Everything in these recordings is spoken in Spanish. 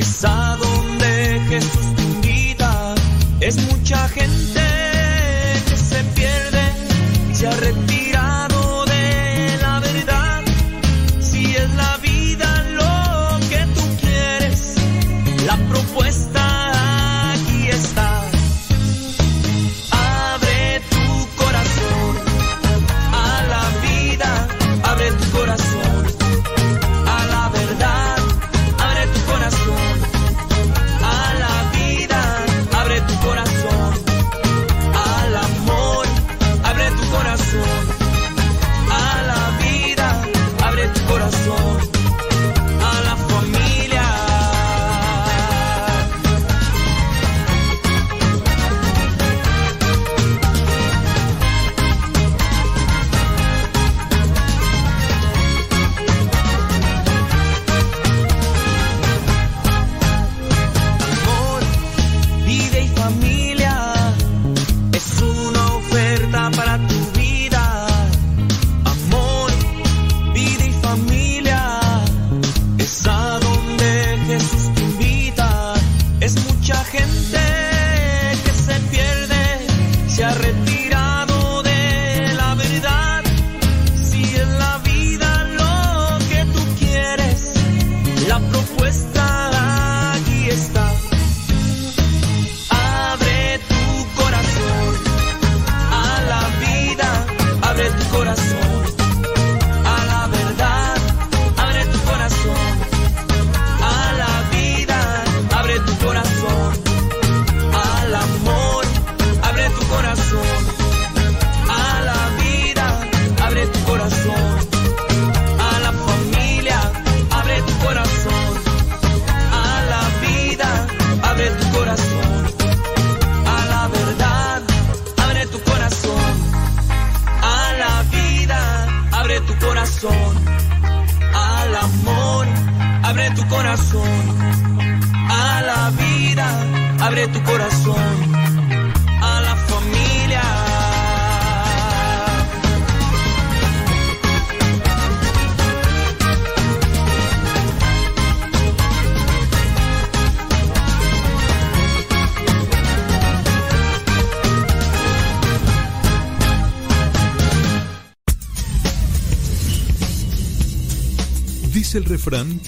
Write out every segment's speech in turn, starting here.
es a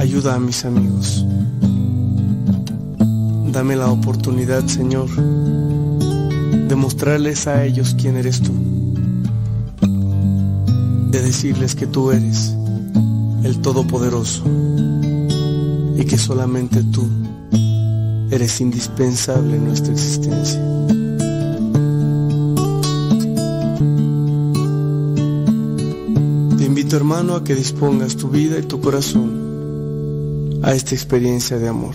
ayuda a mis amigos. Dame la oportunidad, Señor, de mostrarles a ellos quién eres tú, de decirles que tú eres el Todopoderoso y que solamente tú eres indispensable en nuestra existencia. Te invito hermano a que dispongas tu vida y tu corazón a esta experiencia de amor.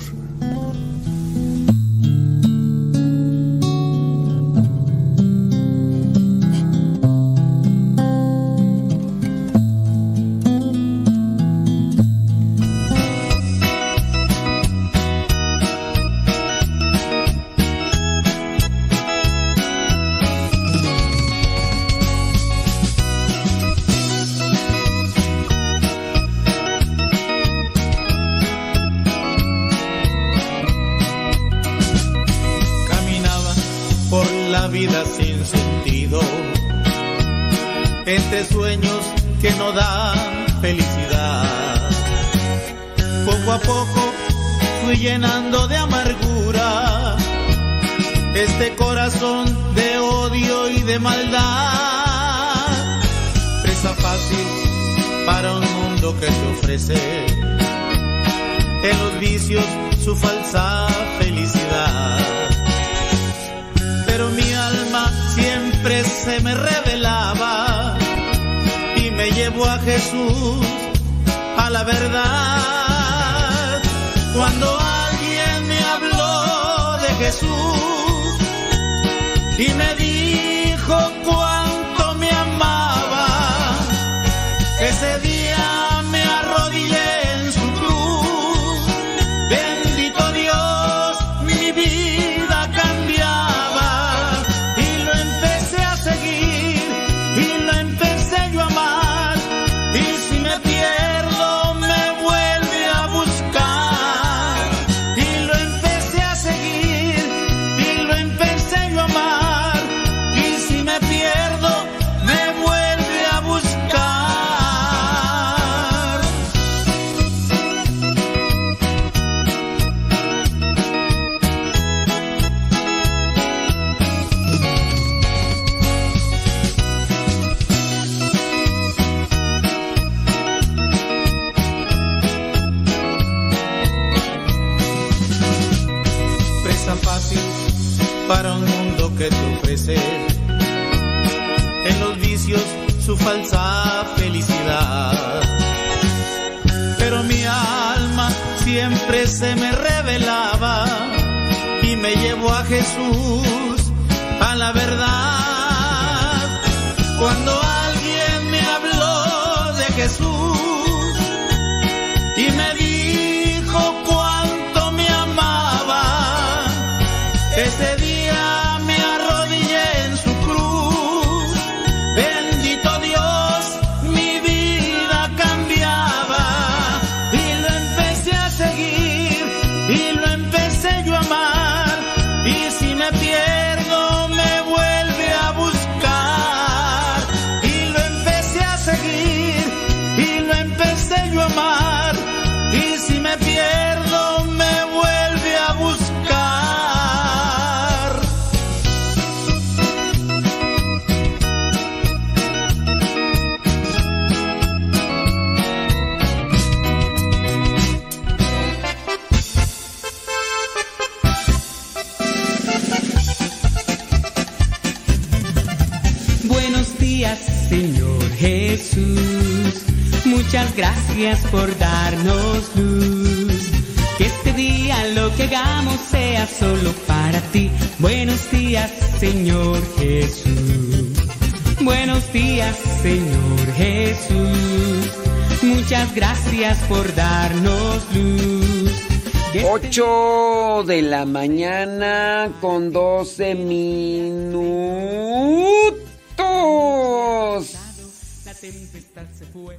12 minutos.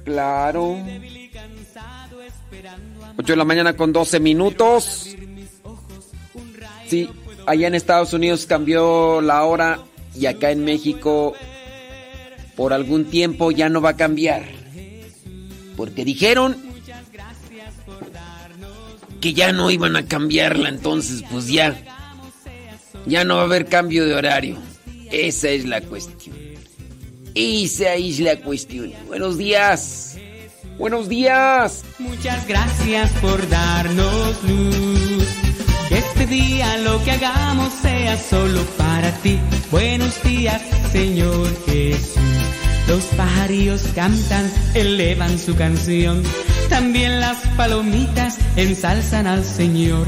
Claro. 8 de la mañana con 12 minutos. Sí, allá en Estados Unidos cambió la hora y acá en México por algún tiempo ya no va a cambiar. Porque dijeron que ya no iban a cambiarla, entonces pues ya. Ya no va a haber cambio de horario. Esa es la cuestión. Esa es la cuestión. Buenos días. Buenos días. Muchas gracias por darnos luz. Este día lo que hagamos sea solo para ti. Buenos días, Señor Jesús. Los pajarillos cantan, elevan su canción. También las palomitas ensalzan al Señor.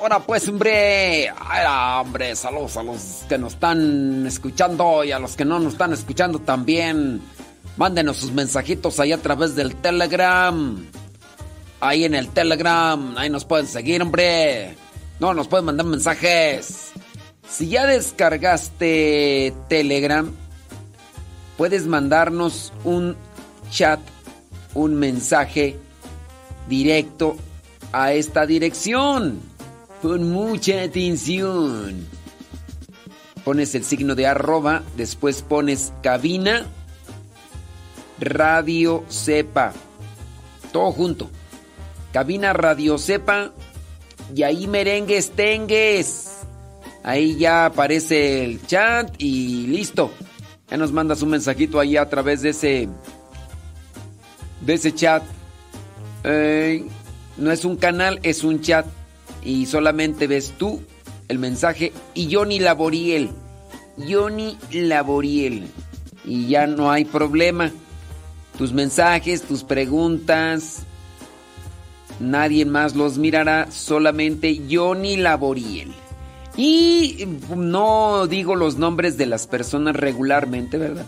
Ahora pues, hombre. Hombre, saludos a los que nos están escuchando y a los que no nos están escuchando también. Mándenos sus mensajitos ahí a través del Telegram. Ahí en el Telegram, ahí nos pueden seguir, hombre. No, nos pueden mandar mensajes. Si ya descargaste Telegram, puedes mandarnos un chat, un mensaje directo a esta dirección. Con mucha atención. Pones el signo de arroba, después pones cabina, radio sepa. Todo junto. Cabina radio sepa. Y ahí merengues tengues. Ahí ya aparece el chat y listo. Ya nos mandas un mensajito ahí a través de ese. de ese chat. Eh, no es un canal, es un chat. Y solamente ves tú el mensaje y Johnny Laboriel. Johnny Laboriel. Y ya no hay problema. Tus mensajes, tus preguntas. Nadie más los mirará, solamente Johnny Laboriel. Y no digo los nombres de las personas regularmente, ¿verdad?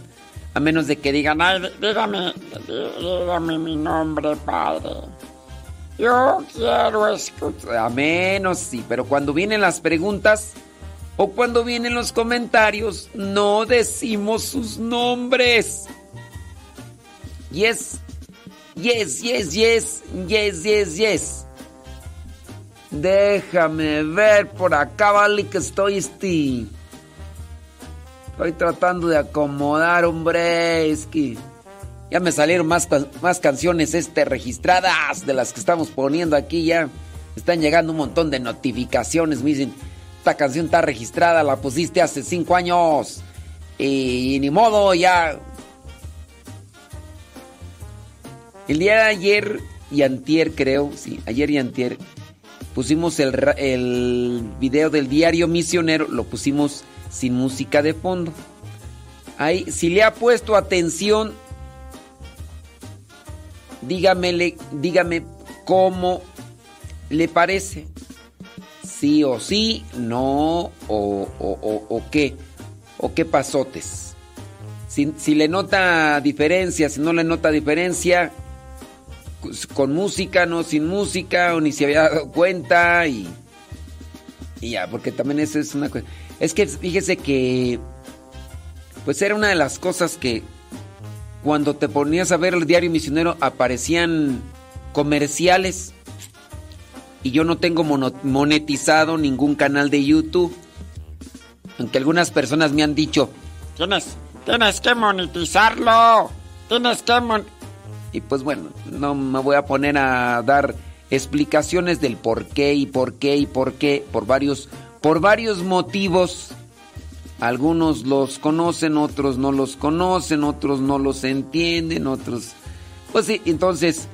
A menos de que digan, ay, dígame, dígame mi nombre, padre. Yo quiero escuchar. A menos sí, pero cuando vienen las preguntas o cuando vienen los comentarios, no decimos sus nombres. Yes, yes, yes, yes, yes, yes, yes. Déjame ver por acá, vale que estoy este. Estoy tratando de acomodar, hombre. Es que ya me salieron más, más canciones este, registradas de las que estamos poniendo aquí ya. Están llegando un montón de notificaciones. Me dicen, esta canción está registrada, la pusiste hace cinco años. Y, ni modo, ya. El día de ayer y antier, creo, sí, ayer y antier, pusimos el, el video del diario misionero, lo pusimos sin música de fondo. Ahí, si le ha puesto atención, dígamele, dígame cómo le parece. Sí o sí, no, o, o, o, qué, o qué pasotes. Si, si le nota diferencia, si no le nota diferencia, con música, no sin música, o ni se había dado cuenta y, y ya, porque también eso es una cosa. Es que fíjese que, pues era una de las cosas que cuando te ponías a ver el diario misionero aparecían comerciales y yo no tengo monetizado ningún canal de YouTube. Aunque algunas personas me han dicho, tienes, tienes que monetizarlo, tienes que y pues bueno, no me voy a poner a dar explicaciones del por qué y por qué y por qué, por varios, por varios motivos. Algunos los conocen, otros no los conocen, otros no los entienden, otros... Pues sí, entonces,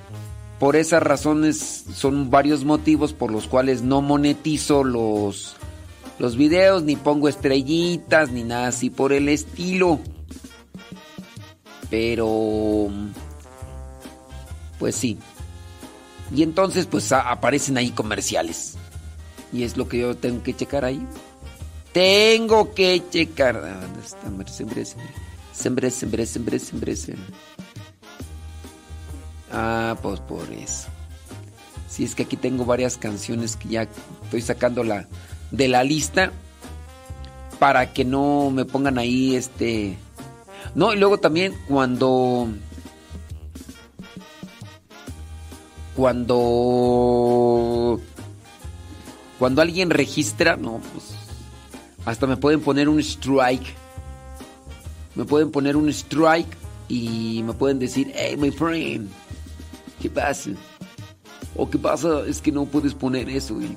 por esas razones son varios motivos por los cuales no monetizo los, los videos, ni pongo estrellitas, ni nada así por el estilo. Pero pues sí. Y entonces pues aparecen ahí comerciales. Y es lo que yo tengo que checar ahí. Tengo que checar. Ah, ¿Dónde está? Sembre, sembre, sembre, sembre, sembre, sembre. Ah, pues por eso. Si es que aquí tengo varias canciones que ya estoy sacando la, de la lista para que no me pongan ahí este... No, y luego también cuando cuando cuando alguien registra, no, pues hasta me pueden poner un strike. Me pueden poner un strike y me pueden decir, hey, my friend, ¿qué pasa? O qué pasa es que no puedes poner eso. Y,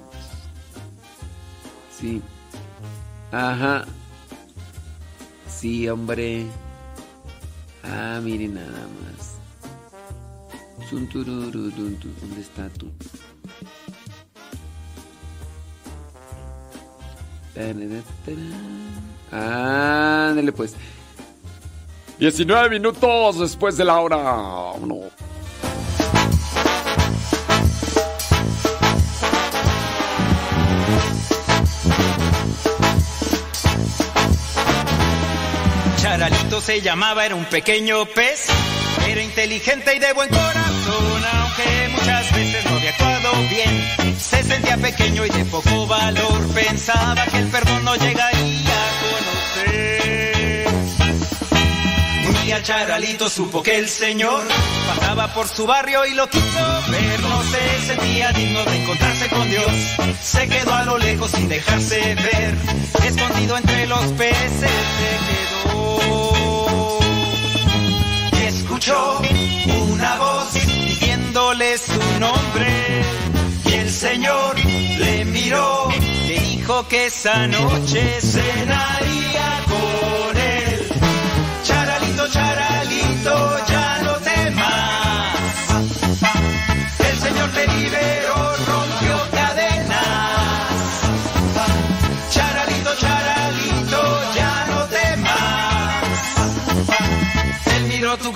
sí. Ajá. Sí, hombre. Ah, miren nada más. ¿Dónde está tú? Ándale pues. 19 minutos después de la hora. Uno. Charalito se llamaba, era un pequeño pez. Era inteligente y de buen corazón aunque muchas veces no había actuado bien. Se sentía pequeño y de poco valor, pensaba que el perdón no llegaría a conocer. Un día Charalito supo que el Señor pasaba por su barrio y lo quiso ver, no se sentía digno de encontrarse con Dios. Se quedó a lo lejos sin dejarse ver, escondido entre los peces se quedó. Y escuchó una voz diciéndole su nombre. Señor le miró, le dijo que esa noche cenaría con él. Charalito, charalito, ya no temas. El Señor te liberó, rompió cadenas. Charalito, charalito, ya no temas. Él miró tu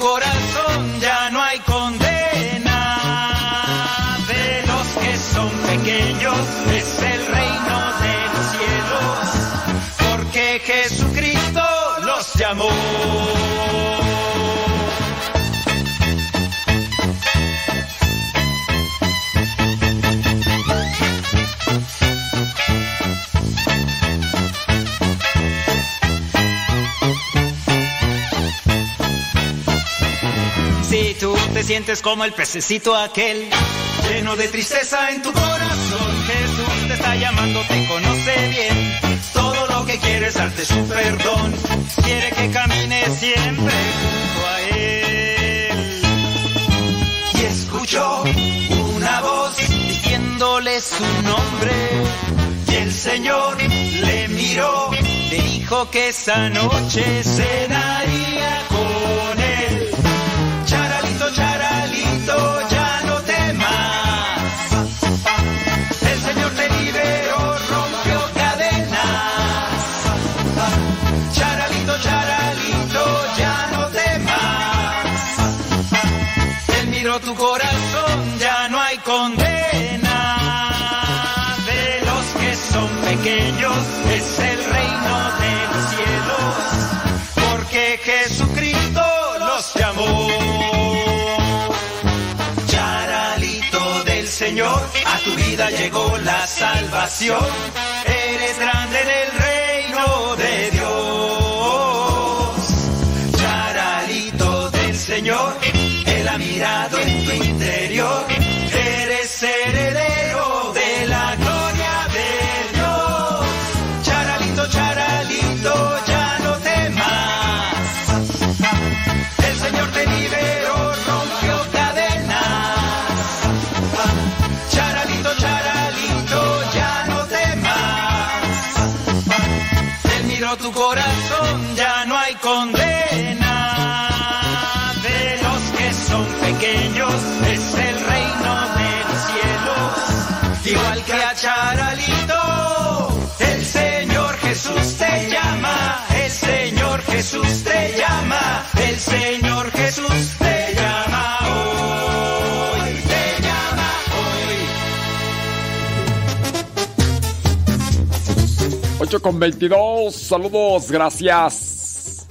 Si tú te sientes como el pececito aquel, lleno de tristeza en tu corazón, Jesús te está llamando, te conoce bien. Todo lo que quiere es darte su perdón. Quiere que camines siempre junto a Él. Y escuchó una voz diciéndole su nombre. Y el Señor le miró, le dijo que esa noche cenaría con Él. Charalito, charalito, ya Tu corazón, ya no hay condena. De los que son pequeños es el reino de los cielos. Porque Jesucristo los llamó. Charalito, Señor, a tu vida llegó la salvación. Eres grande en Mercado em El Señor Jesús te llama hoy. Te llama hoy. 8 con 22, saludos, gracias.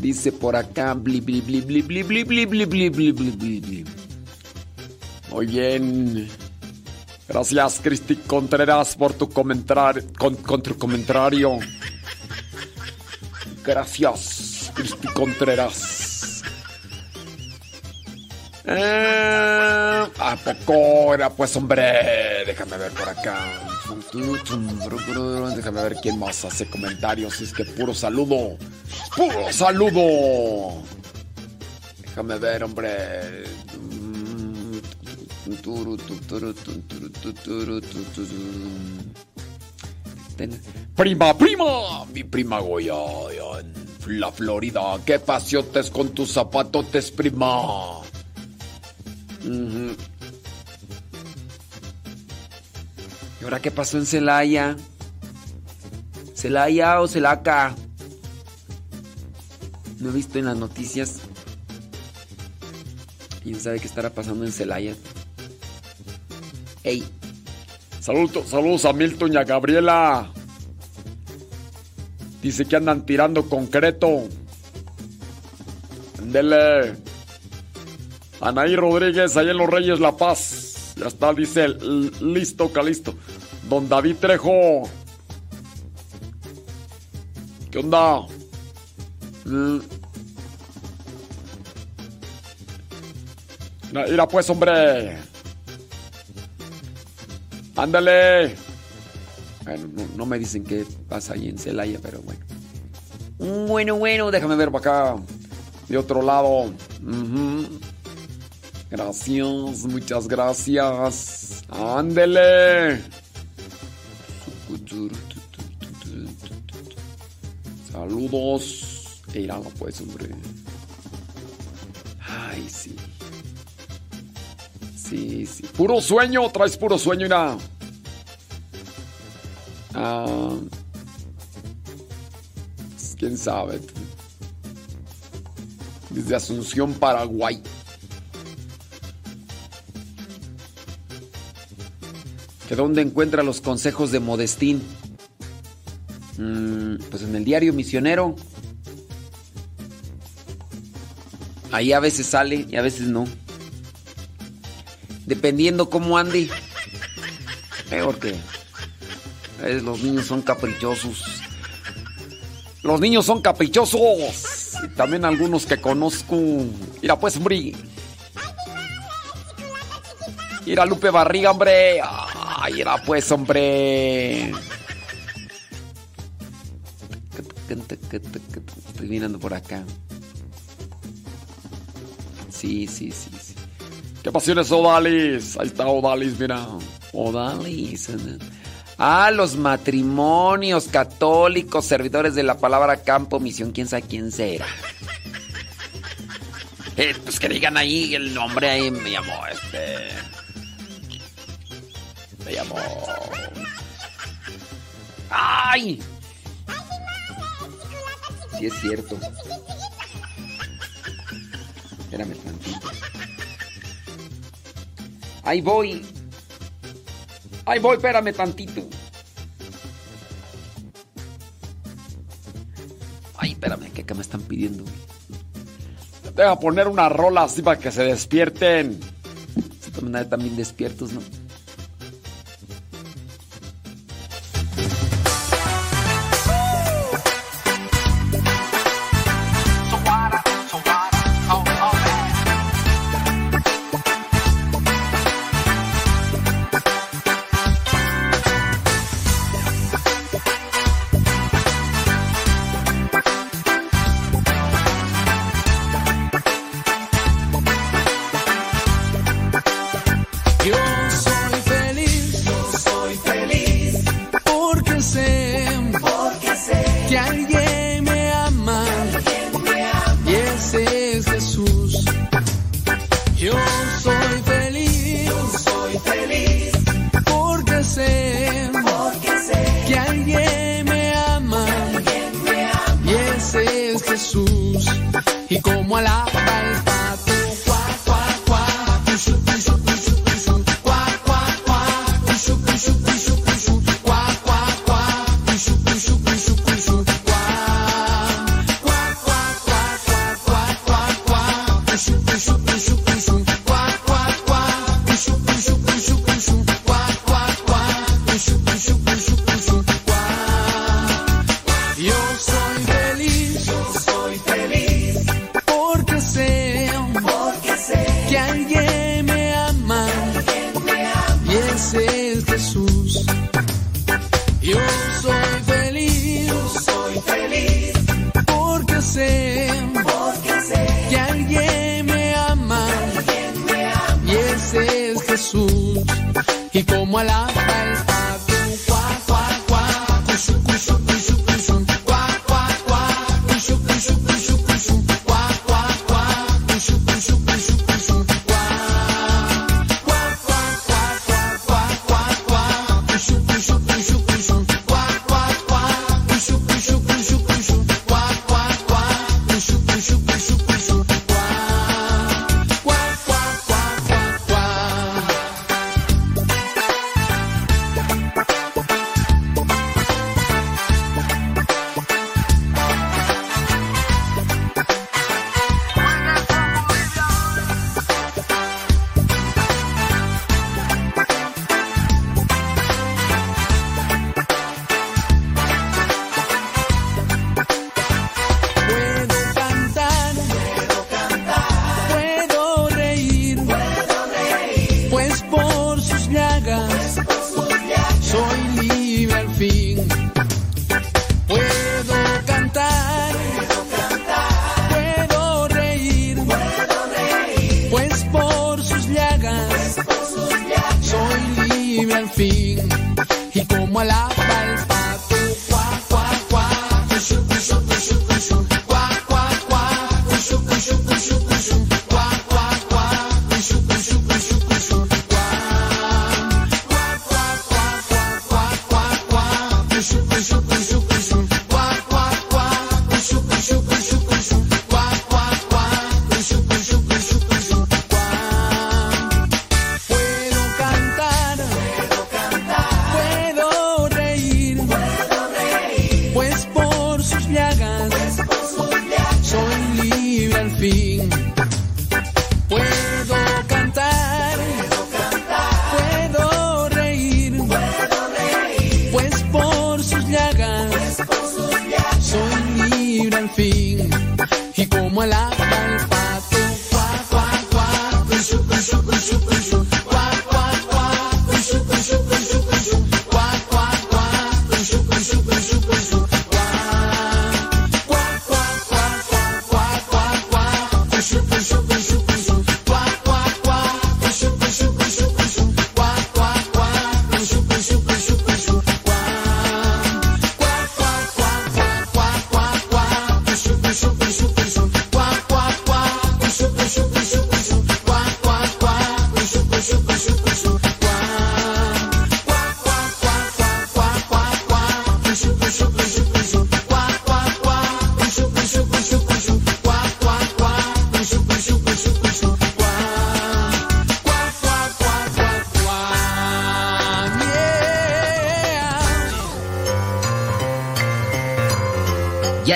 Dice por acá, bli, bli, bli, bli, bli, bli, bli, bli, bli, bli, bli, bli. Muy bien. Gracias, Cristi Contreras, por tu comentario. Con, con tu comentario. Gracias, Cristi Contreras. Eh, ¿A poco era pues, hombre? Déjame ver por acá. Déjame ver quién más hace comentarios. Es que puro saludo. ¡Puro saludo! Déjame ver, hombre. Prima, prima, mi prima Goya, la Florida. ¿Qué pasiotes con tus zapatotes, prima? ¿Y ahora qué pasó en Celaya? ¿Celaya o Celaca? No he visto en las noticias. ¿Quién sabe qué estará pasando en Celaya? ¡Ey! Saludos, saludos a Milton y a Gabriela. Dice que andan tirando concreto. Andele. Anaí Rodríguez, ahí en Los Reyes La Paz. Ya está, dice listo, calisto. Don David Trejo. ¿Qué onda? Mira pues, hombre. Ándale. Bueno, no, no me dicen qué pasa ahí en Celaya, pero bueno. Bueno, bueno, déjame ver para acá. De otro lado. Gracias, muchas gracias. Ándele. Saludos. Irán, pues, hombre. Ay, sí. Sí, sí. Puro sueño, traes puro sueño, mira. Pues, ¿Quién sabe? Desde Asunción, Paraguay. ¿Que dónde encuentra los consejos de Modestín? Mm, pues en el diario Misionero. Ahí a veces sale y a veces no. Dependiendo cómo ande. Eh, porque los niños son caprichosos. Los niños son caprichosos. Y también algunos que conozco. Mira pues, hombre. Mira Lupe Barriga, hombre. Ay, mira pues, hombre. Estoy mirando por acá. Sí, sí, sí, sí. ¿Qué pasiones, Odalis? Ahí está Odalis, mira. Odalis. Ah, los matrimonios católicos, servidores de la palabra campo, misión, quién sabe quién será. Eh, pues que digan ahí el nombre ahí, me llamó este. Me llamó. ¡Ay! Sí es cierto. Espérame tantito. Ahí voy. Ahí voy, espérame tantito. Ay, espérame, que acá me están pidiendo. Deja poner una rola así para que se despierten. Están también despiertos, ¿no?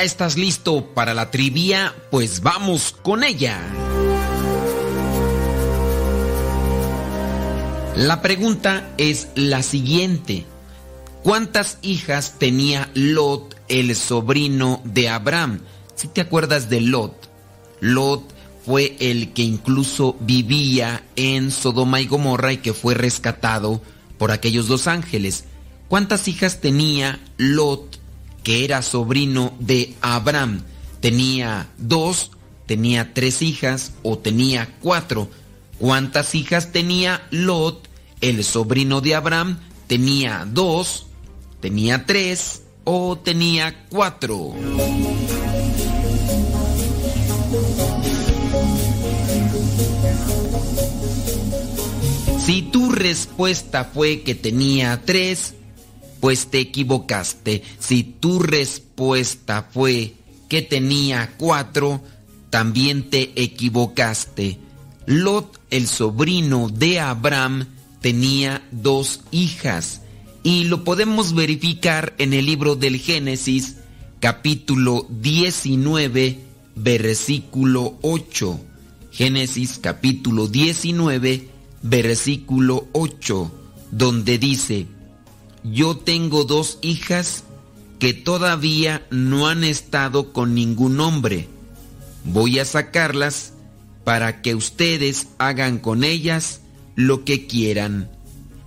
Estás listo para la trivia? Pues vamos con ella. La pregunta es la siguiente. ¿Cuántas hijas tenía Lot, el sobrino de Abraham? Si te acuerdas de Lot, Lot fue el que incluso vivía en Sodoma y Gomorra y que fue rescatado por aquellos dos ángeles. ¿Cuántas hijas tenía Lot, que era sobrino de Abraham? ¿Tenía dos, tenía tres hijas o tenía cuatro? ¿Cuántas hijas tenía Lot, el sobrino de Abraham? ¿Tenía dos, tenía tres o tenía cuatro? Si tu respuesta fue que tenía tres, pues te equivocaste. Si tu respuesta fue que tenía cuatro, también te equivocaste. Lot, el sobrino de Abraham, tenía dos hijas y lo podemos verificar en el libro del Génesis, capítulo 19, versículo 8. Génesis capítulo 19, versículo 8, donde dice, yo tengo dos hijas que todavía no han estado con ningún hombre. Voy a sacarlas para que ustedes hagan con ellas lo que quieran,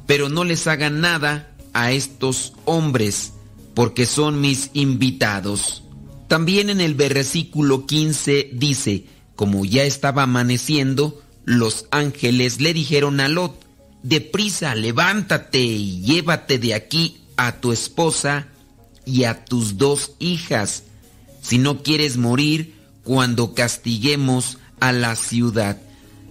pero no les hagan nada a estos hombres, porque son mis invitados. También en el versículo 15 dice, como ya estaba amaneciendo, los ángeles le dijeron a Lot, deprisa, levántate y llévate de aquí a tu esposa y a tus dos hijas, si no quieres morir cuando castiguemos a la ciudad.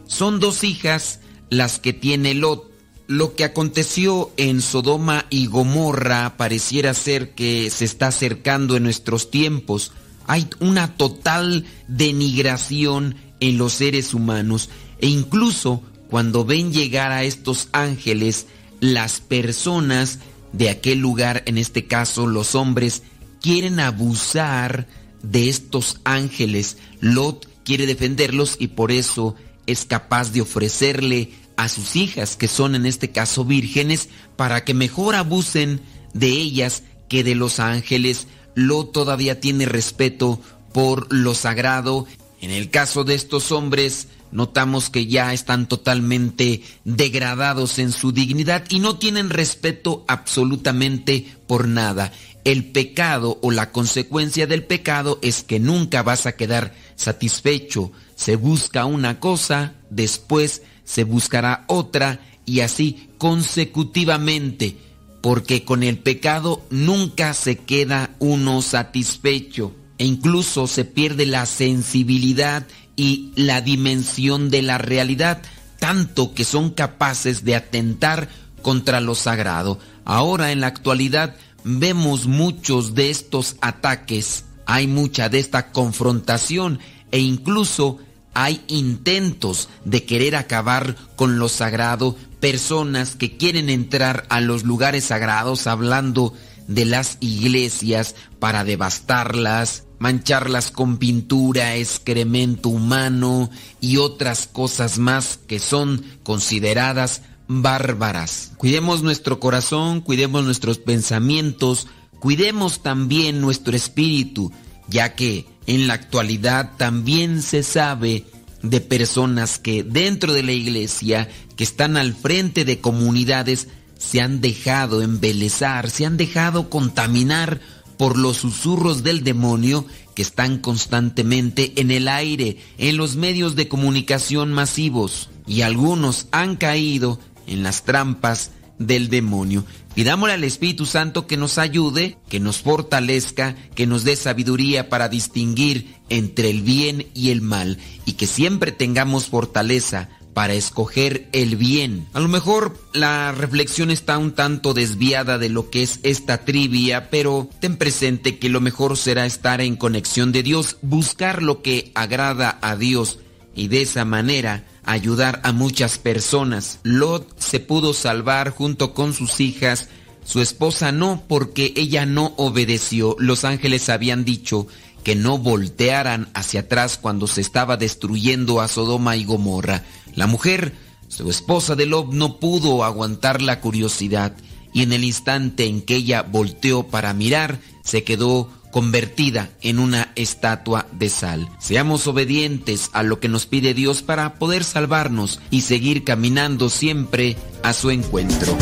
Son dos hijas las que tiene Lot. Lo que aconteció en Sodoma y Gomorra pareciera ser que se está acercando en nuestros tiempos. Hay una total denigración en los seres humanos e incluso cuando ven llegar a estos ángeles, las personas de aquel lugar, en este caso los hombres, quieren abusar de estos ángeles. Lot quiere defenderlos y por eso es capaz de ofrecerle a sus hijas, que son en este caso vírgenes, para que mejor abusen de ellas que de los ángeles. Lot todavía tiene respeto por lo sagrado. En el caso de estos hombres, notamos que ya están totalmente degradados en su dignidad y no tienen respeto absolutamente por nada. El pecado o la consecuencia del pecado es que nunca vas a quedar satisfecho. Se busca una cosa, después se buscará otra y así consecutivamente, porque con el pecado nunca se queda uno satisfecho e incluso se pierde la sensibilidad y la dimensión de la realidad, tanto que son capaces de atentar contra lo sagrado. Ahora en la actualidad vemos muchos de estos ataques, hay mucha de esta confrontación e incluso hay intentos de querer acabar con lo sagrado, personas que quieren entrar a los lugares sagrados hablando de las iglesias para devastarlas, mancharlas con pintura, excremento humano y otras cosas más que son consideradas bárbaras. Cuidemos nuestro corazón, cuidemos nuestros pensamientos, cuidemos también nuestro espíritu, ya que en la actualidad también se sabe de personas que dentro de la iglesia, que están al frente de comunidades, se han dejado embelezar, se han dejado contaminar por los susurros del demonio que están constantemente en el aire, en los medios de comunicación masivos, y algunos han caído en las trampas del demonio. Pidámosle al Espíritu Santo que nos ayude, que nos fortalezca, que nos dé sabiduría para distinguir entre el bien y el mal, y que siempre tengamos fortaleza para escoger el bien. A lo mejor la reflexión está un tanto desviada de lo que es esta trivia, pero ten presente que lo mejor será estar en conexión de Dios, buscar lo que agrada a Dios y de esa manera ayudar a muchas personas. Lot se pudo salvar junto con sus hijas, su esposa no porque ella no obedeció. Los ángeles habían dicho que no voltearan hacia atrás cuando se estaba destruyendo a Sodoma y Gomorra. La mujer Su esposa de Lob no pudo aguantar la curiosidad y en el instante en que ella volteó para mirar, se quedó convertida en una estatua de sal. Seamos obedientes a lo que nos pide Dios para poder salvarnos y seguir caminando siempre a su encuentro.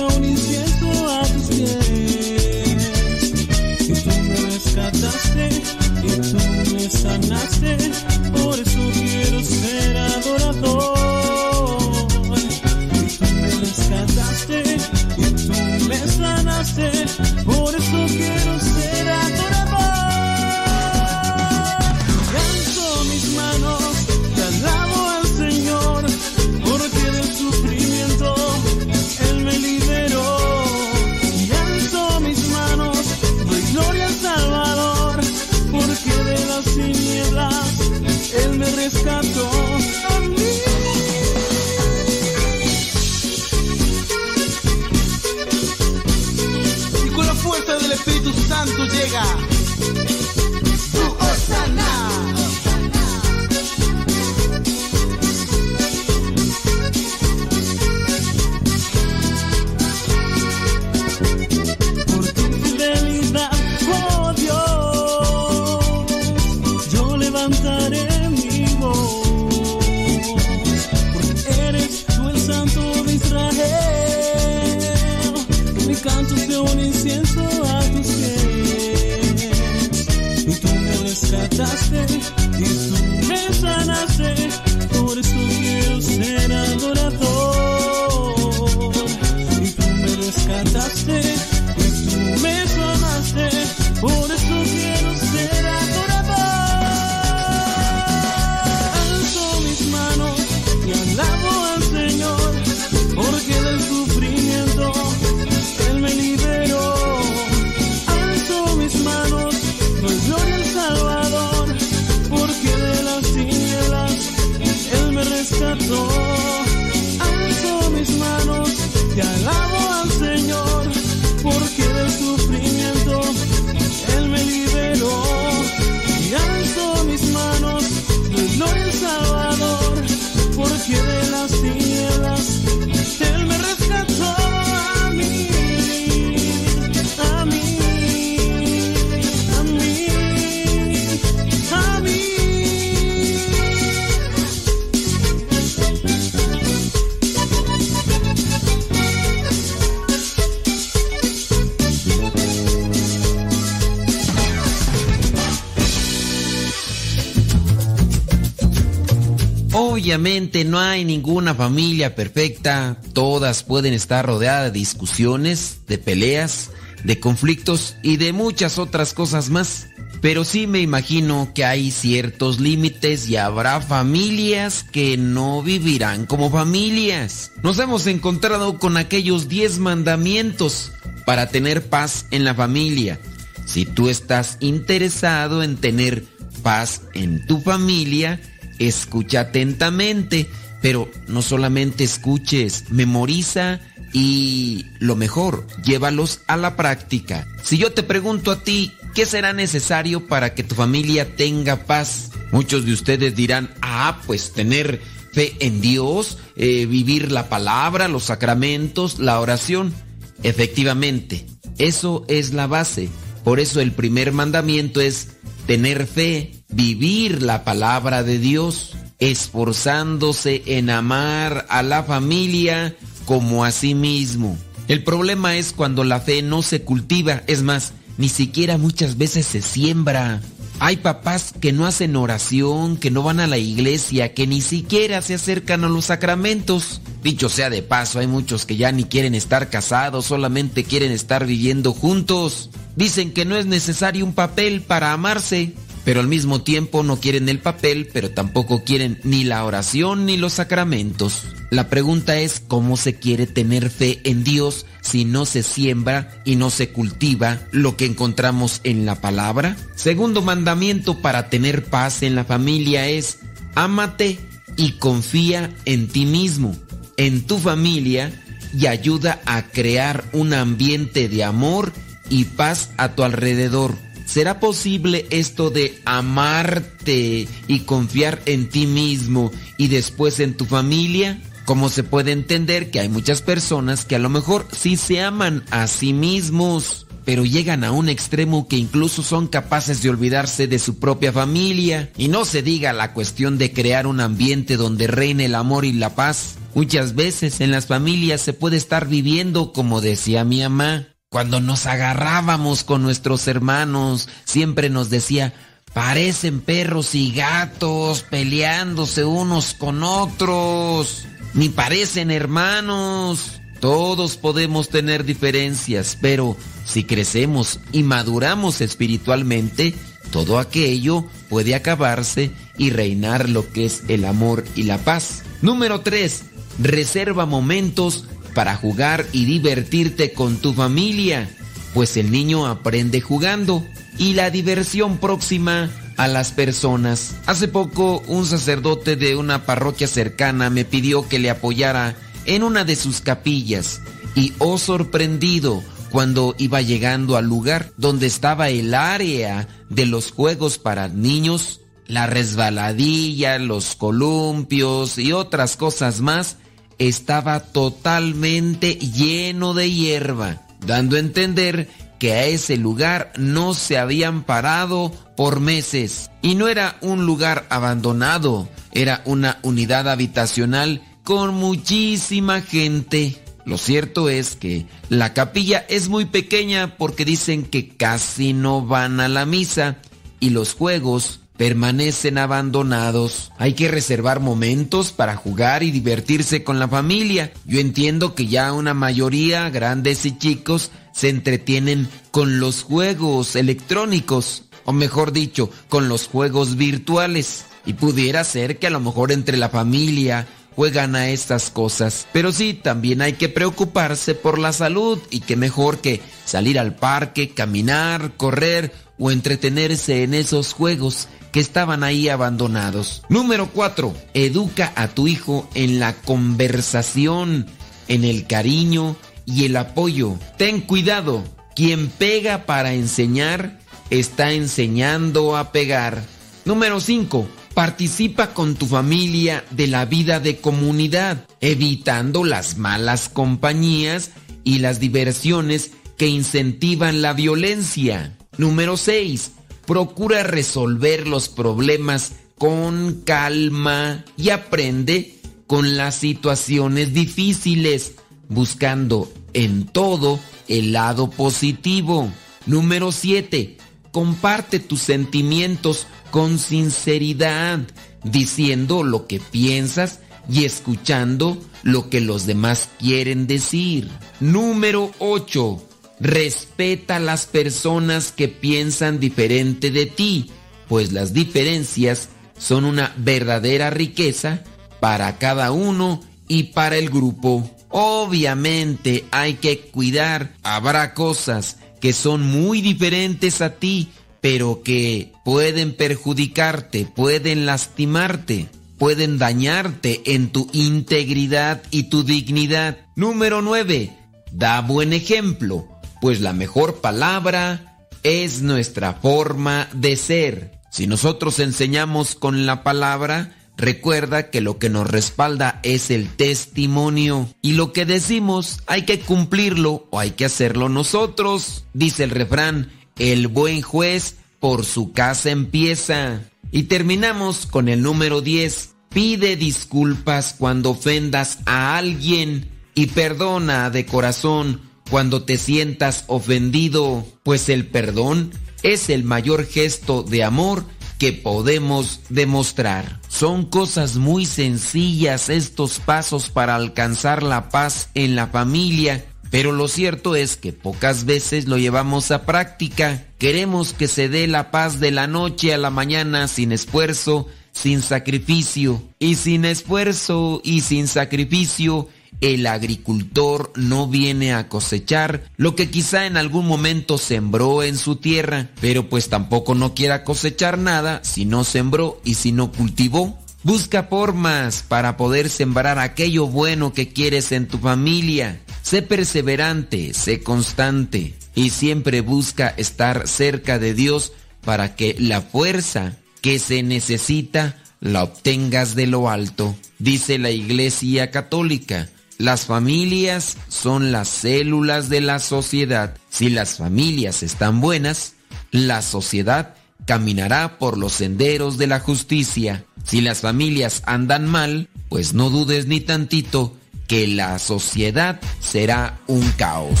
Obviamente no hay ninguna familia perfecta, todas pueden estar rodeadas de discusiones, de peleas, de conflictos y de muchas otras cosas más. Pero sí me imagino que hay ciertos límites y habrá familias que no vivirán como familias. Nos hemos encontrado con aquellos 10 mandamientos para tener paz en la familia. Si tú estás interesado en tener paz en tu familia, escucha atentamente, pero no solamente escuches, memoriza y lo mejor, llévalos a la práctica. Si yo te pregunto a ti, ¿qué será necesario para que tu familia tenga paz? Muchos de ustedes dirán, ah, pues tener fe en Dios, eh, vivir la palabra, los sacramentos, la oración. Efectivamente, eso es la base. Por eso el primer mandamiento es tener fe, vivir la palabra de Dios, esforzándose en amar a la familia como a sí mismo. El problema es cuando la fe no se cultiva, es más, ni siquiera muchas veces se siembra. Hay papás que no hacen oración, que no van a la iglesia, que ni siquiera se acercan a los sacramentos. Dicho sea de paso, hay muchos que ya ni quieren estar casados, solamente quieren estar viviendo juntos. Dicen que no es necesario un papel para amarse, pero al mismo tiempo no quieren el papel, pero tampoco quieren ni la oración ni los sacramentos. La pregunta es cómo se quiere tener fe en Dios si no se siembra y no se cultiva lo que encontramos en la palabra. Segundo mandamiento para tener paz en la familia es ámate y confía en ti mismo, en tu familia y ayuda a crear un ambiente de amor y paz a tu alrededor. ¿Será posible esto de amarte y confiar en ti mismo y después en tu familia? Como se puede entender que hay muchas personas que a lo mejor sí se aman a sí mismos, pero llegan a un extremo que incluso son capaces de olvidarse de su propia familia. Y no se diga la cuestión de crear un ambiente donde reine el amor y la paz. Muchas veces en las familias se puede estar viviendo como decía mi mamá. Cuando nos agarrábamos con nuestros hermanos, siempre nos decía, parecen perros y gatos peleándose unos con otros ni parecen hermanos. Todos podemos tener diferencias, pero si crecemos y maduramos espiritualmente, todo aquello puede acabarse y reinar lo que es el amor y la paz. Número 3. Reserva momentos para jugar y divertirte con tu familia, pues el niño aprende jugando y la diversión próxima a las personas. Hace poco un sacerdote de una parroquia cercana me pidió que le apoyara en una de sus capillas y oh sorprendido cuando iba llegando al lugar donde estaba el área de los juegos para niños, la resbaladilla, los columpios y otras cosas más, estaba totalmente lleno de hierba, dando a entender que a ese lugar no se habían parado por meses. Y no era un lugar abandonado, era una unidad habitacional con muchísima gente. Lo cierto es que la capilla es muy pequeña porque dicen que casi no van a la misa y los juegos permanecen abandonados. Hay que reservar momentos para jugar y divertirse con la familia. Yo entiendo que ya una mayoría, grandes y chicos, se entretienen con los juegos electrónicos, o mejor dicho, con los juegos virtuales. Y pudiera ser que a lo mejor entre la familia juegan a estas cosas. Pero sí, también hay que preocuparse por la salud y que mejor que salir al parque, caminar, correr o entretenerse en esos juegos que estaban ahí abandonados. Número 4. Educa a tu hijo en la conversación, en el cariño y el apoyo. Ten cuidado, quien pega para enseñar está enseñando a pegar. Número 5. Participa con tu familia de la vida de comunidad, evitando las malas compañías y las diversiones que incentivan la violencia. Número 6. Procura resolver los problemas con calma y aprende con las situaciones difíciles, buscando en todo el lado positivo. Número 7. Comparte tus sentimientos con sinceridad, diciendo lo que piensas y escuchando lo que los demás quieren decir. Número 8. Respeta a las personas que piensan diferente de ti, pues las diferencias son una verdadera riqueza para cada uno y para el grupo. Obviamente hay que cuidar, habrá cosas que son muy diferentes a ti, pero que pueden perjudicarte, pueden lastimarte, pueden dañarte en tu integridad y tu dignidad. Número 9. Da buen ejemplo, pues la mejor palabra es nuestra forma de ser. Si nosotros enseñamos con la palabra, Recuerda que lo que nos respalda es el testimonio y lo que decimos hay que cumplirlo o hay que hacerlo nosotros. Dice el refrán, el buen juez por su casa empieza. Y terminamos con el número 10. Pide disculpas cuando ofendas a alguien y perdona de corazón cuando te sientas ofendido, pues el perdón es el mayor gesto de amor que podemos demostrar. Son cosas muy sencillas estos pasos para alcanzar la paz en la familia, pero lo cierto es que pocas veces lo llevamos a práctica. Queremos que se dé la paz de la noche a la mañana sin esfuerzo, sin sacrificio. Y sin esfuerzo y sin sacrificio, el agricultor no viene a cosechar lo que quizá en algún momento sembró en su tierra, pero pues tampoco no quiera cosechar nada si no sembró y si no cultivó. Busca formas para poder sembrar aquello bueno que quieres en tu familia. Sé perseverante, sé constante y siempre busca estar cerca de Dios para que la fuerza que se necesita la obtengas de lo alto. Dice la Iglesia Católica, las familias son las células de la sociedad. Si las familias están buenas, la sociedad caminará por los senderos de la justicia. Si las familias andan mal, pues no dudes ni tantito que la sociedad será un caos.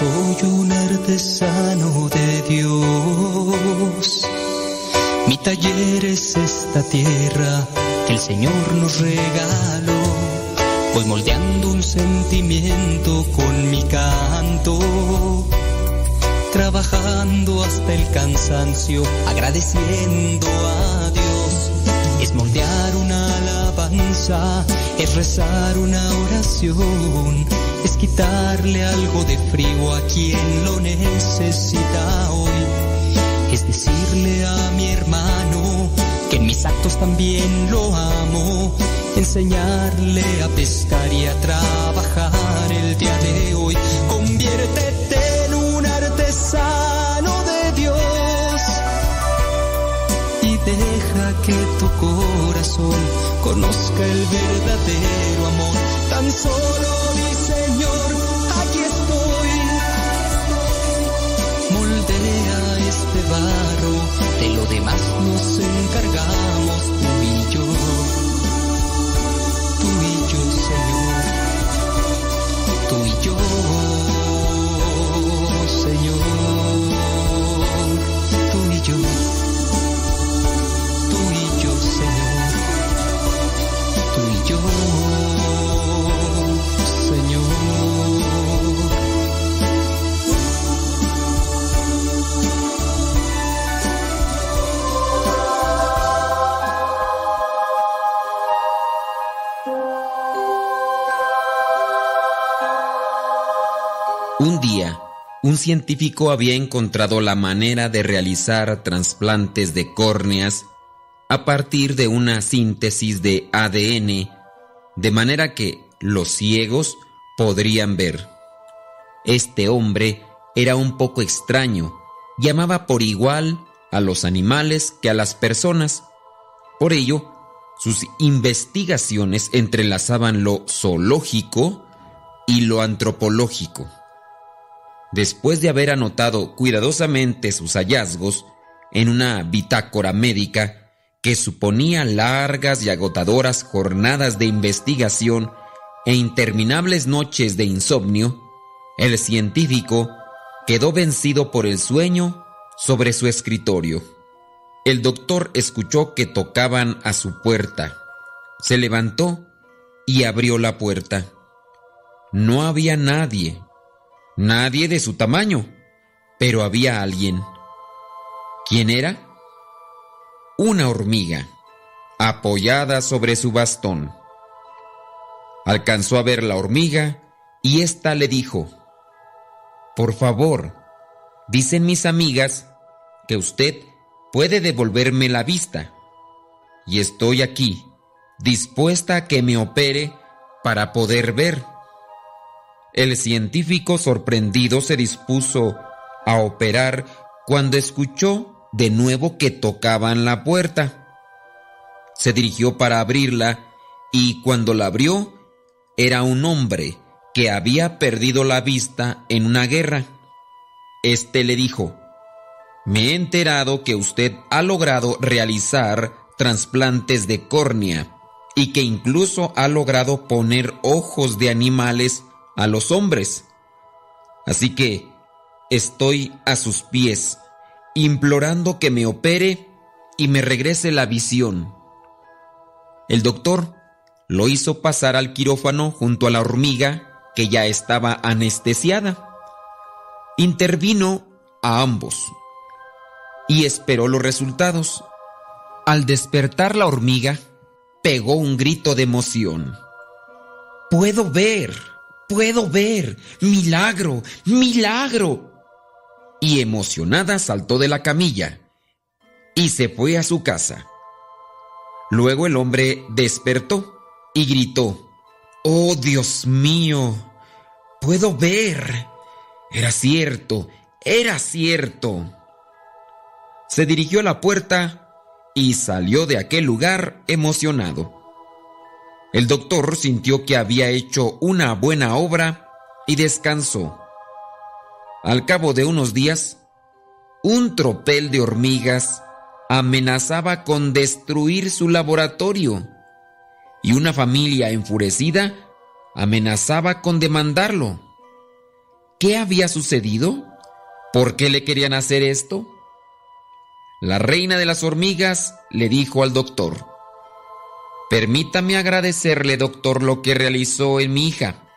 Artesano de Dios. Mi taller es esta tierra que el Señor nos regaló. Voy moldeando un sentimiento con mi canto. Trabajando hasta el cansancio, agradeciendo a Dios. Es moldear una alabanza, es rezar una oración es quitarle algo de frío a quien lo necesita hoy. Es decirle a mi hermano que en mis actos también lo amo. Enseñarle a pescar y a trabajar el día de hoy. Conviértete en un artesano de Dios. Y deja que tu corazón conozca el verdadero amor. Tan solo de lo demás nos encargamos tú y yo, un científico había encontrado la manera de realizar trasplantes de córneas a partir de una síntesis de ADN, de manera que los ciegos podrían ver. Este hombre era un poco extraño, llamaba por igual a los animales que a las personas. Por ello, sus investigaciones entrelazaban lo zoológico y lo antropológico. Después de haber anotado cuidadosamente sus hallazgos en una bitácora médica que suponía largas y agotadoras jornadas de investigación e interminables noches de insomnio, el científico quedó vencido por el sueño sobre su escritorio. El doctor escuchó que tocaban a su puerta. Se levantó y abrió la puerta. No había nadie, nadie de su tamaño, pero había alguien. ¿Quién era? Una hormiga, apoyada sobre su bastón. Alcanzó a ver la hormiga y ésta le dijo, Por favor, dicen mis amigas que usted puede devolverme la vista. Y estoy aquí, dispuesta a que me opere para poder ver. El científico sorprendido se dispuso a operar cuando escuchó de nuevo que tocaban la puerta. Se dirigió para abrirla y cuando la abrió era un hombre que había perdido la vista en una guerra. Este le dijo, me he enterado que usted ha logrado realizar trasplantes de córnea y que incluso ha logrado poner ojos de animales a los hombres. Así que estoy a sus pies, implorando que me opere y me regrese la visión. El doctor lo hizo pasar al quirófano junto a la hormiga que ya estaba anestesiada. Intervino a ambos y esperó los resultados. Al despertar la hormiga, pegó un grito de emoción. Puedo ver, puedo ver, milagro, milagro. Y emocionada saltó de la camilla y se fue a su casa. Luego el hombre despertó y gritó, Oh Dios mío, puedo ver. Era cierto, era cierto se dirigió a la puerta y salió de aquel lugar emocionado. El doctor sintió que había hecho una buena obra y descansó. Al cabo de unos días, un tropel de hormigas amenazaba con destruir su laboratorio y una familia enfurecida amenazaba con demandarlo. ¿Qué había sucedido? ¿Por qué le querían hacer esto? La reina de las hormigas le dijo al doctor, Permítame agradecerle, doctor, lo que realizó en mi hija.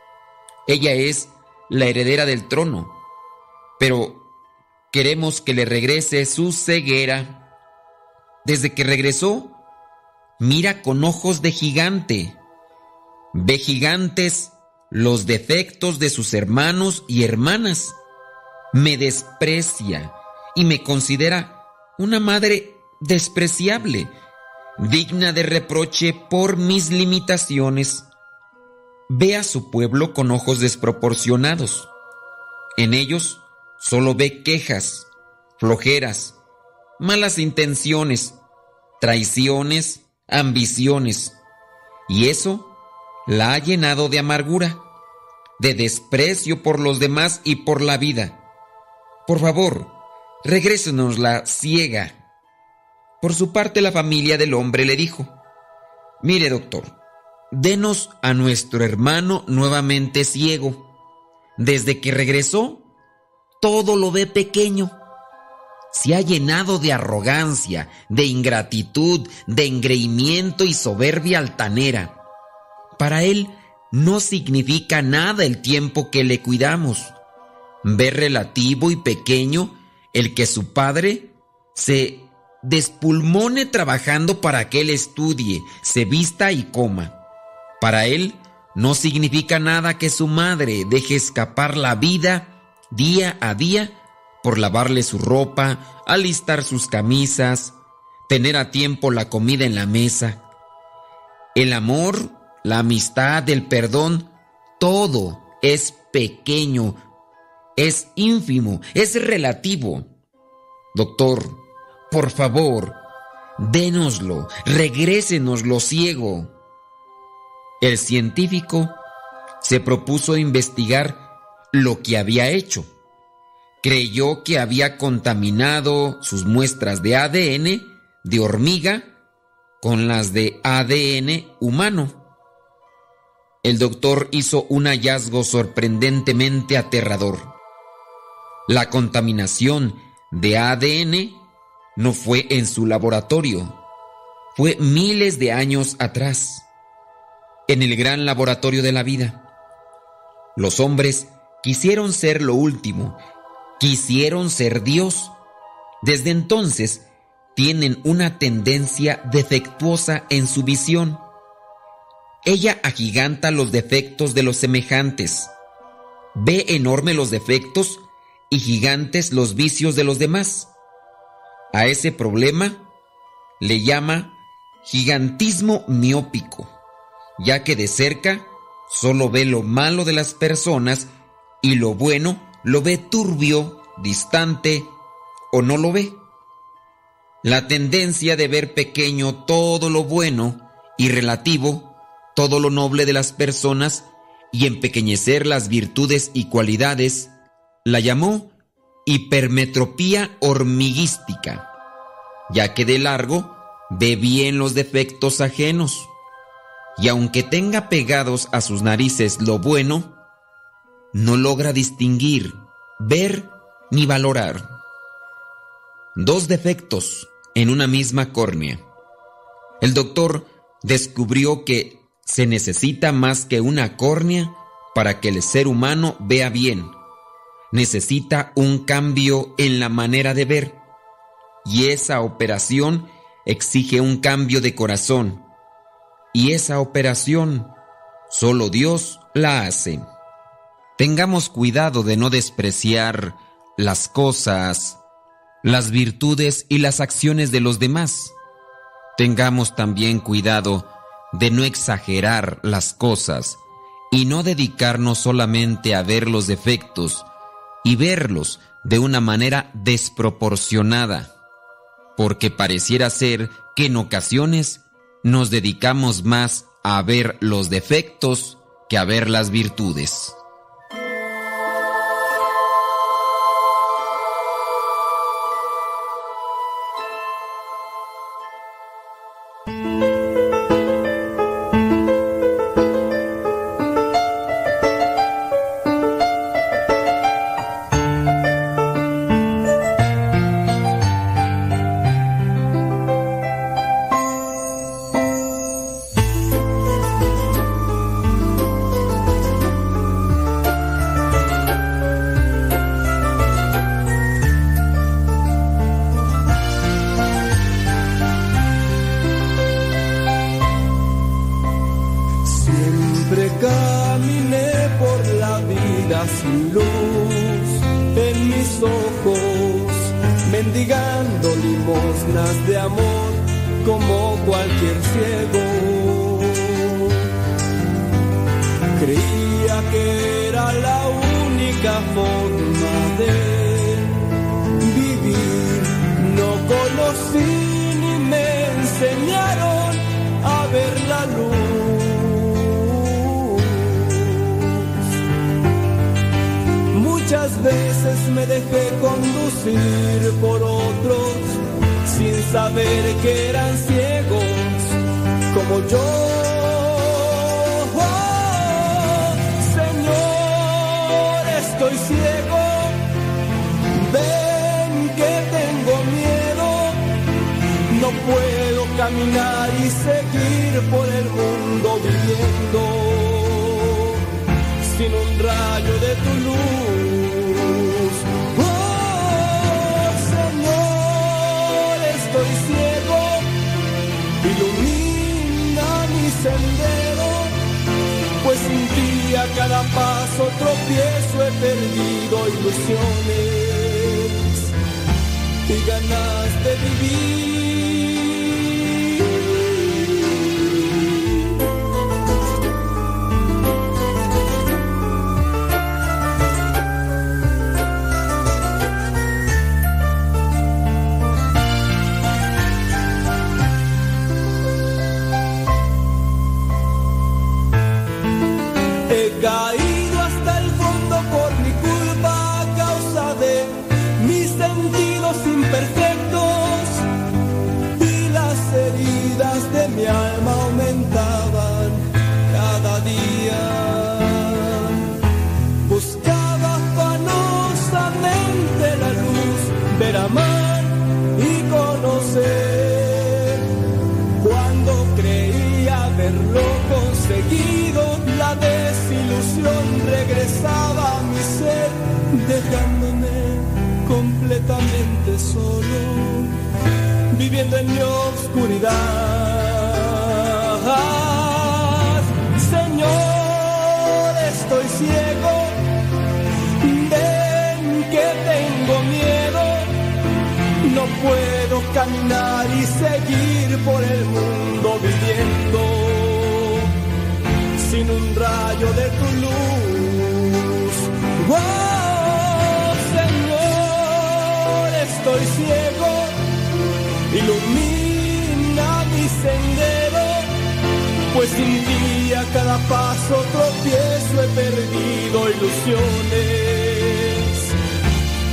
Ella es la heredera del trono, pero queremos que le regrese su ceguera. Desde que regresó, mira con ojos de gigante. Ve gigantes los defectos de sus hermanos y hermanas. Me desprecia y me considera una madre despreciable, digna de reproche por mis limitaciones. Ve a su pueblo con ojos desproporcionados. En ellos solo ve quejas, flojeras, malas intenciones, traiciones, ambiciones. Y eso la ha llenado de amargura, de desprecio por los demás y por la vida. Por favor, regrésenos la ciega. Por su parte, la familia del hombre le dijo, mire doctor, denos a nuestro hermano nuevamente ciego. Desde que regresó, todo lo ve pequeño. Se ha llenado de arrogancia, de ingratitud, de engreimiento y soberbia altanera. Para él no significa nada el tiempo que le cuidamos. Ve relativo y pequeño el que su padre se despulmone trabajando para que él estudie, se vista y coma. Para él no significa nada que su madre deje escapar la vida día a día por lavarle su ropa, alistar sus camisas, tener a tiempo la comida en la mesa. El amor, la amistad, el perdón, todo es pequeño, es ínfimo, es relativo. Doctor, por favor, dénoslo, regrésenos lo ciego. El científico se propuso investigar lo que había hecho. Creyó que había contaminado sus muestras de ADN de hormiga con las de ADN humano. El doctor hizo un hallazgo sorprendentemente aterrador. La contaminación de ADN no fue en su laboratorio, fue miles de años atrás, en el gran laboratorio de la vida. Los hombres quisieron ser lo último, quisieron ser Dios. Desde entonces tienen una tendencia defectuosa en su visión. Ella agiganta los defectos de los semejantes, ve enorme los defectos y gigantes los vicios de los demás. A ese problema le llama gigantismo miópico, ya que de cerca solo ve lo malo de las personas y lo bueno lo ve turbio, distante o no lo ve. La tendencia de ver pequeño todo lo bueno y relativo, todo lo noble de las personas y empequeñecer las virtudes y cualidades la llamó hipermetropía hormiguística, ya que de largo ve bien los defectos ajenos, y aunque tenga pegados a sus narices lo bueno, no logra distinguir, ver ni valorar. Dos defectos en una misma córnea. El doctor descubrió que se necesita más que una córnea para que el ser humano vea bien necesita un cambio en la manera de ver y esa operación exige un cambio de corazón y esa operación solo Dios la hace. Tengamos cuidado de no despreciar las cosas, las virtudes y las acciones de los demás. Tengamos también cuidado de no exagerar las cosas y no dedicarnos solamente a ver los defectos, y verlos de una manera desproporcionada, porque pareciera ser que en ocasiones nos dedicamos más a ver los defectos que a ver las virtudes.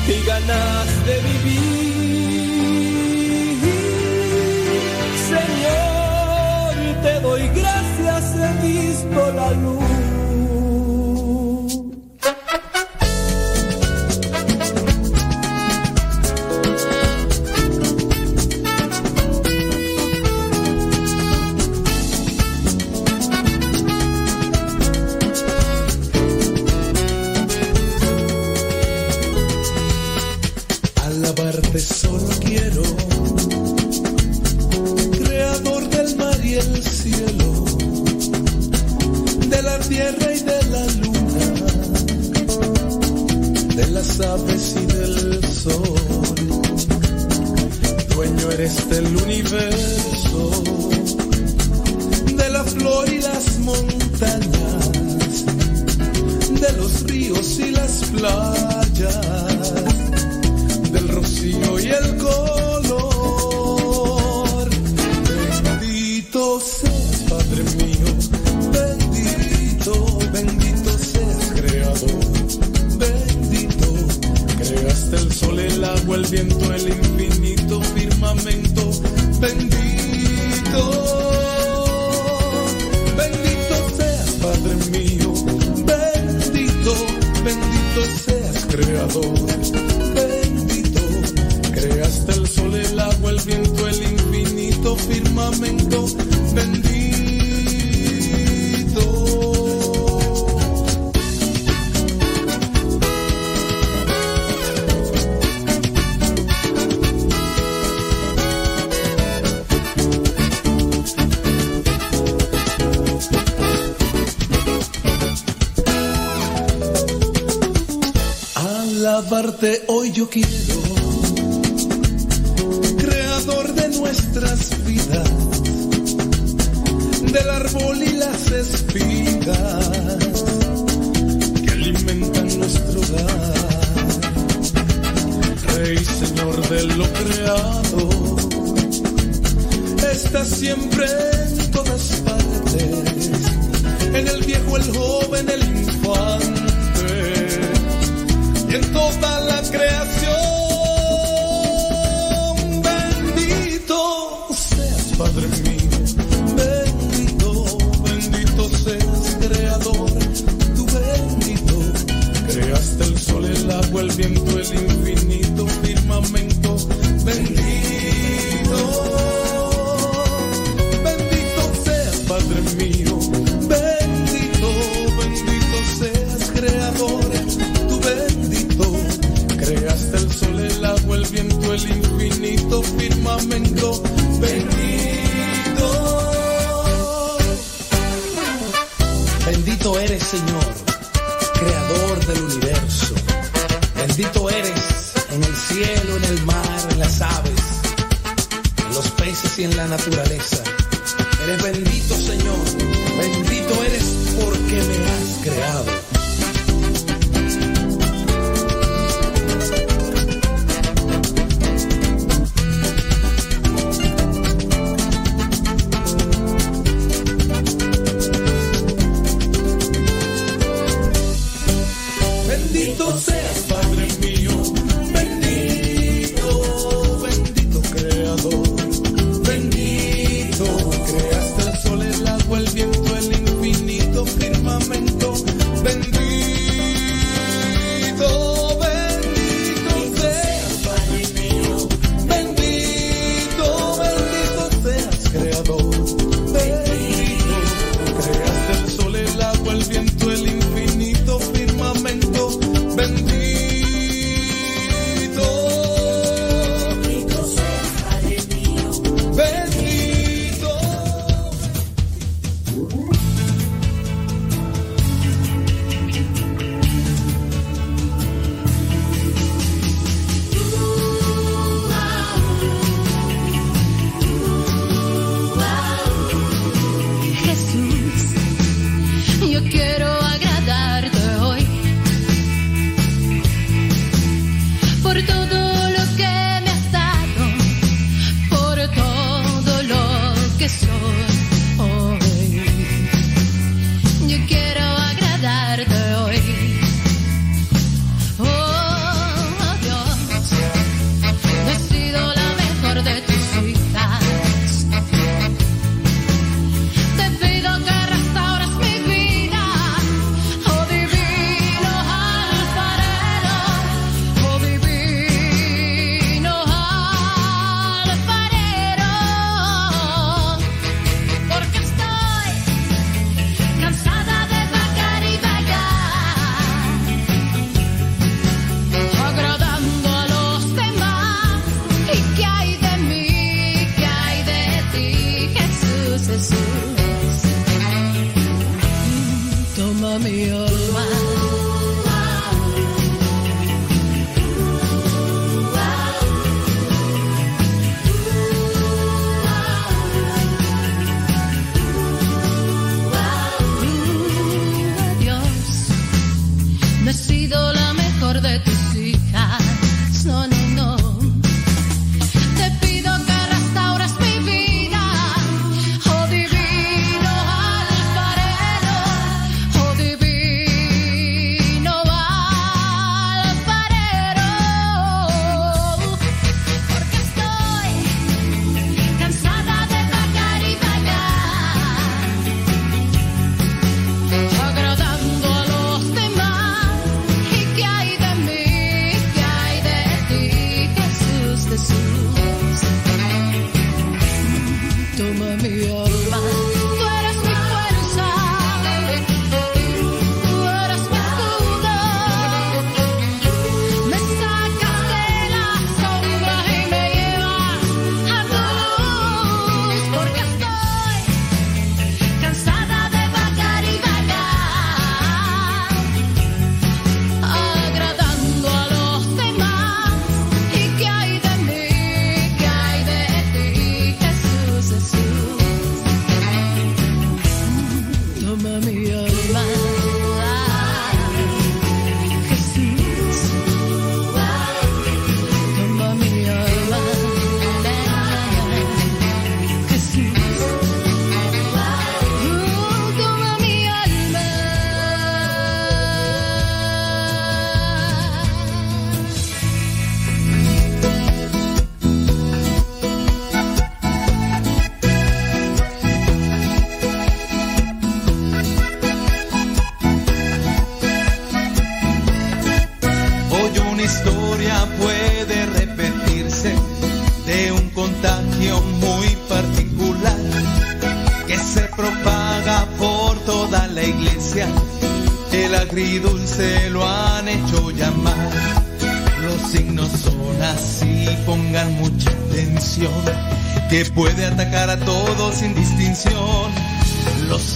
y ganas de vivir. Señor, te doy gracias, he visto la luz yo quiero.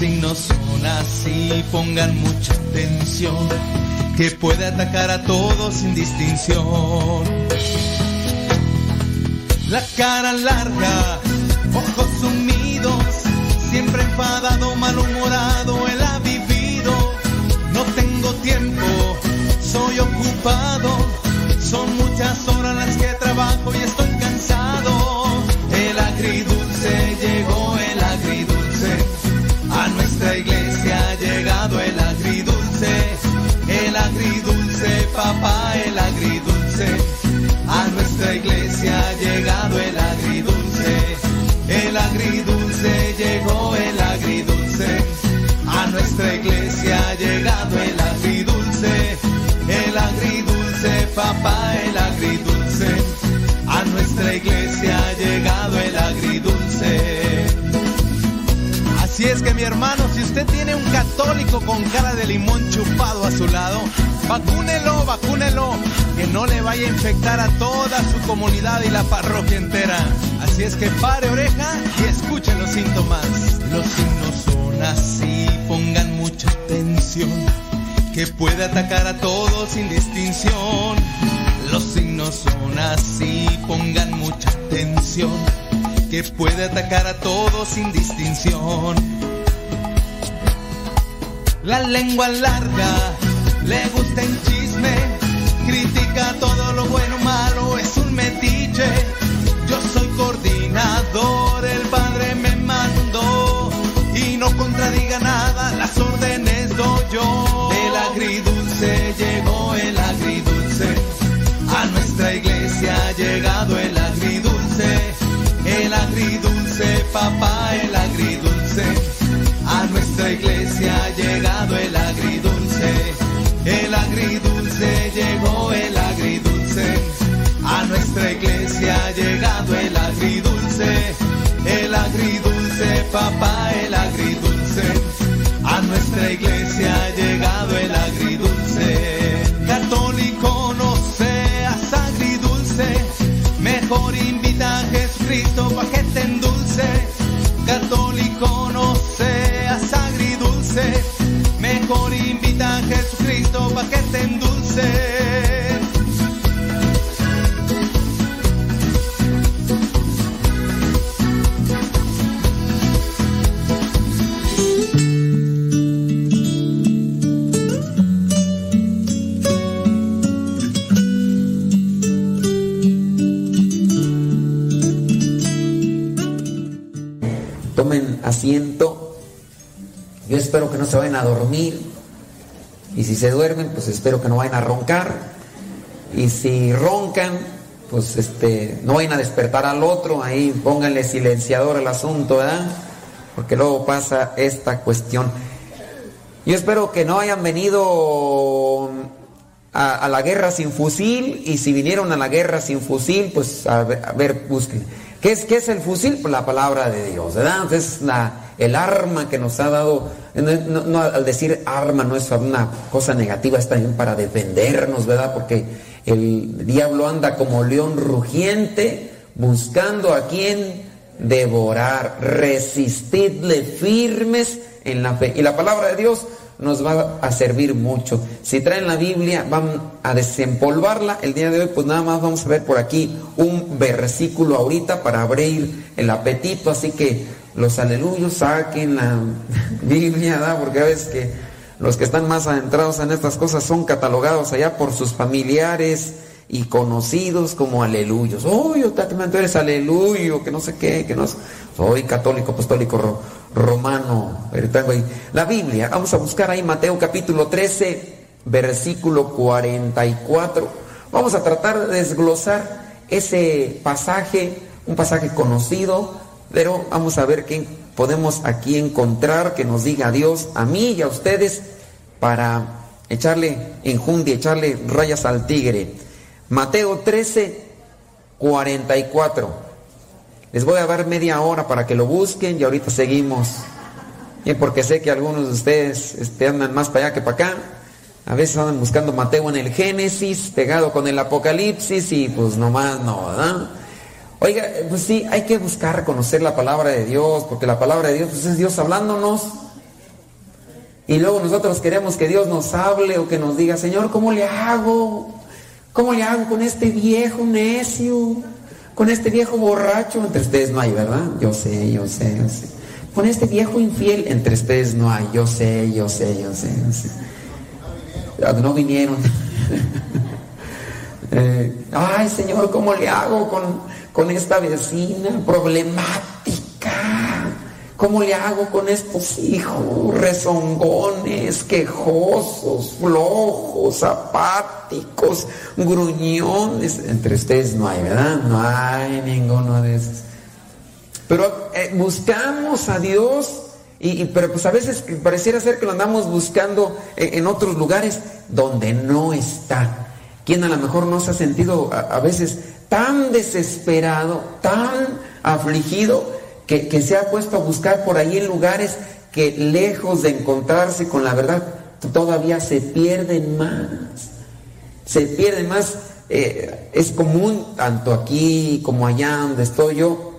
Signos son así, pongan mucha atención, que puede atacar a todos sin distinción. La cara larga, ojos hermano, si usted tiene un católico con cara de limón chupado a su lado, vacúnelo, vacúnelo, que no le vaya a infectar a toda su comunidad y la parroquia entera. Así es que pare oreja y escuche los síntomas. Los signos son así, pongan mucha atención, que puede atacar a todos sin distinción. Los signos son así, pongan mucha atención, que puede atacar a todos sin distinción. La lengua larga, le gusta el chisme, critica todo mejor se duermen, pues espero que no vayan a roncar. Y si roncan, pues este, no vayan a despertar al otro. Ahí pónganle silenciador al asunto. Porque luego pasa esta cuestión. Yo espero que no hayan venido a, la guerra sin fusil. Y si vinieron a la guerra sin fusil, pues a ver, a ver busquen. ¿Qué es, ¿Qué es el fusil? Pues la palabra de Dios, ¿verdad? Es la, el arma que nos ha dado. No, al decir arma no es una cosa negativa, es también para defendernos, ¿verdad? Porque el diablo anda como león rugiente buscando a quien devorar. Resistidle firmes en la fe. Y la palabra de Dios nos va a servir mucho. Si traen la Biblia, van a desempolvarla. El día de hoy, pues nada más vamos a ver por aquí un versículo ahorita para abrir el apetito. Así que los aleluyos saquen la Biblia. Porque a veces que los que están más adentrados en estas cosas son catalogados allá por sus familiares y conocidos como aleluyos. Uy, tú eres aleluyo, que no sé qué, que no sé. Soy católico, apostólico ro- romano. La Biblia, vamos a buscar ahí Mateo capítulo 13, versículo 44. Vamos a tratar de desglosar ese pasaje, un pasaje conocido, pero vamos a ver qué podemos aquí encontrar que nos diga Dios a mí y a ustedes para echarle enjundia, echarle rayas al tigre. Mateo 13, 44. Les voy a dar media hora para que lo busquen y ahorita seguimos. Bien, porque sé que algunos de ustedes este, andan más para allá que para acá. A veces andan buscando Mateo en el Génesis, pegado con el Apocalipsis y pues nomás no, ¿verdad? Oiga, eh, pues sí, hay que buscar conocer la palabra de Dios, porque la palabra de Dios pues es Dios hablándonos. Y luego nosotros queremos que Dios nos hable o que nos diga, Señor, ¿cómo le hago? ¿Cómo le hago con este viejo necio? Con este viejo borracho. Entre ustedes no hay, ¿verdad? Yo sé, yo sé, yo sé. Con este viejo infiel, entre ustedes no hay. Yo sé, yo sé, yo sé, yo sé. Ah, No vinieron. Eh, ay, Señor, ¿cómo le hago con, con esta vecina problemática? ¿Cómo le hago con estos hijos rezongones, quejosos, flojos, apáticos, gruñones? Entre ustedes no hay, ¿verdad? No hay ninguno de esos. Pero eh, buscamos a Dios, y, pero pues a veces pareciera ser que lo andamos buscando en otros lugares donde no está. Quien a lo mejor no se ha sentido a veces tan desesperado, tan afligido, que, se ha puesto a buscar por ahí en lugares que lejos de encontrarse con la verdad, todavía se pierden más se pierde más. eh, es común, tanto aquí como allá donde estoy yo,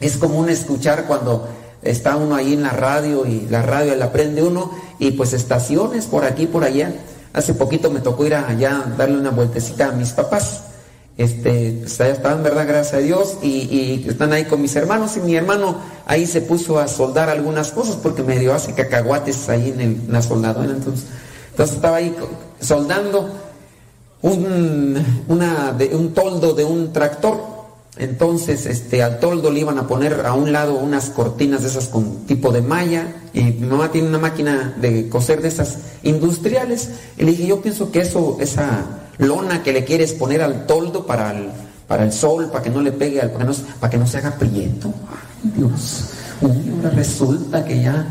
es común escuchar cuando está uno ahí en la radio y la radio la prende uno y pues estaciones por aquí, por allá. Hace poquito me tocó ir allá darle una vueltecita a mis papás. Este, pues allá estaban, ¿verdad? Gracias a Dios. Y, están ahí con mis hermanos. Y mi hermano ahí se puso a soldar algunas cosas porque me dio hace cacahuates ahí en, el- en la soldadora. Entonces, entonces estaba ahí soldando un, una, de, un toldo de un tractor. Entonces, este, al toldo le iban a poner a un lado unas cortinas de esas con tipo de malla. Y mi mamá tiene una máquina de coser de esas industriales. Y le dije, yo pienso que eso, esa lona que le quieres poner al toldo para el, para el sol, para que no le pegue, para que no, para que no se haga prieto. Ay, Dios. Uy, ahora resulta que ya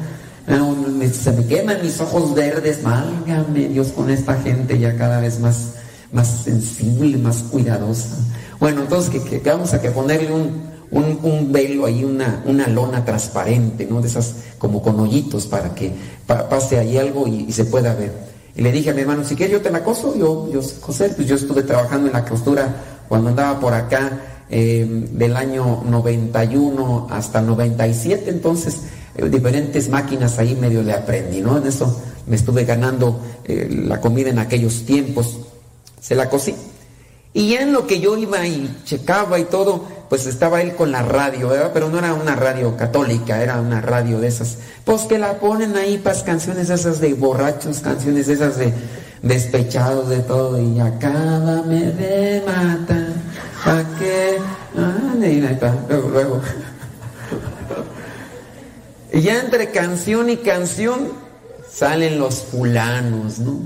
se me queman mis ojos verdes. Válgame Dios con esta gente ya cada vez más, más sensible, más cuidadosa. Bueno, entonces que, vamos a que ponerle un, un, un velo ahí, una, una lona transparente, ¿no? De esas como con hoyitos para que pa- pase ahí algo y, y se pueda ver. Y le dije a mi hermano, si quieres yo te la coso, yo, yo sé coser, pues yo estuve trabajando en la costura cuando andaba por acá eh, del año 91 hasta 97, entonces eh, diferentes máquinas ahí medio le aprendí, ¿no? En eso me estuve ganando eh, la comida en aquellos tiempos, se la cosí. Y ya en lo que yo iba y checaba y todo, pues estaba él con la radio, ¿verdad? Pero no era una radio católica, era una radio de esas. Pues que la ponen ahí para canciones esas de borrachos, canciones esas de despechados de todo. Y acábame de matar, ¿pa' qué? Ah, y ahí está, luego, luego. Y ya entre canción y canción salen los fulanos, ¿no?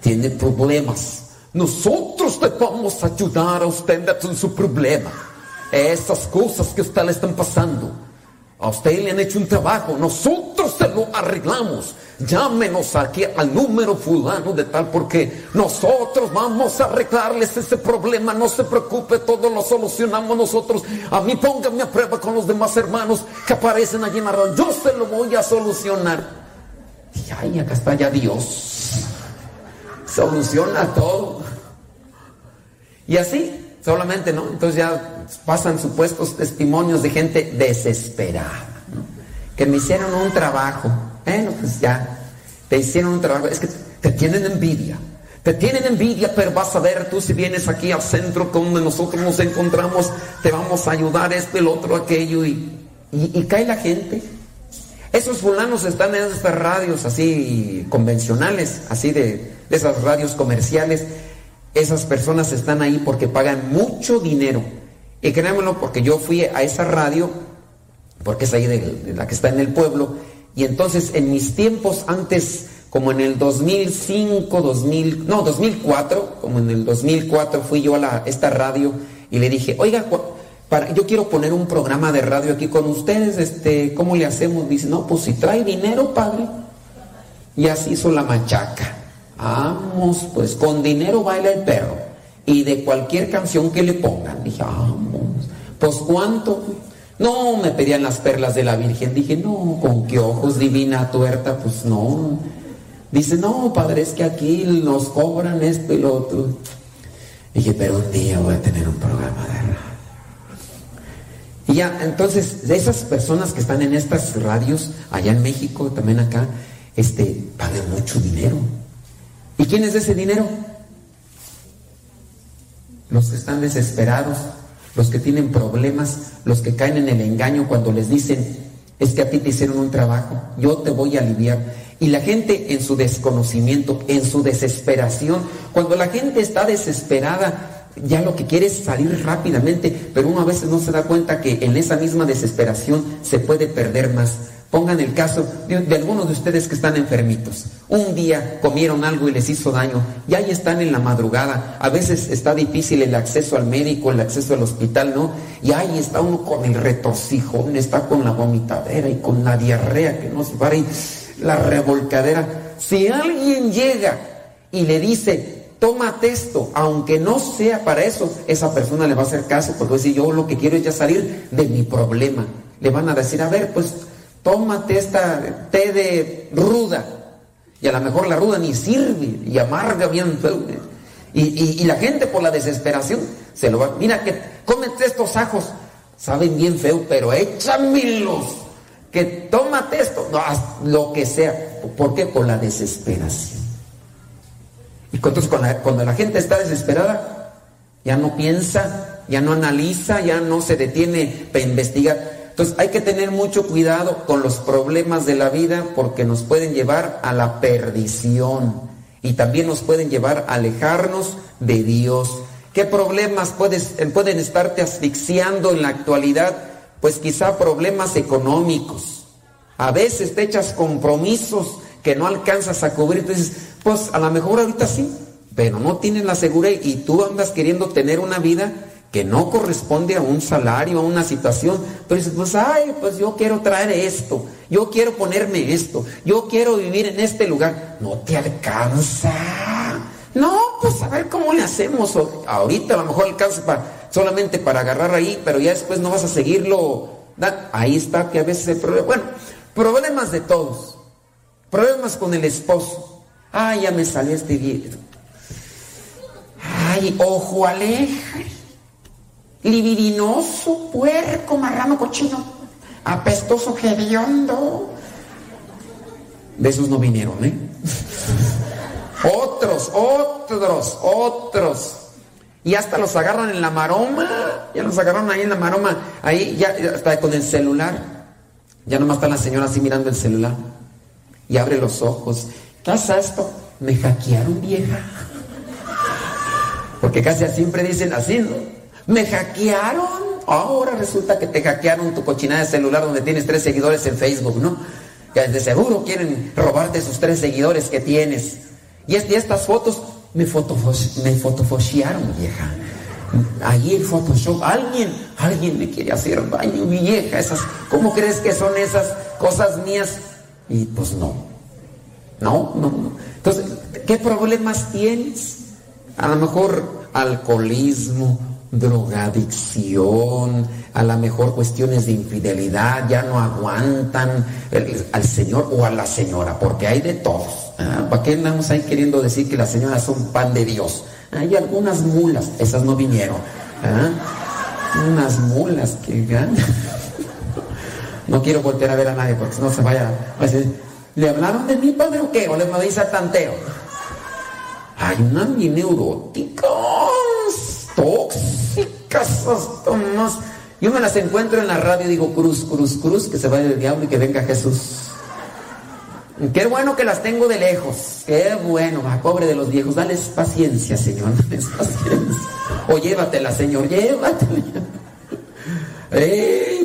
Tiene problemas. Nosotros le vamos a ayudar a usted en su problema. Esas cosas que usted le están pasando. A usted le han hecho un trabajo, nosotros se lo arreglamos. Llámenos aquí al número fulano de tal porque nosotros vamos a arreglarles ese problema. No se preocupe, todo lo solucionamos nosotros. A mí póngame a prueba con los demás hermanos que aparecen allí en la. Yo se lo voy a solucionar. Y ay, acá está ya Dios. Soluciona todo. Y así, solamente, ¿no? Entonces ya pasan supuestos testimonios de gente desesperada, ¿no? Que me hicieron un trabajo. Bueno, pues ya, te hicieron un trabajo. Es que te tienen envidia. Te tienen envidia, pero vas a ver tú si vienes aquí al centro donde nosotros nos encontramos, te vamos a ayudar esto, el otro, aquello, y, y, cae la gente. Esos fulanos están en estas radios así convencionales, así de esas radios comerciales. Esas personas están ahí porque pagan mucho dinero. Y créanmelo, porque yo fui a esa radio, porque es ahí de, la que está en el pueblo, y entonces en mis tiempos antes, como en el 2005, 2000, no, 2004, como en el 2004 fui yo a esta radio y le dije, oiga, para, yo quiero poner un programa de radio aquí con ustedes, este, ¿cómo le hacemos? Dice, no, pues si trae dinero, padre. Y así hizo la machaca. Vamos, pues con dinero baila el perro. Y de cualquier canción que le pongan. Dije, vamos. Pues cuánto. No, me pedían las perlas de la Virgen. Dije, no, con qué ojos divina tuerta, pues no. Dice, no, padre, es que aquí nos cobran esto y lo otro. Dije, pero un día voy a tener un programa de radio. Y ya, entonces, de esas personas que están en estas radios, allá en México, también acá, este, pagan mucho dinero. ¿Y quién es ese dinero? Los que están desesperados, los que tienen problemas, los que caen en el engaño cuando les dicen, es que a ti te hicieron un trabajo, yo te voy a aliviar. Y la gente en su desconocimiento, en su desesperación, cuando la gente está desesperada, ya lo que quiere es salir rápidamente, pero uno a veces no se da cuenta que en esa misma desesperación se puede perder más. Pongan el caso de, algunos de ustedes que están enfermitos. Un día comieron algo y les hizo daño y ahí están en la madrugada. A veces está difícil el acceso al médico, el acceso al hospital, ¿no? Y ahí está uno con el retorcijón, está con la vomitadera y con la diarrea que no se para y la revolcadera. Si alguien llega y le dice, tómate esto, aunque no sea para eso, esa persona le va a hacer caso porque va a decir, yo lo que quiero es ya salir de mi problema. Le van a decir, a ver, pues tómate esta té de ruda. Y a lo mejor la ruda ni sirve y amarga bien feo. Y, y- la gente por la desesperación se lo va. Mira que cómete estos ajos, saben bien feo, pero échamelos. Que tómate esto, no, lo que sea. ¿Por qué? Por la desesperación. Y entonces cuando la gente está desesperada, ya no piensa, ya no analiza, ya no se detiene para investigar. Entonces hay que tener mucho cuidado con los problemas de la vida porque nos pueden llevar a la perdición y también nos pueden llevar a alejarnos de Dios. ¿Qué problemas puedes- pueden estarte asfixiando en la actualidad? Pues quizá problemas económicos. A veces te echas compromisos que no alcanzas a cubrir. Pues a lo mejor ahorita sí, pero no tienes la seguridad y tú andas queriendo tener una vida que no corresponde a un salario, a una situación. Pero dices, pues ay, pues yo quiero traer esto, yo quiero ponerme esto, yo quiero vivir en este lugar. No te alcanza. No, pues a ver cómo le hacemos. Ahorita a lo mejor alcanza para, solamente para agarrar ahí, pero ya después no vas a seguirlo. Ahí está que a veces el problema. Bueno, problemas de todos. Problemas con el esposo. Ay, ya me salió este viejo. Ay, ojo alegre. Libidinoso, puerco, marrano, cochino. Apestoso, hediondo. De esos no vinieron, ¿eh? Otros, otros, otros. Y hasta los agarran en la maroma. Ya los agarraron ahí en la maroma. Ahí ya está con el celular. Ya nomás está la señora así mirando el celular. Y abre los ojos. ¿Qué es esto? Me hackearon, vieja. Porque casi siempre dicen así, ¿no? Me hackearon. Ahora resulta que te hackearon tu cochinada de celular donde tienes tres seguidores en Facebook, ¿no? Que de seguro quieren robarte esos tres seguidores que tienes. Y, es- y estas fotos me, fotofos, me fotofoshearon, vieja. Ahí el Photoshop, alguien, alguien me quiere hacer daño, vieja. Esas, ¿Cómo crees que son esas cosas mías? Y pues no. No, no, no. Entonces, ¿qué problemas tienes? A lo mejor alcoholismo, drogadicción, a lo mejor cuestiones de infidelidad, ya no aguantan al señor o a la señora, porque hay de todos. Ah, ¿Para qué andamos ahí queriendo decir que las señoras son pan de Dios? Hay algunas mulas, esas no vinieron. ¿ah? Unas mulas que ¿ah? No quiero voltear a ver a nadie porque si no se vaya ¿le hablaron de mi padre o qué? ¿O le dice a tanteo? Hay unas bien neuróticas, tóxicas, más. Yo me las encuentro en la radio y digo, cruz, cruz, cruz, que se vaya el diablo y que venga Jesús. Qué bueno que las tengo de lejos. Qué bueno, ah, pobre de los viejos. Dales paciencia, Señor. Dales paciencia. O llévatela, Señor, llévatela.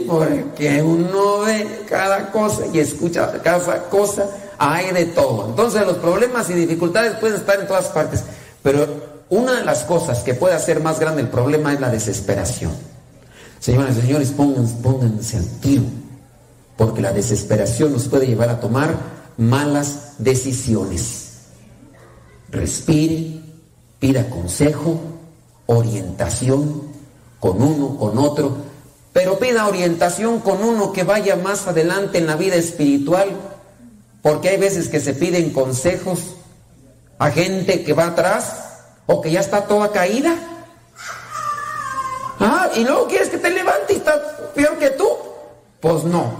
Porque uno ve cada cosa y escucha cada cosa, hay de todo. Entonces los problemas y dificultades pueden estar en todas partes, pero una de las cosas que puede hacer más grande el problema es la desesperación. Señoras y señores, pónganse, pónganse al tiro, porque la desesperación nos puede llevar a tomar malas decisiones. Respire, pida consejo, orientación con uno, con otro, pero pida orientación con uno que vaya más adelante en la vida espiritual, porque hay veces que se piden consejos a gente que va atrás o que ya está toda caída. Ah, y luego quieres que te levante y está peor que Pues no,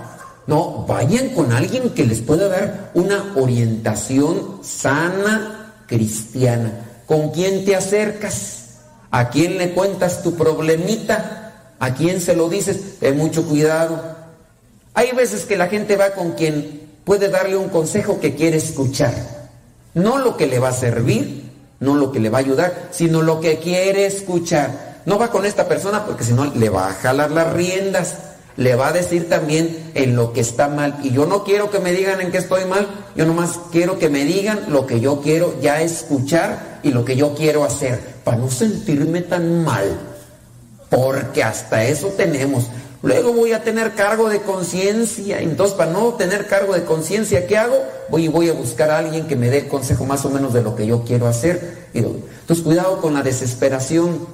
no, vayan con alguien que les pueda dar una orientación sana cristiana. ¿Con quién te acercas? ¿A quién le cuentas tu problemita? ¿A quién se lo dices? Ten mucho cuidado. Hay veces que la gente va con quien puede darle un consejo que quiere escuchar. No lo que le va a servir, no lo que le va a ayudar, sino lo que quiere escuchar. No va con esta persona porque si no le va a jalar las riendas, le va a decir también en lo que está mal. Y yo no quiero que me digan en qué estoy mal, yo nomás quiero que me digan lo que yo quiero ya escuchar y lo que yo quiero hacer, para no sentirme tan mal. Porque hasta eso tenemos. Luego voy a tener cargo de conciencia. Entonces, para no tener cargo de conciencia, ¿qué hago? Voy y voy a buscar a alguien que me dé el consejo más o menos de lo que yo quiero hacer. Entonces, cuidado con la desesperación.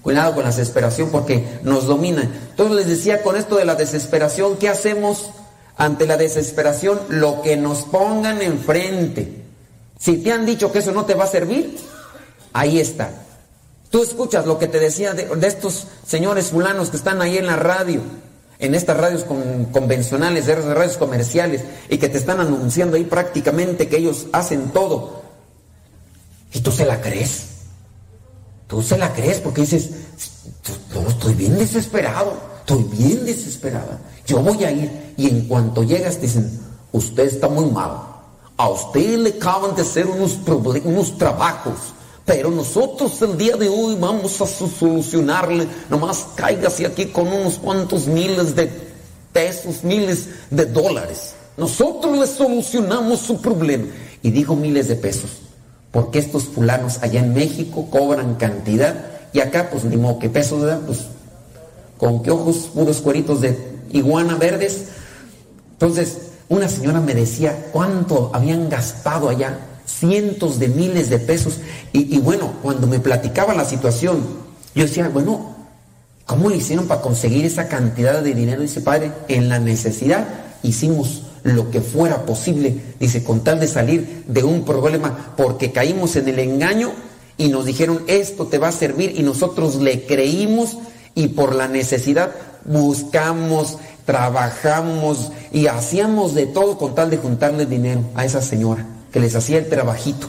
Cuidado con la desesperación porque nos domina. Entonces les decía con esto de la desesperación, ¿qué hacemos ante la desesperación? Lo que nos pongan enfrente. Si te han dicho que eso no te va a servir, ahí está. Tú escuchas lo que te decía de, estos señores fulanos que están ahí en la radio, en estas radios con- convencionales, de radios comerciales, y que te están anunciando ahí prácticamente que ellos hacen todo. Y tú se la crees. Tú se la crees porque dices, yo estoy bien desesperado, estoy bien desesperada. Yo voy a ir y en cuanto llegas te dicen, usted está muy mal. A usted le acaban de hacer unos, unos trabajos, pero nosotros el día de hoy vamos a so- solucionarle. Nomás cáigase aquí con unos cuantos miles de pesos, miles de dólares. Nosotros le solucionamos su problema. Y digo miles de pesos, porque estos fulanos allá en México cobran cantidad y acá pues ni modo que pesos, ¿verdad? Pues con qué ojos puros cueritos de iguana verdes. Entonces, una señora me decía cuánto habían gastado allá, cientos de miles de pesos. Y, bueno, cuando me platicaba la situación, yo decía, bueno, ¿cómo le hicieron para conseguir esa cantidad de dinero? Dice, padre, en la necesidad hicimos lo que fuera posible, dice, con tal de salir de un problema, porque caímos en el engaño y nos dijeron, esto te va a servir, y nosotros le creímos y por la necesidad buscamos, trabajamos y hacíamos de todo con tal de juntarle dinero a esa señora que les hacía el trabajito.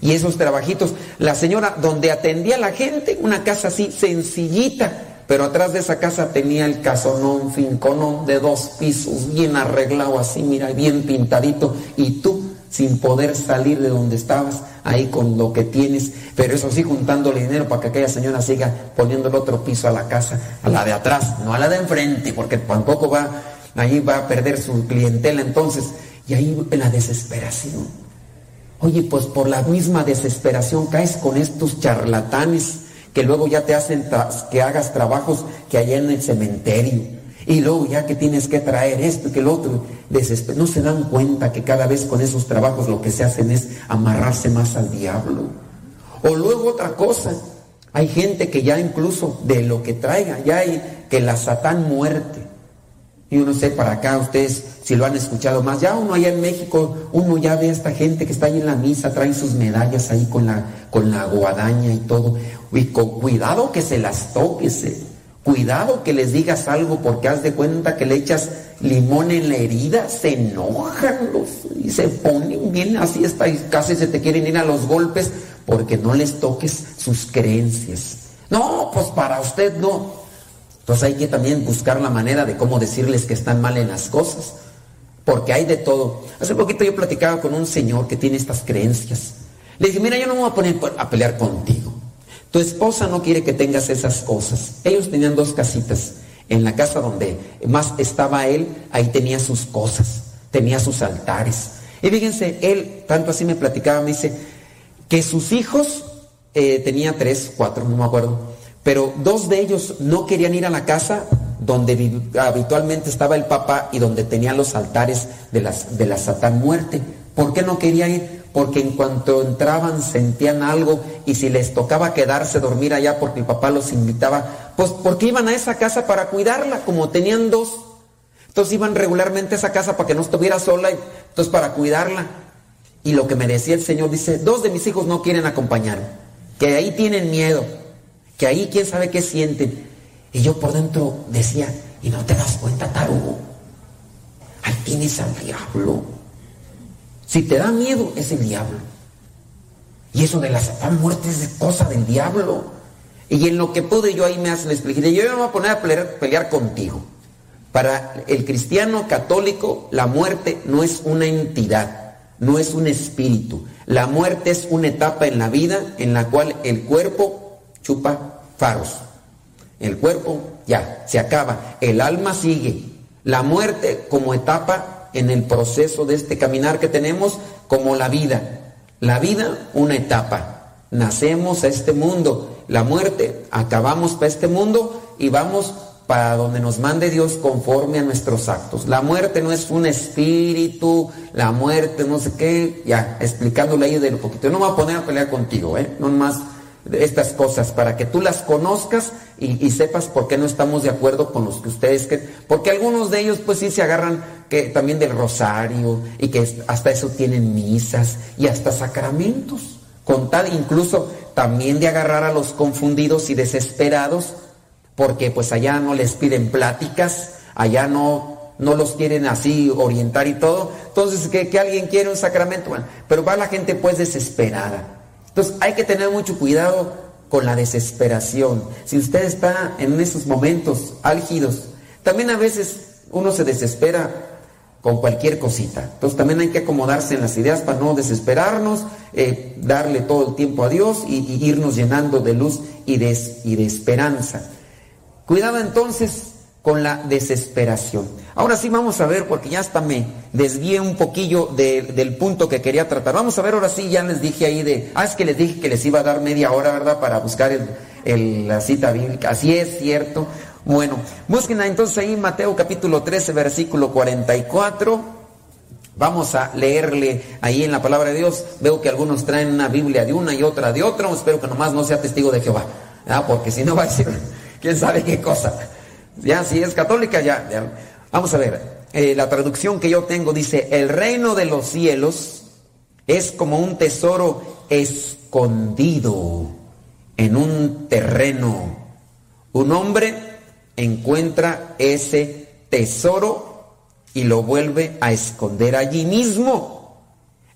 Y esos trabajitos, la señora donde atendía a la gente, una casa así sencillita, pero atrás de esa casa tenía el casonón, finconón de dos pisos, bien arreglado así, mira, bien pintadito, y tú sin poder salir de donde estabas, ahí con lo que tienes, pero eso sí juntándole dinero para que aquella señora siga poniendo el otro piso a la casa, a la de atrás, no a la de enfrente, porque tampoco va, ahí va a perder su clientela entonces, y ahí en la desesperación. Oye, pues por la misma desesperación caes con estos charlatanes que luego ya te hacen que hagas trabajos que allá en el cementerio. Y luego ya que tienes que traer esto y que lo otro, no se dan cuenta que cada vez con esos trabajos lo que se hacen es amarrarse más al diablo. O luego otra cosa, hay gente que ya incluso de lo que traiga, ya hay que la satán muerte. Yo no sé para acá ustedes si lo han escuchado más. Ya uno allá en México, uno ya ve a esta gente que está ahí en la misa, traen sus medallas ahí con la, con la guadaña y todo. Y con cuidado que se las toques. eh. Cuidado que les digas algo porque haz de cuenta que le echas limón en la herida, se enojan los, y se ponen bien así hasta y casi se te quieren ir a los golpes porque no les toques sus creencias. No, pues para usted no. Entonces hay que también buscar la manera de cómo decirles que están mal en las cosas, porque hay de todo. Hace poquito yo platicaba con un señor que tiene estas creencias. Le dije, mira, yo no me voy a poner a pelear contigo. Tu esposa no quiere que tengas esas cosas. Ellos tenían dos casitas. En la casa donde más estaba él, ahí tenía sus cosas, tenía sus altares. Y fíjense, él, tanto así me platicaba, me dice que sus hijos, eh, tenía tres, cuatro, no me acuerdo, pero dos de ellos no querían ir a la casa donde habitualmente estaba el papá y donde tenía los altares de, las, de la Satán muerte. ¿Por qué no quería ir? Porque en cuanto entraban sentían algo y si les tocaba quedarse dormir allá porque el papá los invitaba, pues porque iban a esa casa para cuidarla, como tenían dos. Entonces iban regularmente a esa casa para que no estuviera sola, y, entonces para cuidarla. Y lo que me decía el Señor, dice, dos de mis hijos no quieren acompañarme, que ahí tienen miedo, que ahí quién sabe qué sienten. Y yo por dentro decía, ¿y no te das cuenta, tarugo? Ahí tienes al diablo. Si te da miedo, es el diablo. Y eso de la Satan muerte es cosa del diablo. Y en lo que pude yo ahí me la explicación. Yo me voy a poner a pelear contigo. Para el cristiano católico, la muerte no es una entidad, no es un espíritu. La muerte es una etapa en la vida en la cual el cuerpo chupa faros. El cuerpo ya se acaba, el alma sigue. La muerte como etapa en el proceso de este caminar que tenemos, como la vida. La vida, una etapa. Nacemos a este mundo. La muerte, acabamos para este mundo y vamos para donde nos mande Dios conforme a nuestros actos. La muerte no es un espíritu, la muerte no sé qué, ya, explicándole ahí de lo poquito. No me voy a poner a pelear contigo, ¿eh? No más estas cosas, para que tú las conozcas y, sepas por qué no estamos de acuerdo con los que ustedes que porque algunos de ellos pues sí se agarran que también del rosario y que hasta eso tienen misas y hasta sacramentos con tal incluso también de agarrar a los confundidos y desesperados porque pues allá no les piden pláticas allá no no los quieren así orientar y todo. Entonces que, que alguien quiere un sacramento bueno, pero va la gente pues desesperada entonces hay que tener mucho cuidado con la desesperación. Si usted está en esos momentos álgidos, también a veces uno se desespera con cualquier cosita. Entonces también hay que acomodarse en las ideas para no desesperarnos, eh, darle todo el tiempo a Dios y, irnos llenando de luz y de esperanza. Cuidado entonces con la desesperación. Ahora sí vamos a ver, porque ya hasta me desvié un poquillo de, del punto que quería tratar. Vamos a ver, ahora sí, ya les dije ahí de, ah, es que les dije que les iba a dar media hora, ¿verdad? Para buscar el, la cita bíblica. Así es, cierto. Bueno, busquen entonces ahí Mateo capítulo 13, versículo 44. Vamos a leerle ahí en la palabra de Dios. Veo que algunos traen una Biblia de una y otra de otra. Espero que nomás no sea testigo de Jehová. ¿verdad? Porque si no va a decir, quién sabe qué cosa. Ya, si es católica, ya. Vamos a ver. Eh, la traducción que yo tengo dice, el reino de los cielos es como un tesoro escondido en un terreno. Un hombre encuentra ese tesoro y lo vuelve a esconder allí mismo.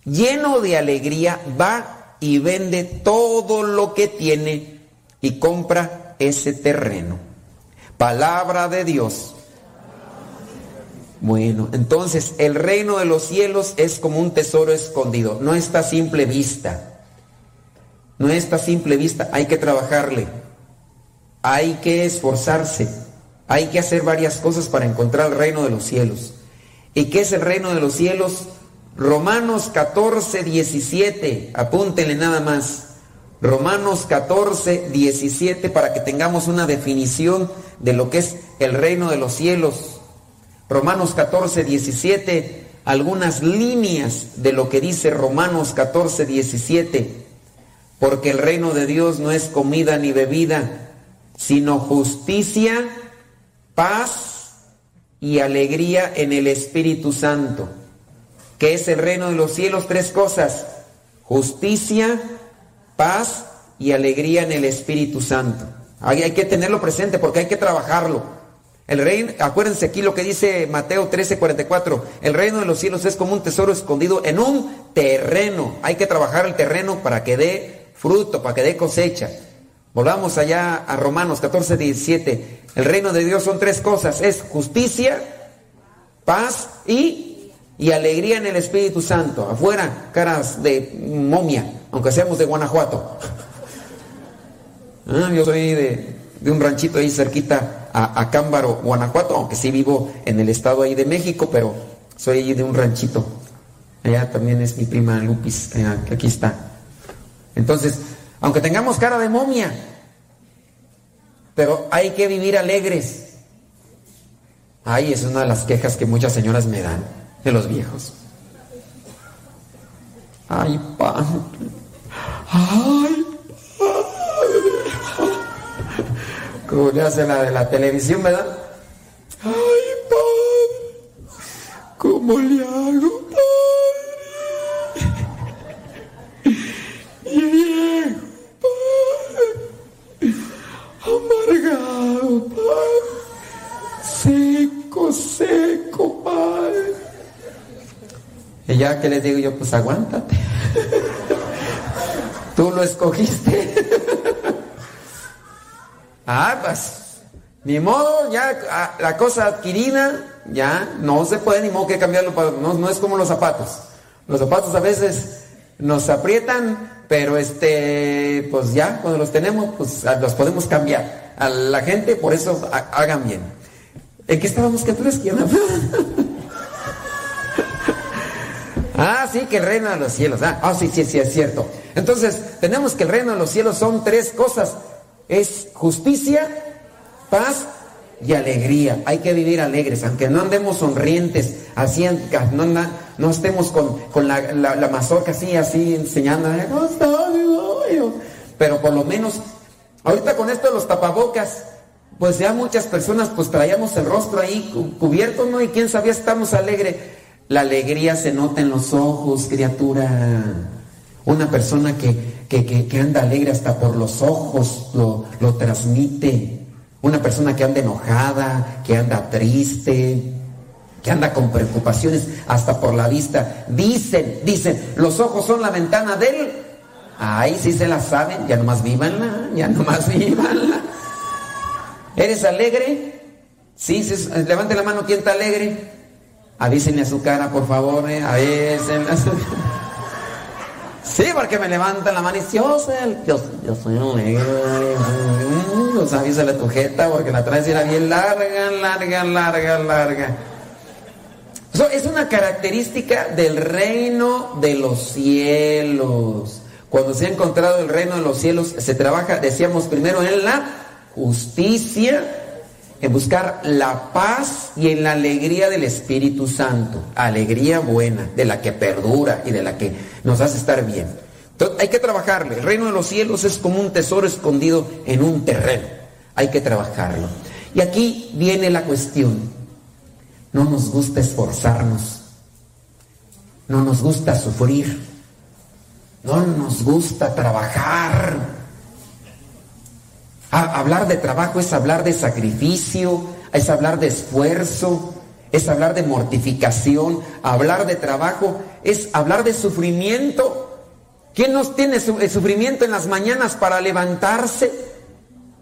Lleno de alegría, va y vende todo lo que tiene y compra ese terreno. Palabra de Dios. Bueno, entonces el reino de los cielos es como un tesoro escondido, no está a simple vista. No está a simple vista, hay que trabajarle. Hay que esforzarse. Hay que hacer varias cosas para encontrar el reino de los cielos. ¿Y qué es el reino de los cielos? Romanos 14, 17. Apúntenle nada más. Romanos 14, 17 para que tengamos una definición de lo que es el reino de los cielos. Romanos 14, 17, algunas líneas de lo que dice Romanos 14, 17. Porque el reino de Dios no es comida ni bebida, sino justicia, paz y alegría en el Espíritu Santo. ¿Qué es el reino de los cielos? Tres cosas. Justicia, paz y alegría en el Espíritu Santo. Hay, hay, que tenerlo presente porque hay que trabajarlo. El reino, acuérdense aquí lo que dice Mateo 13, 44. El reino de los cielos es como un tesoro escondido en un terreno. Hay que trabajar el terreno para que dé fruto, para que dé cosecha. Volvamos allá a Romanos 14, 17. El reino de Dios son tres cosas. Es justicia, paz y, y alegría en el Espíritu Santo. Afuera, caras de momia aunque seamos de Guanajuato. Ah, yo soy de, un ranchito ahí cerquita a, Cámbaro, Guanajuato, aunque sí vivo en el estado ahí de México, pero soy de un ranchito. Allá también es mi prima Lupis, allá, aquí está. Entonces, aunque tengamos cara de momia, pero hay que vivir alegres. Ay, es una de las quejas que muchas señoras me dan de los viejos. Ay, pa. Ay, padre. Como le hace la de la televisión, ¿verdad? Ay, padre. ¿Cómo le hago, padre? Viejo, padre. Amargado, padre. seco, padre. Ya que les digo yo, pues aguántate. Tú lo escogiste. ah, pues, ni modo, ya ah, la cosa adquirida, ya no se puede ni modo que cambiarlo, no, no es como los zapatos. Los zapatos a veces nos aprietan, pero este, pues ya, cuando los tenemos, pues ah, los podemos cambiar. A la gente, por eso ha- hagan bien. ¿En qué estábamos quien habla? Ah, sí, que el reino de los cielos. Ah, ah, sí, sí, sí, es cierto. Entonces, tenemos que el reino de los cielos son tres cosas. Es justicia, paz y alegría. Hay que vivir alegres, aunque no andemos sonrientes, así, no, estemos con, la, la, mazorca así, así, enseñando. Pero por lo menos, ahorita con esto de los tapabocas, pues ya muchas personas pues traíamos el rostro ahí cu- cubierto, ¿no? Y quién sabía, estamos alegres. La alegría se nota en los ojos, criatura. Una persona que, que, que- anda alegre hasta por los ojos lo, lo transmite. Una persona que anda enojada, que anda triste, que anda con preocupaciones hasta por la vista. Dicen, dicen, los ojos son la ventana del... Ay, sí se la saben, ya nomás vívanla, ya nomás vívanla. ¿Eres alegre? Sí, sí, levante la mano, ¿quién está alegre? Avísenle a su cara, por favor, eh, avísenle a su Sí, porque me levantan la mano y dice, yo soy, el- yo, yo soy alegre. Mm, Pues avísale a tu jeta porque la traes era bien larga, larga, larga, larga. Eso es una característica del reino de los cielos. Cuando se ha encontrado el reino de los cielos, se trabaja, decíamos primero, en la justicia, en buscar la paz y en la alegría del Espíritu Santo. Alegría buena, de la que perdura y de la que nos hace estar bien. Entonces, hay que trabajarle. El reino de los cielos es como un tesoro escondido en un terreno. Hay que trabajarlo. Y aquí viene la cuestión. No nos gusta esforzarnos. No nos gusta sufrir. No nos gusta trabajar. Hablar de trabajo es hablar de sacrificio, es hablar de esfuerzo, es hablar de mortificación. Hablar de trabajo es hablar de sufrimiento. ¿Quién nos tiene el sufrimiento en las mañanas para levantarse?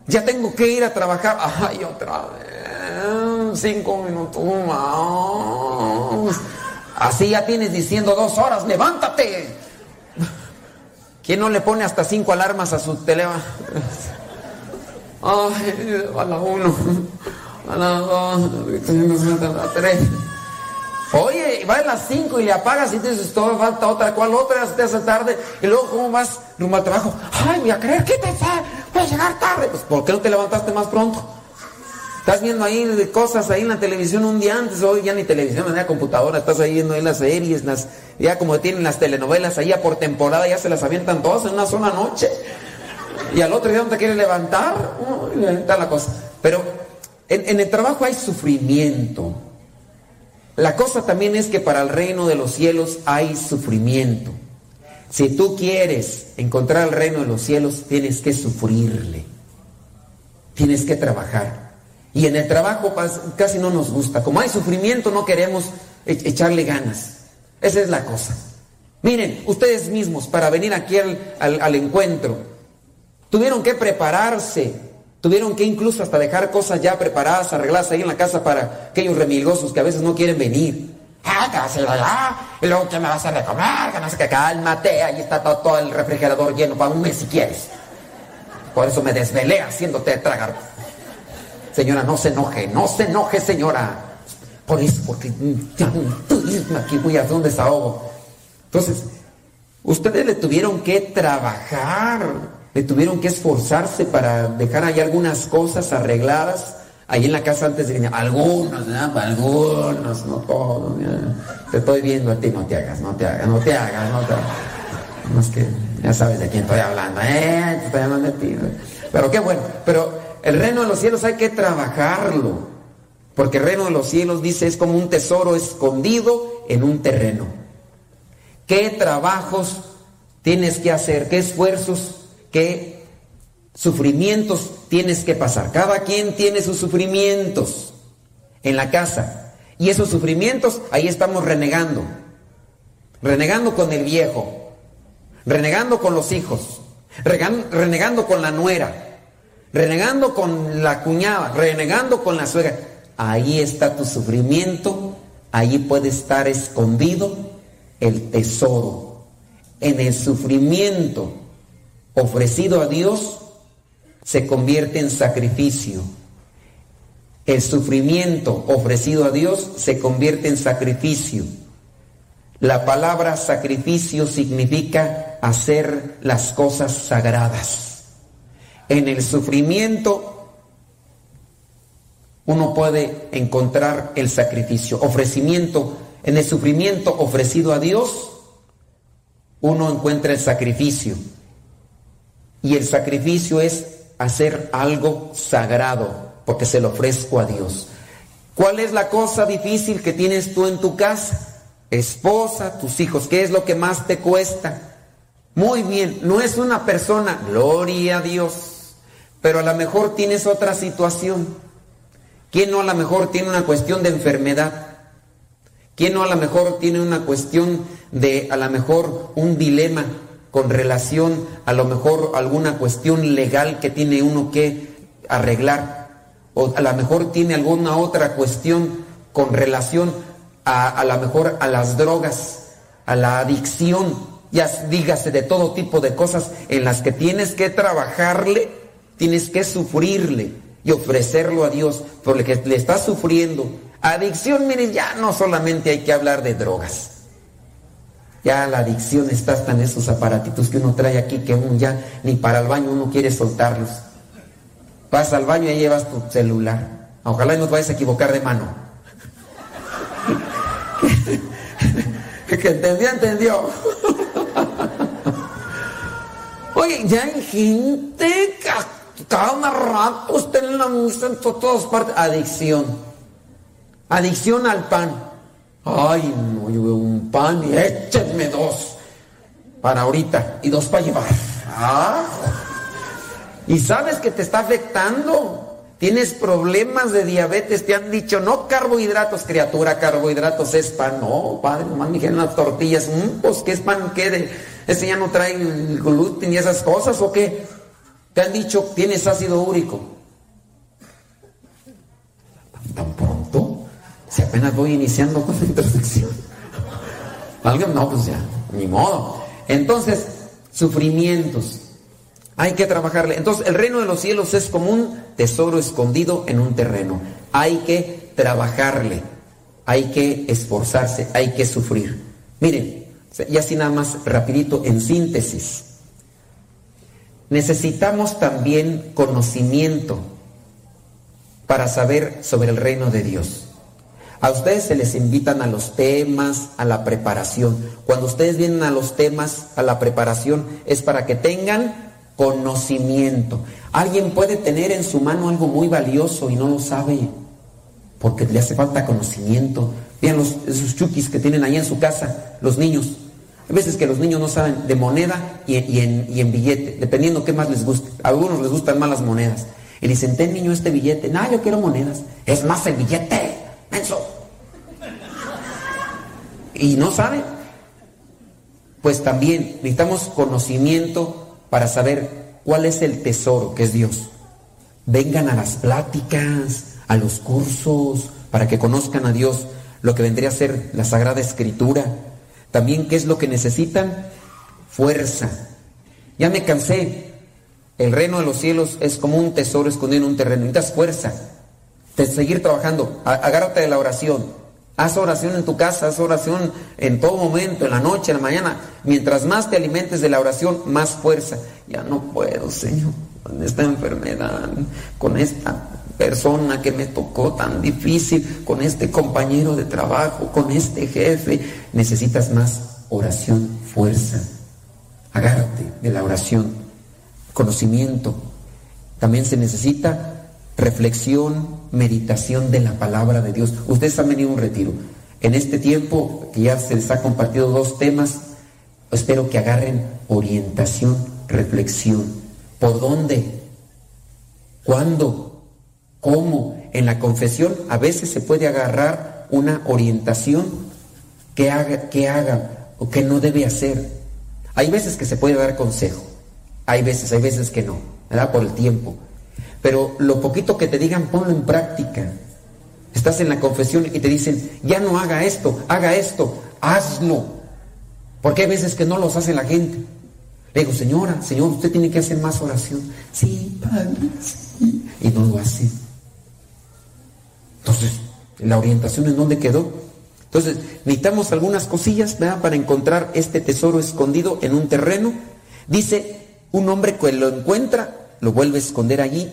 Ya tengo que ir a trabajar. Ay, otra vez. Cinco minutos más. Así ya tienes diciendo dos horas. ¡Levántate! ¿Quién no le pone hasta cinco alarmas a su teléfono? Ay, a la uno, a la dos, a la tres. Oye, va a las cinco y le apagas y dices, todo falta otra, ¿cuál otra? Te tarde. Y luego, ¿cómo vas rumbo al trabajo? Ay, voy a creer que te voy a llegar tarde. Pues, ¿por qué no te levantaste más pronto? Estás viendo ahí cosas ahí en la televisión un día antes, hoy ya ni televisión, ni computadora, estás ahí viendo ahí las series, las, ya como tienen las telenovelas ahí ya por temporada, ya se las avientan todas en una sola noche. Y al otro día no te quieres levantar, está la cosa. Pero en, el trabajo hay sufrimiento. La cosa también es que para el reino de los cielos hay sufrimiento. Si tú quieres encontrar el reino de los cielos, tienes que sufrirle. Tienes que trabajar. Y en el trabajo casi no nos gusta. Como hay sufrimiento, no queremos e- echarle ganas. Esa es la cosa. Miren, ustedes mismos, para venir aquí al encuentro, tuvieron que prepararse, tuvieron que incluso hasta dejar cosas ya preparadas, arregladas ahí en la casa para aquellos remilgosos que a veces no quieren venir. Ah, te vas a ir allá, y luego ¿qué me vas a comer? Que no sé qué, cálmate, ahí está todo, el refrigerador lleno para un mes si quieres. Por eso me desvelé haciéndote tragar. Señora, no se enoje, no se enoje, señora. Por eso, porque aquí voy a hacer un desahogo. Entonces, ustedes le tuvieron que trabajar, le tuvieron que esforzarse para dejar ahí algunas cosas arregladas ahí en la casa antes de venir. Algunos, ¿verdad? algunos, no todos. Te estoy viendo a ti, no te hagas, no te hagas, no te hagas, es que ya sabes de quién estoy hablando, ¿eh? Te estoy hablando de ti. Pero qué bueno, pero el reino de los cielos hay que trabajarlo. Porque el reino de los cielos, dice, es como un tesoro escondido en un terreno. ¿Qué trabajos tienes que hacer? ¿Qué esfuerzos? ¿Qué sufrimientos tienes que pasar? Cada quien tiene sus sufrimientos. en la casa. Y esos sufrimientos, ahí estamos renegando. Renegando con el viejo, renegando con los hijos, renegando con la nuera, renegando con la cuñada, renegando con la suegra. Ahí está tu sufrimiento, ahí puede estar escondido el tesoro. En el sufrimiento ofrecido a Dios se convierte en sacrificio. El sufrimiento ofrecido a Dios se convierte en sacrificio. La palabra sacrificio significa hacer las cosas sagradas. En el sufrimiento uno puede encontrar el sacrificio, ofrecimiento. En el sufrimiento ofrecido a Dios, uno encuentra el sacrificio. Y el sacrificio es hacer algo sagrado, porque se lo ofrezco a Dios. ¿Cuál es la cosa difícil que tienes tú en tu casa? Esposa, tus hijos, ¿qué es lo que más te cuesta? Muy bien, no es una persona, gloria a Dios, pero a lo mejor tienes otra situación. ¿Quién no a lo mejor tiene una cuestión de enfermedad? ¿Quién no a lo mejor tiene una cuestión de, a lo mejor, un dilema con relación, a lo mejor, alguna cuestión legal que tiene uno que arreglar? O a lo mejor tiene alguna otra cuestión con relación a, a lo mejor a las drogas, a la adicción, ya dígase de todo tipo de cosas en las que tienes que trabajarle, tienes que sufrirle y ofrecerlo a Dios por lo que le estás sufriendo. Adicción, miren, ya no solamente hay que hablar de drogas. Ya la adicción está hasta en esos aparatitos que uno trae aquí que uno ya ni para el baño uno quiere soltarlos. Vas al baño y llevas tu celular. Ojalá y no te vayas a equivocar de mano. que entendió, entendió. Oye, ya hay gente que cada rato está en la misa en to- todas partes. Adicción. Adicción al pan. Ay, no, yo veo un pan y échenme dos para ahorita y dos para llevar. Ah. Y sabes que te está afectando. Tienes problemas de diabetes, te han dicho, no carbohidratos, criatura, carbohidratos es pan. No, padre, nomás me dijeron las tortillas. Mm, pues, ¿qué es pan? ¿Qué? De, ¿Ese ya no trae gluten y esas cosas o qué? Te han dicho, tienes ácido úrico. ¿Tan pronto? Si apenas voy iniciando con la introducción. ¿Alguien? No, pues ya, ni modo. Entonces, sufrimientos. Hay que trabajarle. Entonces, el reino de los cielos es como un tesoro escondido en un terreno. Hay que trabajarle. Hay que esforzarse. Hay que sufrir. Miren, y así nada más rapidito, en síntesis. Necesitamos también conocimiento para saber sobre el reino de Dios. A ustedes se les invitan a los temas, a la preparación. Cuando ustedes vienen a los temas, a la preparación, es para que tengan conocimiento. Alguien puede tener en su mano algo muy valioso y no lo sabe, porque le hace falta conocimiento. Vean los, esos chukis que tienen ahí en su casa, los niños. Hay veces que los niños no saben de moneda y, en billete, dependiendo qué más les guste. A algunos les gustan más las monedas. Y dicen, ten niño este billete. No, yo quiero monedas. Es más el billete. Menso. Y no sabe. Pues también necesitamos conocimiento para saber cuál es el tesoro que es Dios. Vengan a las pláticas, a los cursos, para que conozcan a Dios, lo que vendría a ser la Sagrada Escritura. También, ¿qué es lo que necesitan? Fuerza. Ya me cansé. El reino de los cielos es como un tesoro escondido en un terreno. Necesitas fuerza. De seguir trabajando. Agárrate de la oración. Haz oración en tu casa, haz oración en todo momento, en la noche, en la mañana. Mientras más te alimentes de la oración, más fuerza. Ya no puedo, Señor, con esta enfermedad, con esta persona que me tocó tan difícil, con este compañero de trabajo, con este jefe. Necesitas más oración, fuerza. Agárrate de la oración, conocimiento. También se necesita reflexión, meditación de la palabra de Dios. Ustedes han venido a un retiro. En este tiempo que ya se les ha compartido dos temas, espero que agarren orientación, reflexión. ¿Por dónde? ¿Cuándo? ¿Cómo? en la confesión a veces se puede agarrar una orientación que haga, que haga o que no debe hacer. Hay veces que se puede dar consejo, hay veces, hay veces que no, ¿verdad? Por el tiempo. Pero lo poquito que te digan, ponlo en práctica. Estás en la confesión y te dicen, ya no haga esto, haga esto, hazlo. Porque hay veces que no los hace la gente. Le digo, señora, señor, usted tiene que hacer más oración. Sí, padre, sí. Y no lo hace. Entonces, la orientación en dónde quedó. Entonces, necesitamos algunas cosillas para encontrar este tesoro escondido en un terreno. Dice, un hombre que lo encuentra, lo vuelve a esconder allí,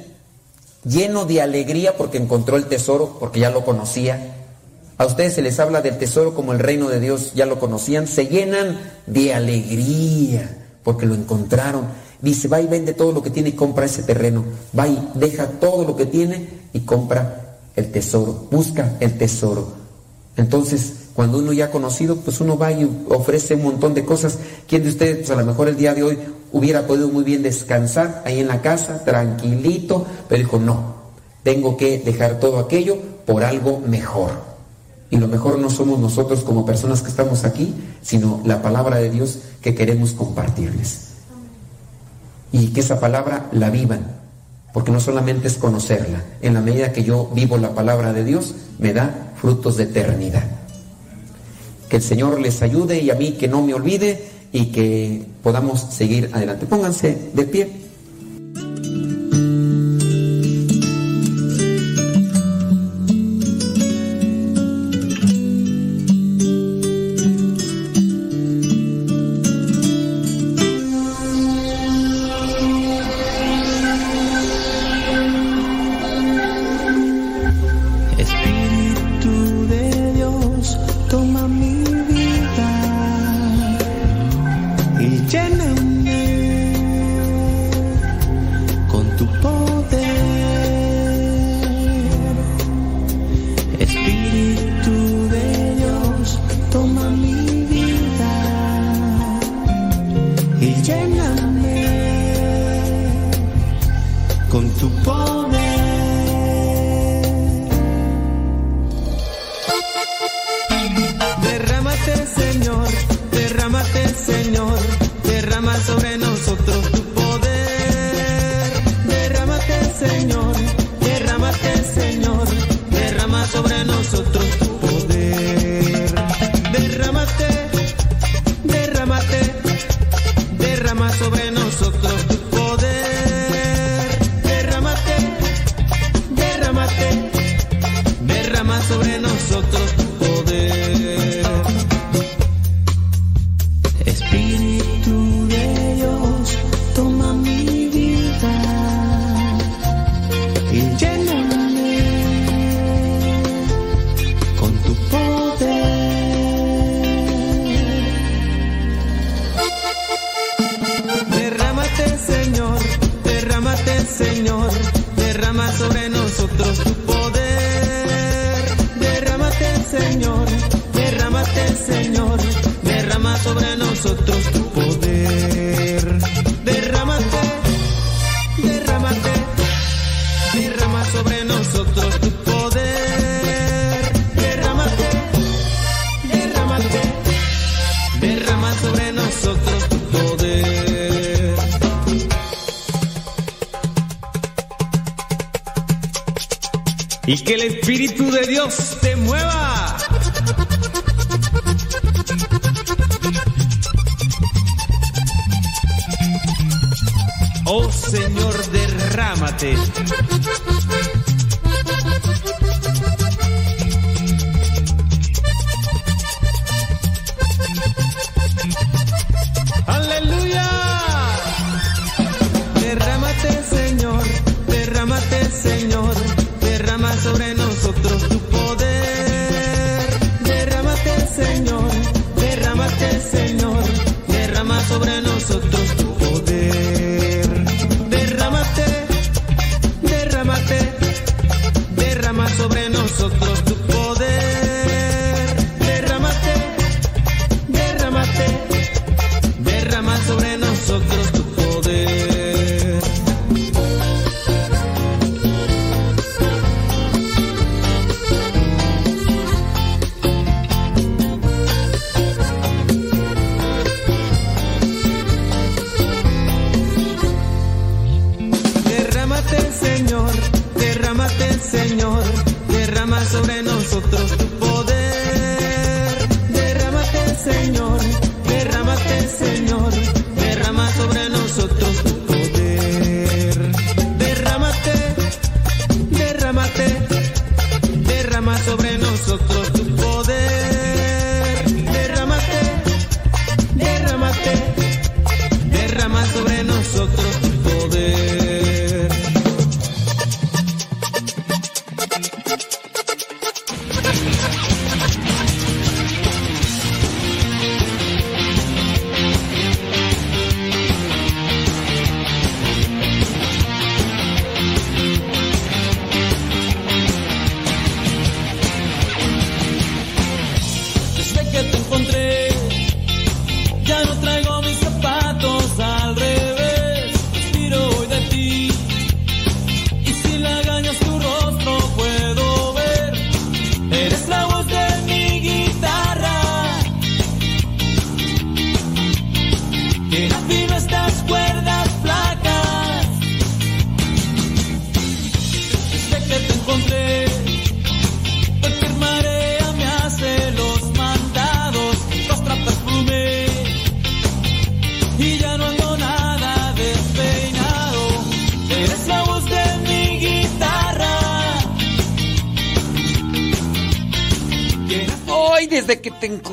lleno de alegría porque encontró el tesoro, porque ya lo conocía. A ustedes se les habla del tesoro como el reino de Dios, ya lo conocían, se llenan de alegría porque lo encontraron. Dice, va y vende todo lo que tiene y compra ese terreno. Va y deja todo lo que tiene y compra el tesoro, busca el tesoro. Entonces, cuando uno ya ha conocido, pues uno va y ofrece un montón de cosas. ¿Quién de ustedes, pues a lo mejor el día de hoy hubiera podido muy bien descansar ahí en la casa, tranquilito, pero dijo, no, tengo que dejar todo aquello por algo mejor. Y lo mejor no somos nosotros como personas que estamos aquí, sino la palabra de Dios que queremos compartirles. Y que esa palabra la vivan, porque no solamente es conocerla, en la medida que yo vivo la palabra de Dios, me da frutos de eternidad. Que el Señor les ayude y a mí que no me olvide y que podamos seguir adelante. Pónganse de pie.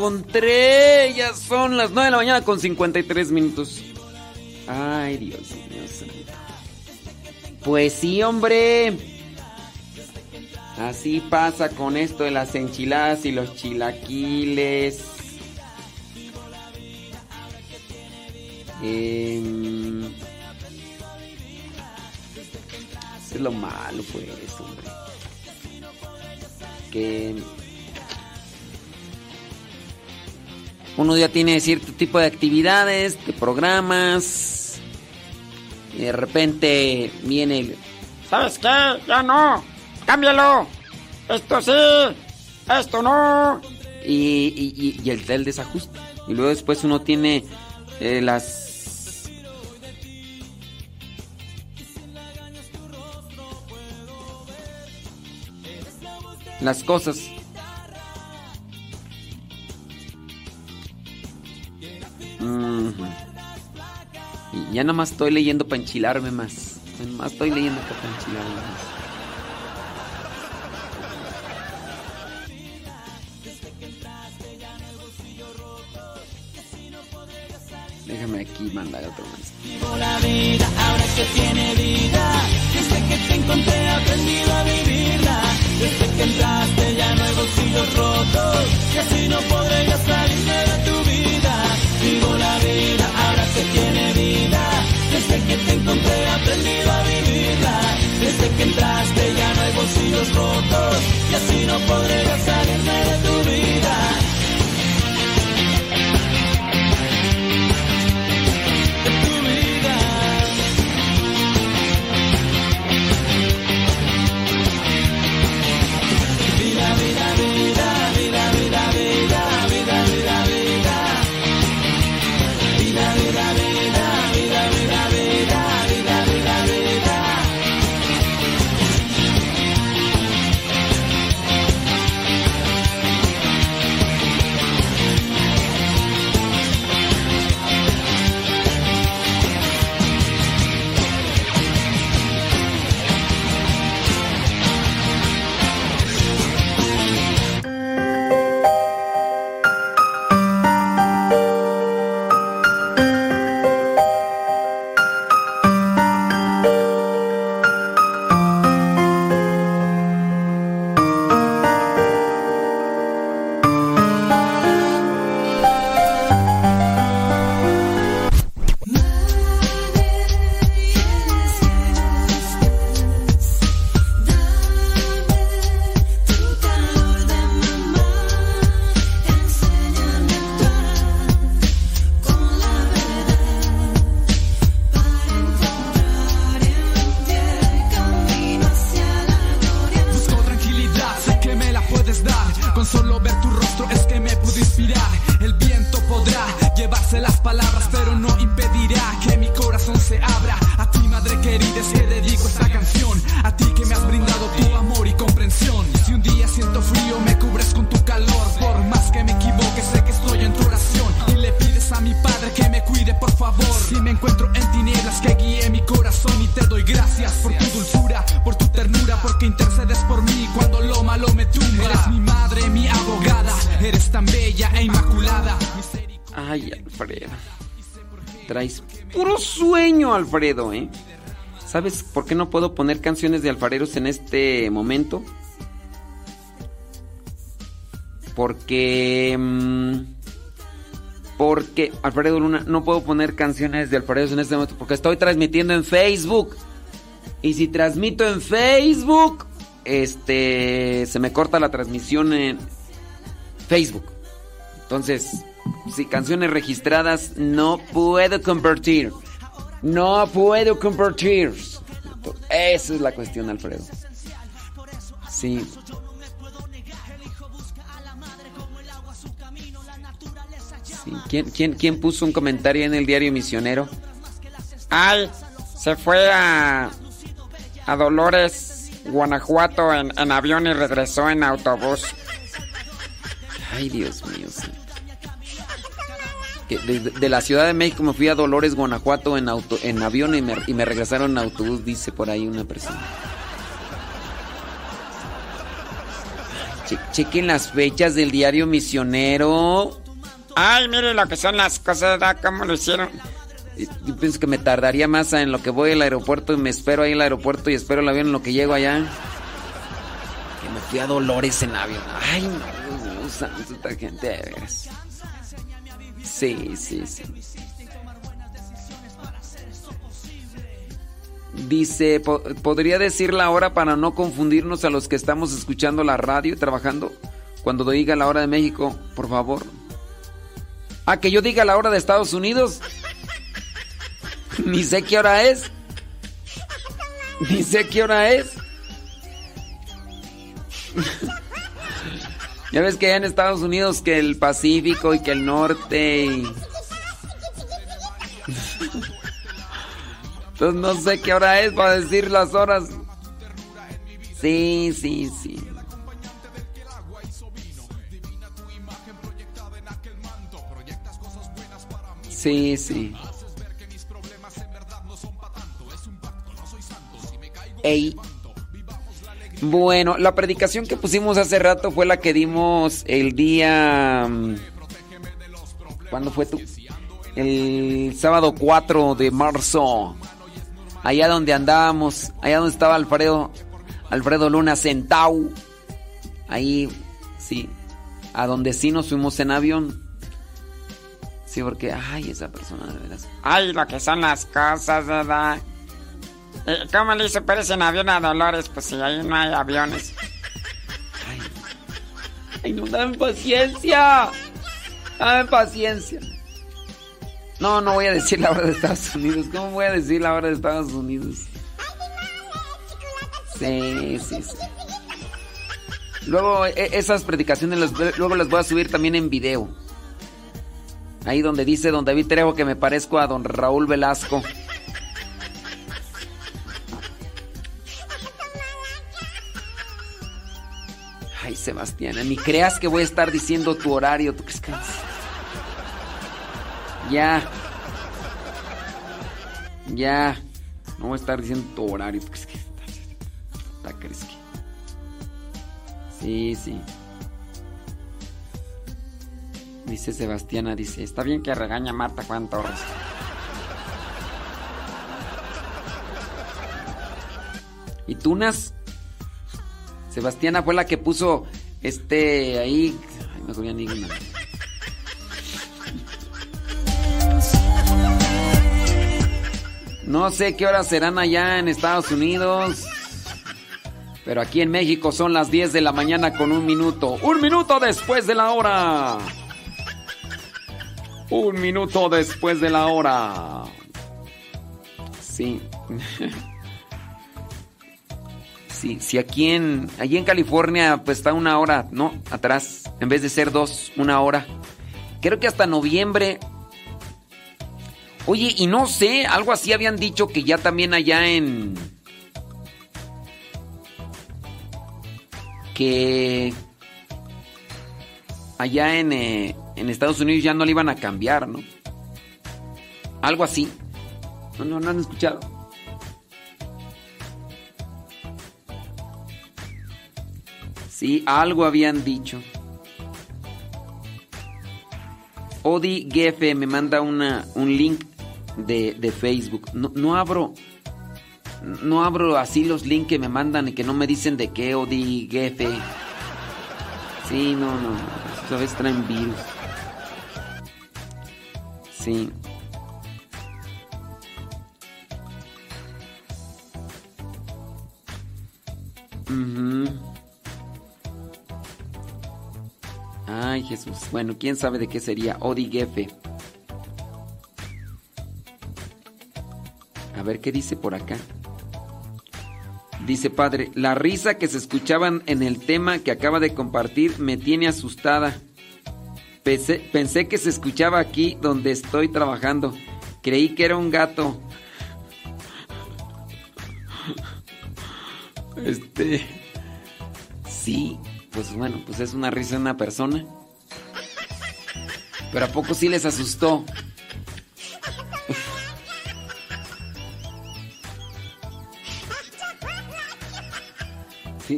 encontré. Ya son las 9 de la mañana con 53 minutos. Ay, Dios mío. Pues sí, hombre. Así pasa con esto de las enchiladas y los chilaquiles. Uno ya tiene cierto tipo de actividades, de programas. Y de repente viene el... ¿Sabes qué? Ya no. Cámbialo. Esto sí. Esto no. Y, y, el, desajuste. Y luego después uno tiene eh, las las cosas Ya nada más estoy leyendo para enchilarme más. Nada más estoy leyendo para enchilarme más. Déjame aquí mandar otro más. Vivo la vida, ahora que tiene vida. Desde que te encontré, aprendido a vivirla. Desde que entraste. rotos y así no podré Alfredo, ¿eh? ¿Sabes por qué no puedo poner canciones de alfareros en este momento? Porque... mm, porque, Alfredo Luna, no puedo poner canciones de alfareros en este momento porque estoy transmitiendo en Facebook. Y si transmito en Facebook, este, se me corta la transmisión en Facebook. Entonces, si canciones registradas no puedo convertir. No puedo convertir. Esa es la cuestión, Alfredo. Sí. Sí, ¿Quién, quién, quién puso un comentario en el diario misionero? Ay, se fue a, a Dolores, Guanajuato en, en avión y regresó en autobús. Ay, Dios mío. sí. Que de, de la Ciudad de México me fui a Dolores, Guanajuato en, auto, en avión y me, y me regresaron en autobús, dice por ahí una persona. Che- chequen las fechas del diario misionero. Ay, mire lo que son las cosas, ¿verdad? ¿Cómo lo hicieron? Yo pienso que me tardaría más en lo que voy al aeropuerto y me espero ahí en el aeropuerto y espero el avión en lo que llego allá. Que me fui a Dolores en avión. Ay, no, Dios mío, santo, esta gente de veras. Sí, sí, sí. Dice, "Po- ¿podría decir la hora para no confundirnos a los que estamos escuchando la radio y trabajando? Cuando diga la hora de México, por favor. Ah, que yo diga la hora de Estados Unidos. Ni sé qué hora es. Ni sé qué hora es. ya ves que allá en Estados Unidos que el Pacífico y que el norte y... Entonces no sé qué hora es para decir las horas. Sí, sí, sí. Sí, sí. Ey. Bueno, la predicación que pusimos hace rato fue la que dimos el día... mm, ¿Cuándo fue tú? El sábado 4 de marzo. Allá donde andábamos, allá donde estaba Alfredo, Alfredo Luna sentado. Ahí, sí. A donde sí nos fuimos en avión. Sí, porque, ay, esa persona de veras. Ay, lo que son las cosas, ¿verdad? Eh, ¿Cómo le hizo Pérez en avión a Dolores? Pues si ahí no hay aviones. Ay, no, dame paciencia. Dame paciencia. No, no voy a decir la hora de Estados Unidos. ¿Cómo voy a decir la hora de Estados Unidos? Sí, sí, sí. Luego, e- esas predicaciones luego las voy a subir también en video. Ahí donde dice don David Trejo que me parezco a don Raúl Velasco. Ay, Sebastián, ni creas que voy a estar diciendo tu horario. ¿Tú crees? Ya. Ya. No voy a estar diciendo tu horario. ¿Tú crees que.? ¿Tú crees? Sí, sí. Dice Sebastiana, dice, está bien que regaña a Marta Juan Torres. ¿Y Tunas? Sebastiana fue la que puso este ahí. Ay. No sé qué horas serán allá en Estados Unidos. Pero aquí en México son las 10 de la mañana con un minuto. Un minuto después de la hora. Un minuto después de la hora. Sí. Sí, sí, aquí en, allí en California pues está una hora, ¿no? Atrás, en vez de ser dos, una hora. Creo que hasta noviembre. Oye, y no sé, algo así habían dicho que ya también allá en... Que... Allá en, eh, en Estados Unidos ya no le iban a cambiar, ¿no? Algo así. No, no, no han escuchado. Sí, algo habían dicho. Odi Gefe me manda una, un link de, de Facebook. No, no abro. No abro así los links que me mandan y que no me dicen de qué Odi Gefe. Sí, no, no. Esa vez traen virus. Sí. Ujú. Ay, Jesús. Bueno, quién sabe de qué sería Odi Gefe. A ver qué dice por acá. Dice padre, la risa que se escuchaban en el tema que acaba de compartir me tiene asustada. Pensé, pensé que se escuchaba aquí donde estoy trabajando. Creí que era un gato. Este. Sí, pues bueno, pues es una risa de una persona. Pero a poco sí les asustó.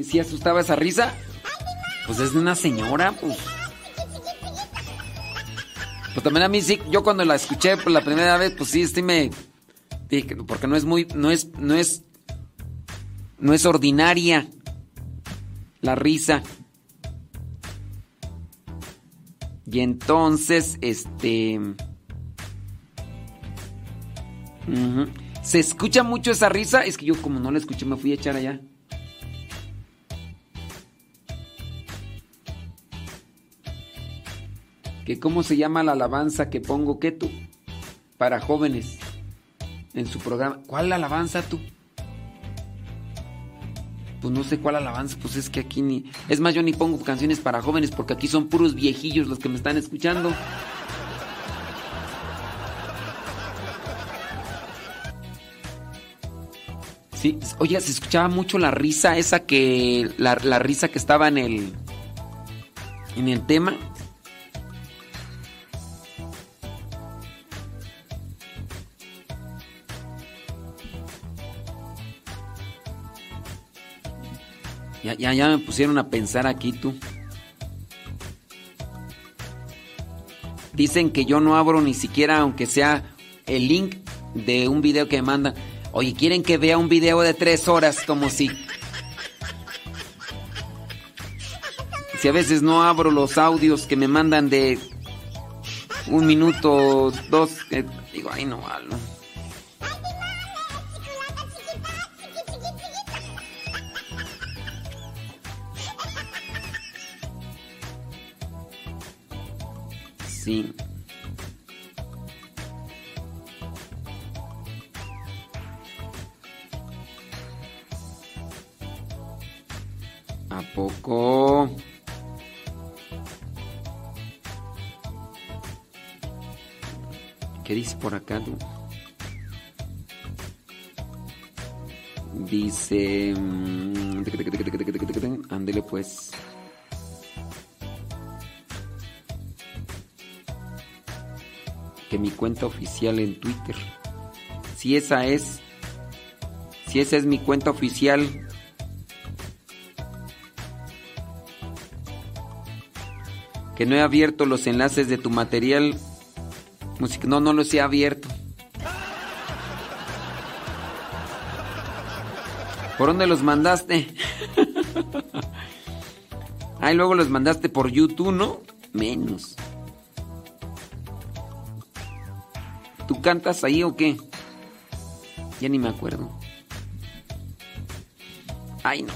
¿Sí, asustaba esa risa? Pues es de una señora, pues. Pues también a mí sí, yo cuando la escuché por la primera vez, pues sí, sí me. Porque no es muy. No es. No es. No es ordinaria. La risa. Y entonces, este. ¿Se escucha mucho esa risa? Es que yo como no la escuché me fui a echar allá. que cómo se llama la alabanza que pongo que para jóvenes en su programa. ¿Cuál alabanza tú? Pues no sé cuál alabanza, pues es que aquí ni... Es más, yo ni pongo canciones para jóvenes porque aquí son puros viejillos los que me están escuchando. Sí, oye, se escuchaba mucho la risa esa que... La, la risa que estaba en el... En el tema. Ya, ya, ya me pusieron a pensar aquí tú. Dicen que yo no abro ni siquiera, aunque sea el link de un video que me mandan. Oye, quieren que vea un video de tres horas, como si. Si a veces no abro los audios que me mandan de un minuto, dos, eh, digo, ay, no, algo. Sí. ¿A poco? ¿Qué dice por acá tú? Dice... mm, Ándele pues. Que mi cuenta oficial en Twitter. Si esa es, si esa es mi cuenta oficial, que no he abierto los enlaces de tu material no, no los he abierto. ¿Por dónde los mandaste? Ay, luego los mandaste por YouTube, ¿no? Menos. Cantas ahí o qué? Ya ni me acuerdo. Ay, no.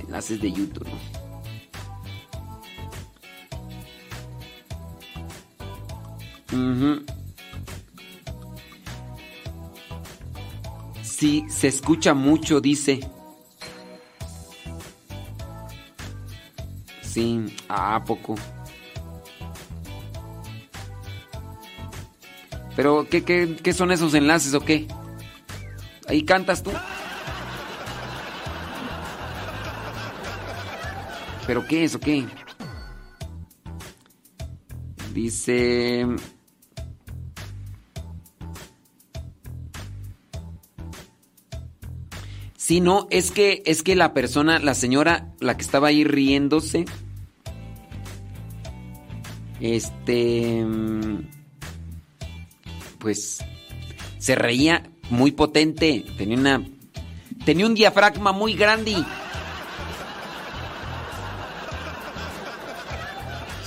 Enlaces de YouTube, ¿no? Sí, se escucha mucho, dice. Sí, ¿a poco? Pero, ¿qué, qué, qué son esos enlaces o qué? ¿Ahí cantas tú? ¿Pero qué es o qué? Dice... Sí, no, es que, es que la persona, la señora, la que estaba ahí riéndose, este, pues, se reía muy potente, tenía una, tenía un diafragma muy grande.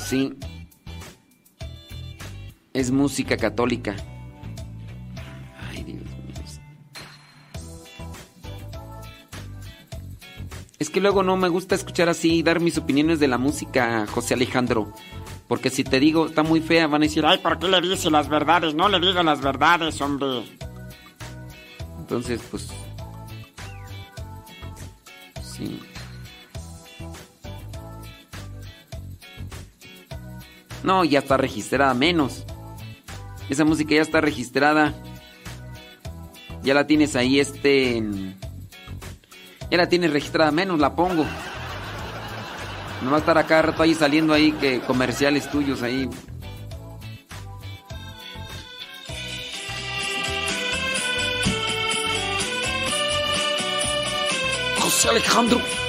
Sí. Es música católica. Ay, Dios mío. Es que luego no me gusta escuchar así dar mis opiniones de la música, José Alejandro. Porque si te digo, está muy fea, van a decir, ay, ¿Por qué le dice las verdades? No le digan las verdades, hombre. entonces, pues. Sí. No, ya está registrada menos. Esa música ya está registrada. Ya la tienes ahí, este. Ya la tienes registrada menos, la pongo. No va a estar acá rato ahí saliendo ahí que comerciales tuyos ahí. José Alejandro.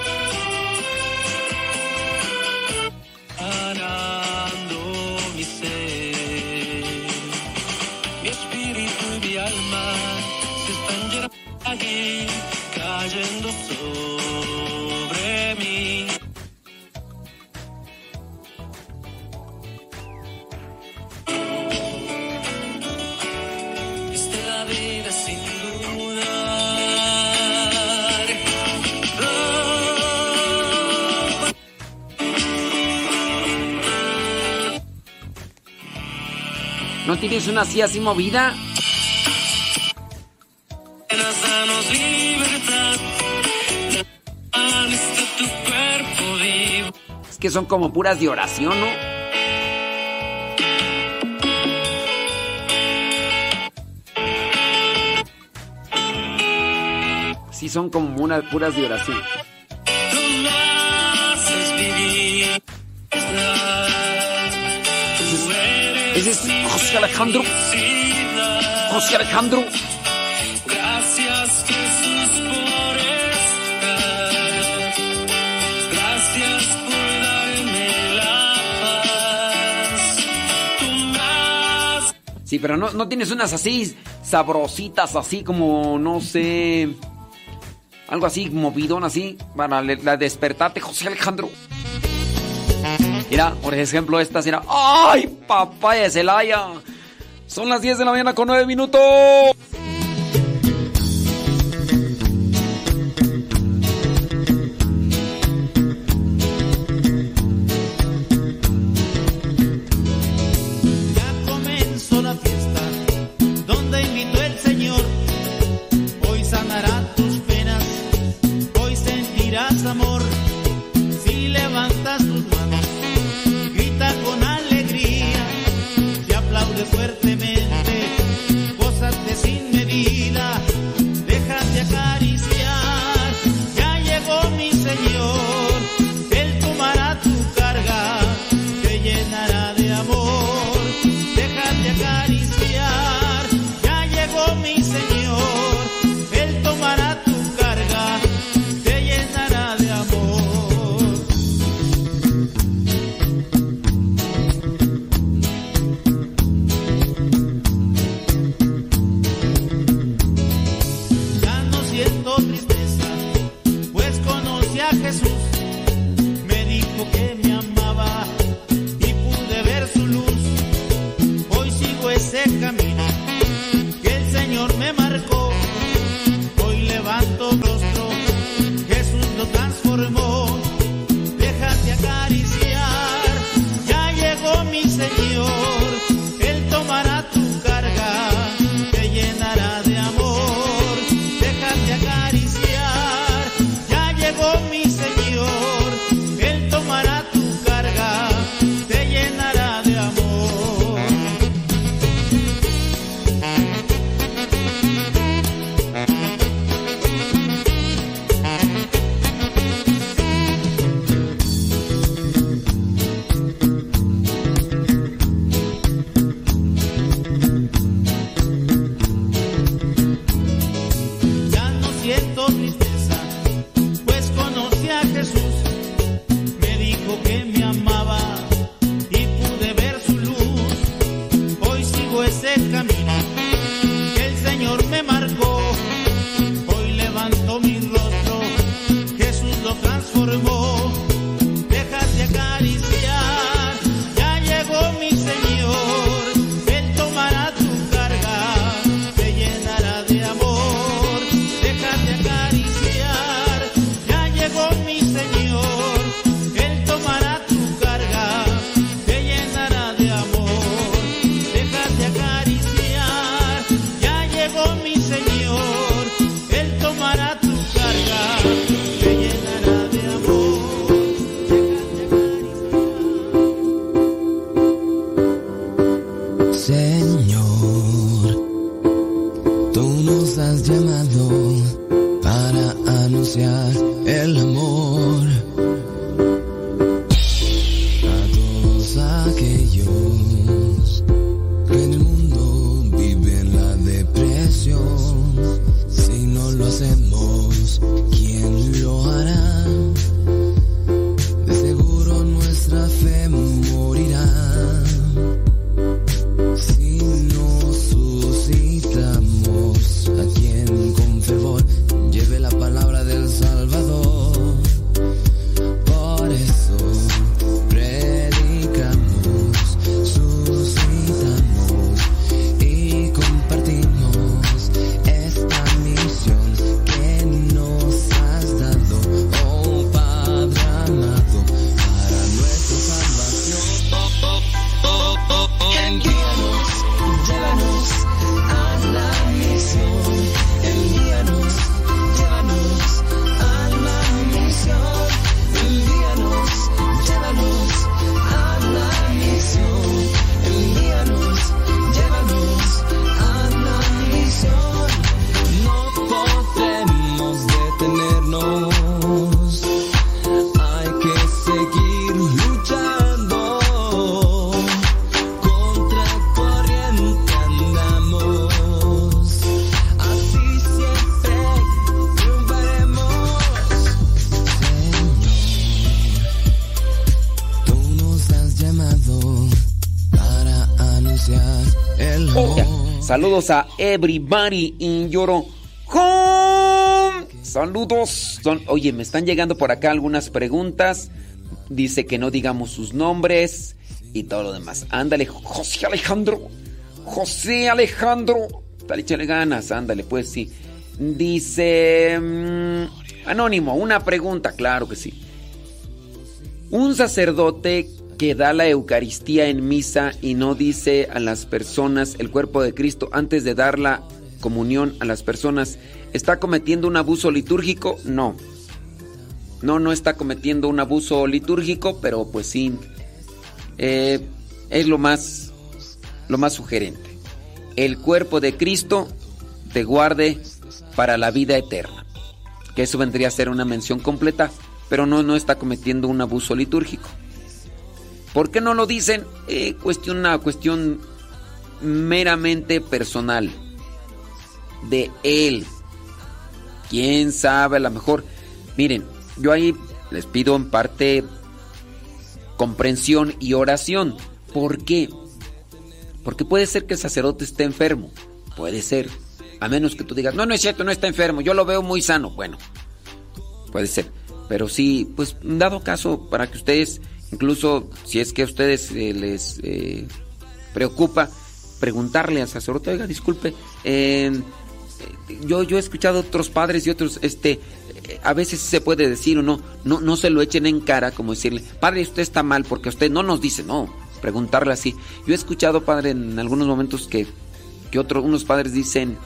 Tienes una así así movida? Es que son como puras de oración, ¿no? Sí, son como unas puras de oración. José Alejandro. José Alejandro. Gracias Jesús por estar. Gracias por darme la paz. Tú Sí, pero no, no tienes unas así sabrositas, así como, no sé. Algo así, movidón así, para la despertarte, José Alejandro. Mira, por ejemplo, esta será. ¡Ay, papá de Celaya! Son las 10 de la mañana con 9 minutos. Saludos a everybody in your home. Saludos. Oye, me están llegando por acá algunas preguntas. Dice que no digamos sus nombres y todo lo demás. Ándale, José Alejandro. José Alejandro. Dale, échale ganas. Ándale, pues sí. Dice... mm, anónimo, una pregunta. Claro que sí. Un sacerdote que da la Eucaristía en misa y no dice a las personas el cuerpo de Cristo antes de dar la comunión a las personas, ¿está cometiendo un abuso litúrgico? No. No, no está cometiendo un abuso litúrgico, pero pues sí. eh, es lo más, lo más sugerente. El cuerpo de Cristo te guarde para la vida eterna. Que eso vendría a ser una mención completa, pero no, no está cometiendo un abuso litúrgico. ¿Por qué no lo dicen? Eh, cuestión, una cuestión meramente personal. De él. ¿Quién sabe? A lo mejor. Miren, yo ahí les pido en parte comprensión y oración. ¿Por qué? Porque puede ser que el sacerdote esté enfermo. Puede ser. A menos que tú digas, no, no es cierto, no está enfermo. Yo lo veo muy sano. Bueno, puede ser. Pero sí, pues dado caso para que ustedes, incluso si es que a ustedes eh, les eh, preocupa, preguntarle al sacerdote, oiga, disculpe, eh, eh, yo, yo he escuchado otros padres y otros, este, eh, a veces se puede decir o no, no, no se lo echen en cara, como decirle, padre, usted está mal porque usted no nos dice, no, preguntarle así. Yo he escuchado, padre, en algunos momentos que, que otros, unos padres dicen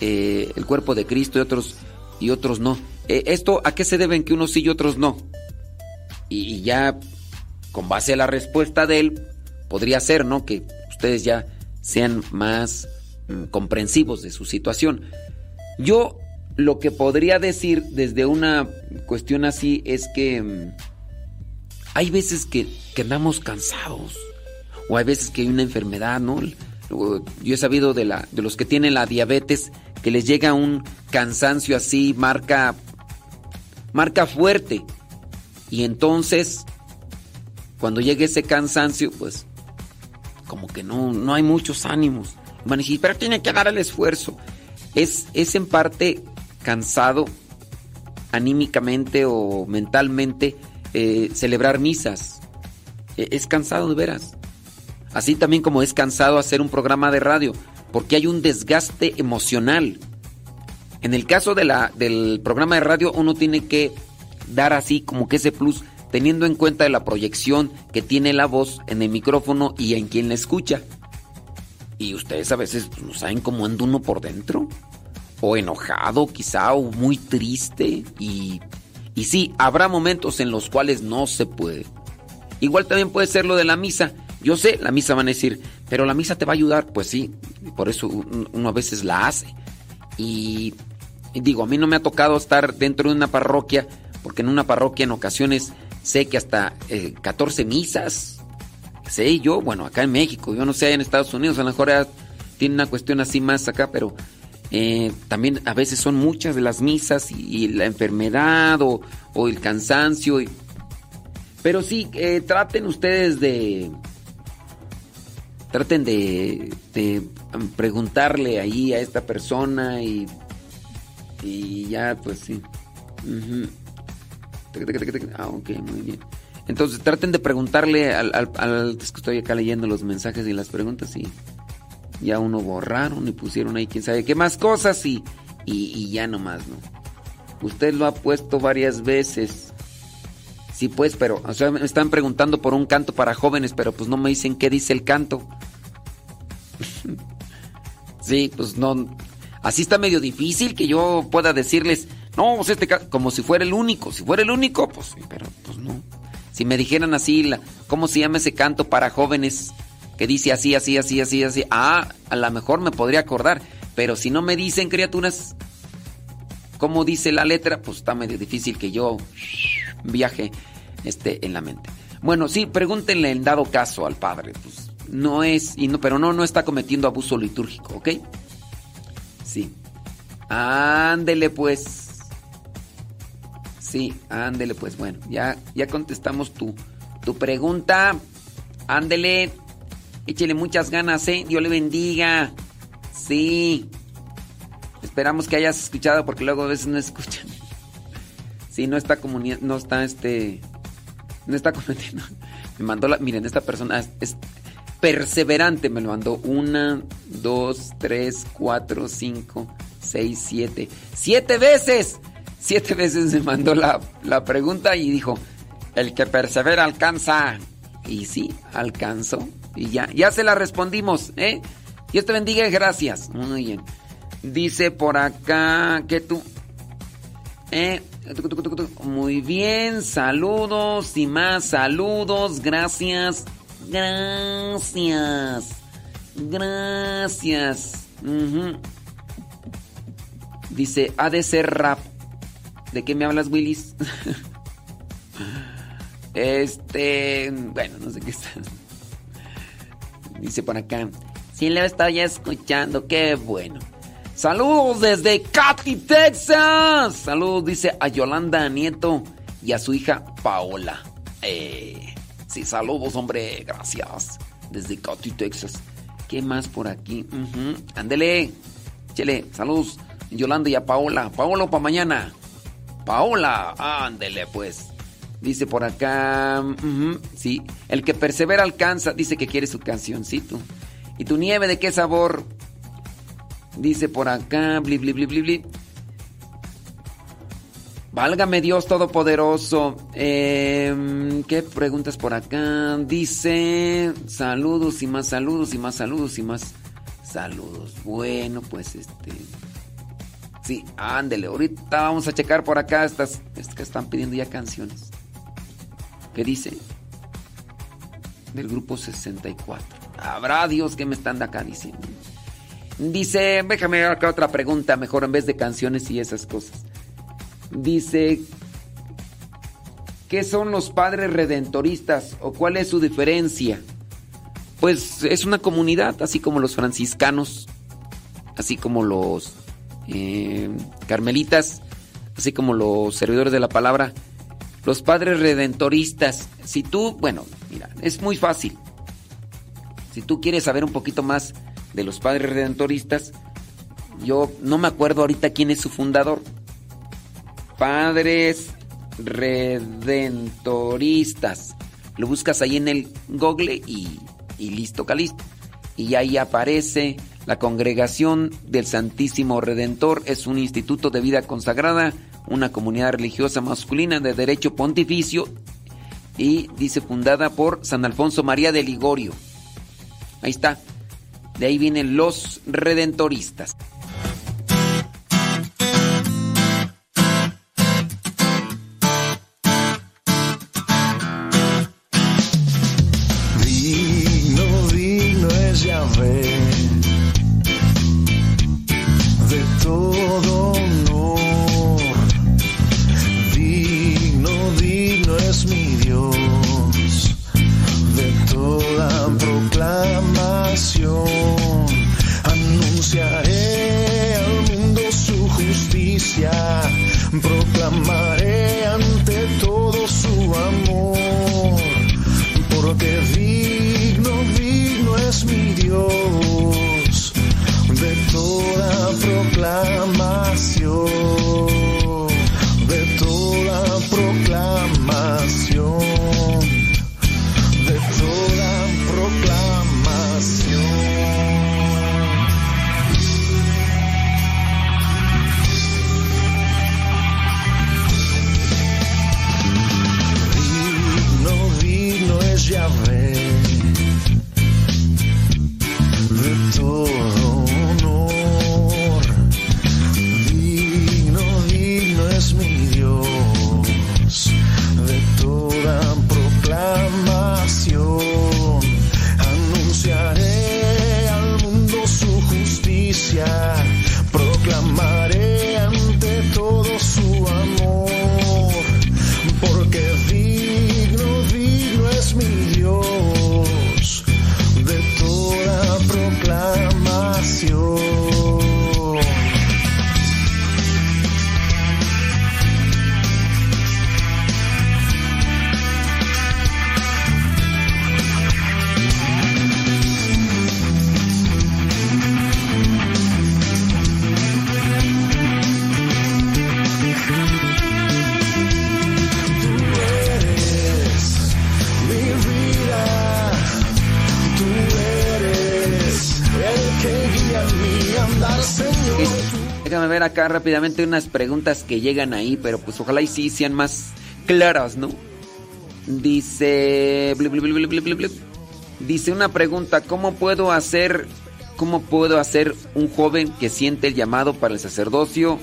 eh, el cuerpo de Cristo y otros, y otros no. ¿Esto a qué se deben que unos sí y otros no? Y ya, con base a la respuesta de él, podría ser, ¿no? Que ustedes ya sean más mm, comprensivos de su situación. Yo lo que podría decir desde una cuestión así es que mm, hay veces que, que andamos cansados o hay veces que hay una enfermedad, ¿no? Yo he sabido de, la, de los que tienen la diabetes que les llega un cansancio así, marca, marca fuerte. Y entonces, cuando llegue ese cansancio, pues como que no, no hay muchos ánimos. Van pero tiene que dar el esfuerzo. Es, es en parte cansado anímicamente o mentalmente eh, celebrar misas. E- Es cansado de veras. Así también como es cansado hacer un programa de radio, porque hay un desgaste emocional. En el caso de la, del programa de radio, uno tiene que dar así como que ese plus, teniendo en cuenta la proyección que tiene la voz en el micrófono y en quien la escucha. Y ustedes a veces pues, no saben cómo anda uno por dentro. O enojado quizá, o muy triste. Y, y sí, habrá momentos en los cuales no se puede. Igual también puede ser lo de la misa. Yo sé, la misa van a decir, pero la misa te va a ayudar. Pues sí, por eso un- uno a veces la hace. Y digo, a mí no me ha tocado estar dentro de una parroquia, porque en una parroquia en ocasiones sé que hasta eh, 14 misas. Sé yo, bueno, acá en México, yo no sé, en Estados Unidos, a lo mejor tiene una cuestión así más acá, pero eh, también a veces son muchas de las misas y, la enfermedad o, o el cansancio. pero sí, eh, traten ustedes de. Traten de, preguntarle ahí a esta persona y. Y ya, pues sí. Ah, ok, muy bien. Entonces traten de preguntarle al, al, que estoy acá leyendo los mensajes y las preguntas y. Ya uno borraron y pusieron ahí quién sabe qué más cosas y. Y, y ya nomás, ¿no? Usted lo ha puesto varias veces. Sí, pues, pero, o sea, me están preguntando por un canto para jóvenes, pero pues no me dicen qué dice el canto. sí, pues no. Así está medio difícil que yo pueda decirles, no, pues este ca-", como si fuera el único. Si fuera el único, pues sí, pero pues no. Si me dijeran así, la, ¿cómo se llama ese canto para jóvenes que dice así, así, así, así, así? Ah, a lo mejor me podría acordar. Pero si no me dicen, criaturas, cómo dice la letra, pues está medio difícil que yo viaje este, en la mente. Bueno, sí, pregúntenle en dado caso al padre. Pues no es, y no, pero no, no está cometiendo abuso litúrgico, ¿ok? Sí. Ándele pues. Sí, ándele pues. Bueno, ya, ya contestamos tu, tu pregunta. Ándele. Échele muchas ganas, ¿eh? Dios le bendiga. Sí. Esperamos que hayas escuchado porque luego a veces no escuchan. Sí, no está comuni no está este no está cometiendo. Me mandó la, miren, esta persona es, es perseverante, me lo mandó una, dos, tres, cuatro, cinco, seis, siete, siete veces. Siete veces me mandó la, la pregunta y dijo, el que persevera alcanza. Y sí, alcanzó. Y ya, ya se la respondimos, ¿eh? Dios te bendiga gracias. Muy bien. Dice por acá que tú... ¿eh? Muy bien, saludos y más saludos, gracias, gracias, gracias. Dice, ha de ser rap. ¿De qué me hablas, Willis? este, bueno, no sé qué está. Dice por acá, sí lo estoy escuchando, qué bueno. Saludos desde Katy, Texas. Saludos, dice a Yolanda Nieto y a su hija Paola. Eh, sí, saludos, hombre, gracias. Desde Katy, Texas. ¿Qué más por aquí? Ándele, chele, saludos Yolanda y a Paola. Paola para mañana. Paola, ándele pues. Dice por acá, sí, el que persevera alcanza, dice que quiere su cancioncito. ¿Y tu nieve de qué sabor? Dice por acá, bli, bli, bli, bli, bli. Válgame Dios Todopoderoso. Eh, ¿Qué preguntas por acá? Dice, saludos y más saludos y más saludos y más saludos. Bueno, pues este... Sí, ándele. Ahorita vamos a checar por acá estas, estas que están pidiendo ya canciones. ¿Qué dice? Del grupo 64. Habrá Dios que me están de acá diciendo. Dice, déjame ver acá otra pregunta, mejor en vez de canciones y esas cosas. Dice, ¿qué son los padres redentoristas o cuál es su diferencia? Pues es una comunidad, así como los franciscanos, así como los eh, carmelitas, así como los servidores de la palabra, los padres redentoristas. Si tú, bueno, mira, es muy fácil. Si tú quieres saber un poquito más de los padres redentoristas, yo no me acuerdo ahorita quién es su fundador. Padres redentoristas. Lo buscas ahí en el Google y, y listo, calisto. Y ahí aparece la Congregación del Santísimo Redentor. Es un instituto de vida consagrada, una comunidad religiosa masculina de derecho pontificio y dice fundada por San Alfonso María de Ligorio. Ahí está. De ahí vienen los redentoristas. Rápidamente unas preguntas que llegan ahí, pero pues ojalá y sí sean más claras, ¿no? Dice. Dice una pregunta: ¿Cómo puedo hacer. ¿Cómo puedo hacer un joven que siente el llamado para el sacerdocio?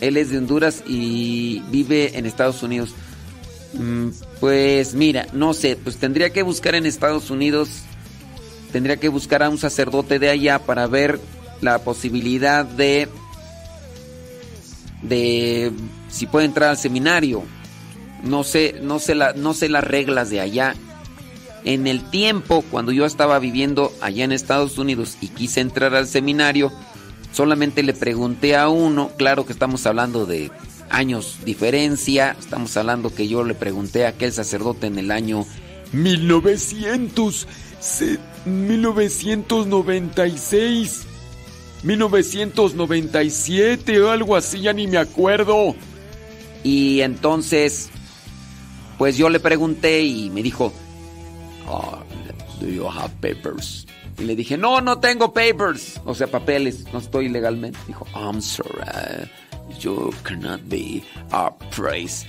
Él es de Honduras y vive en Estados Unidos. Mm, Pues mira, no sé, pues tendría que buscar en Estados Unidos, tendría que buscar a un sacerdote de allá para ver la posibilidad de de si puede entrar al seminario. No sé, no sé la, no sé las reglas de allá. En el tiempo cuando yo estaba viviendo allá en Estados Unidos y quise entrar al seminario, solamente le pregunté a uno, claro que estamos hablando de años diferencia, estamos hablando que yo le pregunté a aquel sacerdote en el año 1900, se- 1996, 1997 o algo así, ya ni me acuerdo. Y entonces, pues yo le pregunté y me dijo, "Ah, do you have papers? Y le dije, no, no tengo papers, o sea, papeles, no estoy legalmente. Dijo, I'm sorry, you cannot be a priest,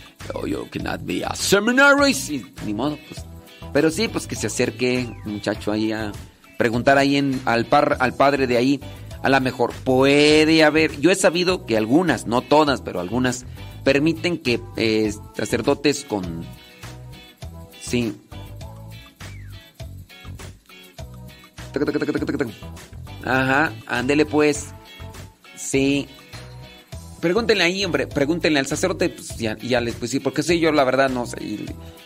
you cannot be a seminarist. Y ni modo, pues. Pero sí, pues que se acerque muchacho ahí a preguntar ahí en, al, par, al padre de ahí. A lo mejor puede haber, yo he sabido que algunas, no todas, pero algunas, permiten que eh, sacerdotes con... Sí. Ajá, ándele pues. Sí. Pregúntenle ahí, hombre, pregúntenle al sacerdote, pues ya, ya les pues sí, porque sí, yo la verdad no sé. Y,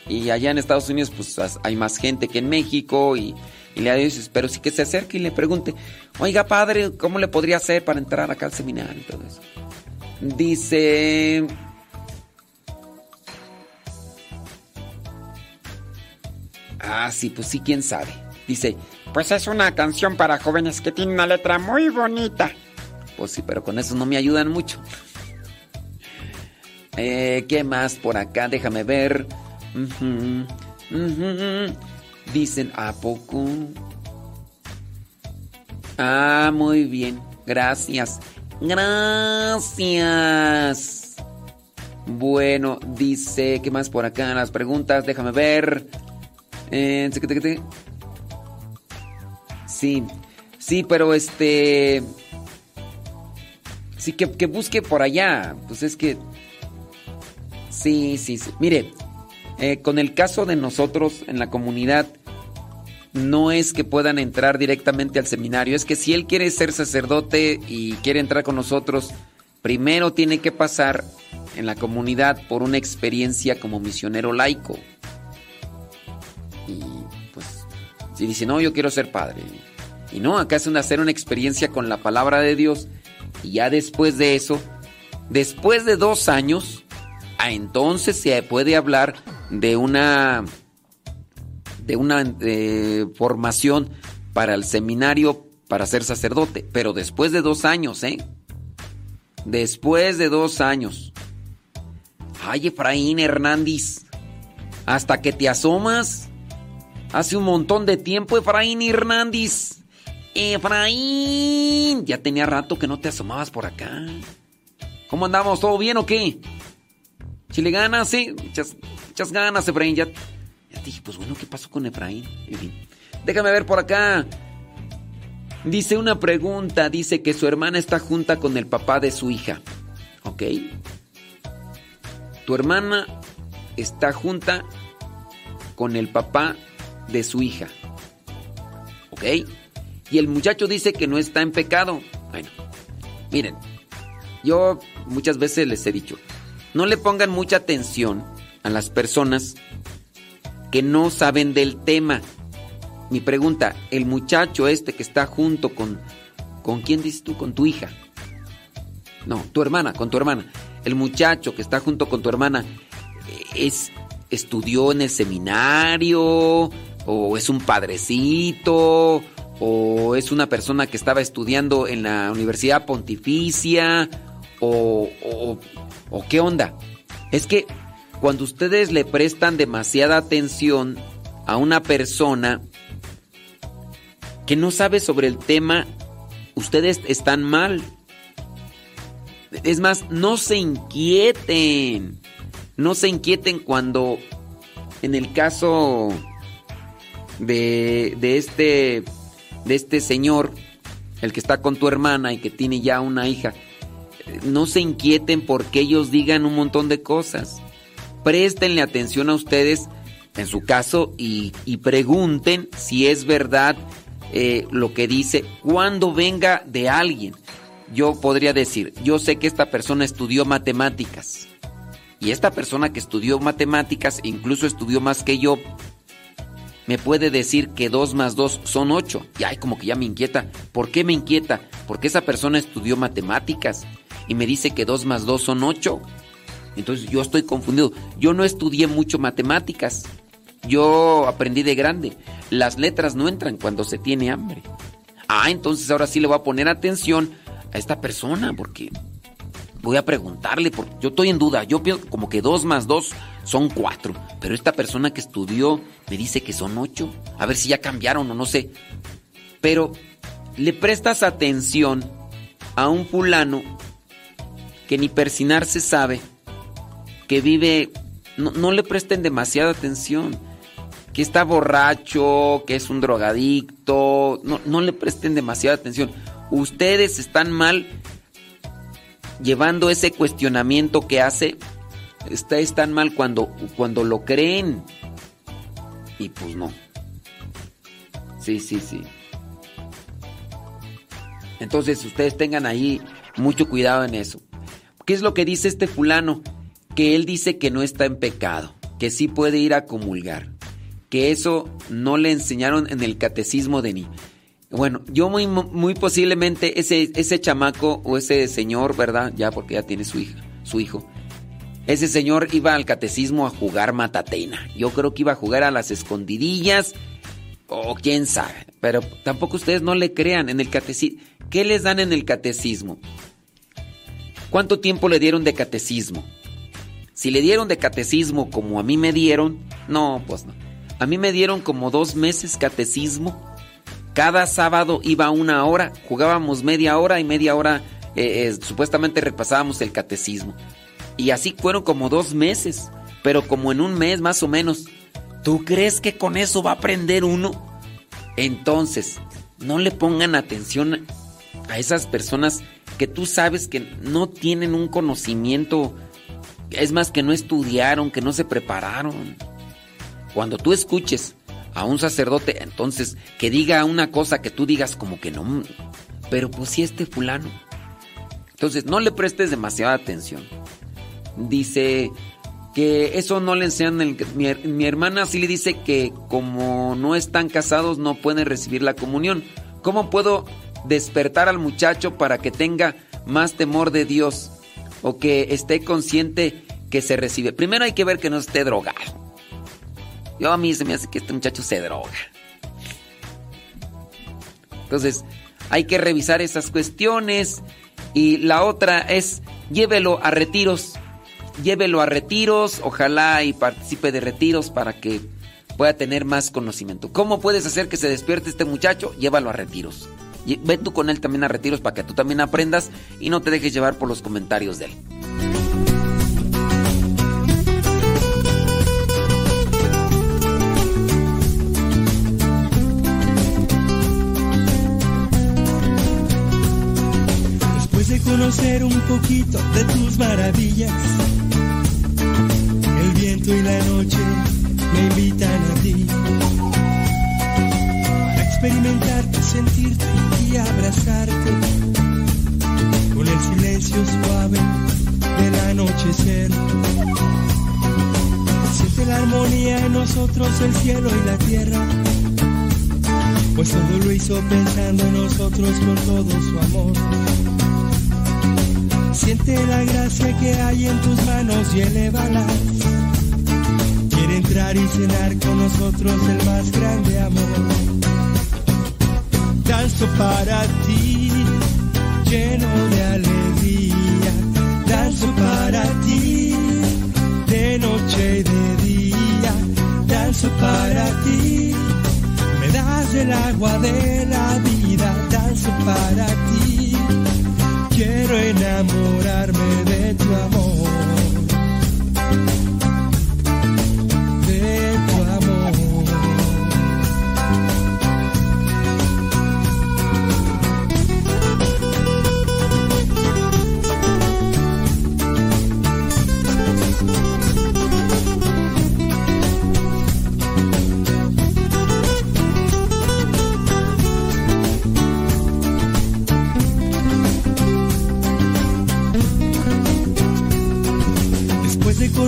y allá en Estados Unidos, pues hay más gente que en México y, y le dices, pero sí que se acerque y le pregunte, oiga padre, ¿cómo le podría hacer para entrar acá al seminario y? Dice. Ah, sí, pues sí, quién sabe. Dice, Pues es una canción para jóvenes que tiene una letra muy bonita. Pues sí, pero con eso no me ayudan mucho. Eh, ¿Qué más por acá? Déjame ver. Ujú, ujú. Dicen, ¿a poco? Ah, muy bien. Gracias. Gracias. Bueno, dice, ¿qué más por acá? Las preguntas, déjame ver. Eh. Sí, sí, pero este... Sí, que, que busque por allá. Pues es que... Sí, sí, sí. Mire, eh, con el caso de nosotros en la comunidad, no es que puedan entrar directamente al seminario, es que si él quiere ser sacerdote y quiere entrar con nosotros, primero tiene que pasar en la comunidad por una experiencia como misionero laico. Y pues, si dice, no, yo quiero ser padre. Y no, acá es hacer una experiencia con la palabra de Dios. Y ya después de eso, después de dos años, a entonces se puede hablar de una de una eh, formación para el seminario para ser sacerdote, pero después de dos años, ¿eh? Después de dos años. Ay, Efraín Hernández, hasta que te asomas, hace un montón de tiempo, Efraín Hernández. Efraín, ya tenía rato que no te asomabas por acá. ¿Cómo andamos? ¿Todo bien o qué? Chile ganas, sí, muchas, muchas ganas, Efraín. Ya, ya dije, pues bueno, ¿qué pasó con Efraín? Déjame ver por acá. Dice una pregunta, dice que su hermana está junta con el papá de su hija. ¿Ok? Tu hermana está junta con el papá de su hija. ¿Ok? Y el muchacho dice que no está en pecado. Bueno, miren, yo muchas veces les he dicho, no le pongan mucha atención a las personas que no saben del tema. Mi pregunta, el muchacho este que está junto con... ¿Con quién dices tú? Con tu hija. No, tu hermana, con tu hermana. El muchacho que está junto con tu hermana es estudió en el seminario o es un padrecito o es una persona que estaba estudiando en la Universidad Pontificia o, o, o qué onda. Es que cuando ustedes le prestan demasiada atención a una persona que no sabe sobre el tema, ustedes están mal. Es más, no se inquieten. No se inquieten cuando, en el caso de, de este, de este señor, el que está con tu hermana y que tiene ya una hija, no se inquieten porque ellos digan un montón de cosas. Préstenle atención a ustedes en su caso y, pregunten si es verdad eh, lo que dice cuando venga de alguien. Yo podría decir, yo sé que esta persona estudió matemáticas. Y esta persona que estudió matemáticas, incluso estudió más que yo, me puede decir que 2 más 2 son 8. Y ay, como que ya me inquieta. ¿Por qué me inquieta? Porque esa persona estudió matemáticas y me dice que 2 más 2 son 8. Entonces yo estoy confundido. Yo no estudié mucho matemáticas. Yo aprendí de grande. Las letras no entran cuando se tiene hambre. Ah, entonces ahora sí le voy a poner atención a esta persona porque voy a preguntarle, porque yo estoy en duda. Yo pienso como que 2 más 2 son 4. Pero esta persona que estudió me dice que son 8. A ver si ya cambiaron o no sé. Pero le prestas atención a un fulano que ni persinarse sabe, que vive, no, no le presten demasiada atención, que está borracho, que es un drogadicto, no, no le presten demasiada atención. Ustedes están mal llevando ese cuestionamiento que hace, está, están mal cuando, cuando lo creen. Y pues no. Sí, sí, sí. Entonces ustedes tengan ahí mucho cuidado en eso. ¿Qué es lo que dice este fulano? Que él dice que no está en pecado, que sí puede ir a comulgar, que eso no le enseñaron en el catecismo de ni. Bueno, yo muy, posiblemente ese, ese chamaco o ese señor, ¿verdad? Ya porque ya tiene su hija, su hijo. Ese señor iba al catecismo a jugar matatena. Yo creo que iba a jugar a las escondidillas o quién sabe. Pero tampoco ustedes no le crean en el catecismo. ¿Qué les dan en el catecismo? ¿Cuánto tiempo le dieron de catecismo? Si le dieron de catecismo como a mí me dieron, no, pues no. A mí me dieron como dos meses catecismo. Cada sábado iba una hora, jugábamos media hora y media hora eh, eh, supuestamente repasábamos el catecismo. Y así fueron como dos meses, pero como en un mes más o menos. ¿Tú crees que con eso va a aprender uno? Entonces, no le pongan atención a esas personas que tú sabes que no tienen un conocimiento, es más que no estudiaron, que no se prepararon. Cuando tú escuches a un sacerdote, entonces que diga una cosa que tú digas como que no, pero pues si este fulano. Entonces no le prestes demasiada atención. Dice que eso no le enseñan. El, mi, mi hermana sí le dice que como no están casados no pueden recibir la comunión. ¿Cómo puedo despertar al muchacho para que tenga más temor de Dios o que esté consciente que se recibe. Primero hay que ver que no esté drogado. Yo a mí se me hace que este muchacho se droga. Entonces, hay que revisar esas cuestiones y la otra es llévelo a retiros. Llévelo a retiros, ojalá y participe de retiros para que pueda tener más conocimiento. ¿Cómo puedes hacer que se despierte este muchacho? Llévalo a retiros. Ve tú con él también a retiros para que tú también aprendas y no te dejes llevar por los comentarios de él. Después de conocer un poquito de tus maravillas, el viento y la noche me invitan experimentarte, sentirte y abrazarte con el silencio suave del anochecer. Siente la armonía en nosotros, el cielo y la tierra, pues todo lo hizo pensando en nosotros con todo su amor. Siente la gracia que hay en tus manos y elévalas. Quiere entrar y cenar con nosotros el más grande amor danzo para ti, lleno de alegría, danzo para ti, de noche y de día, danzo para ti. Me das el agua de la vida, danzo para ti. Quiero enamorarme de tu amor.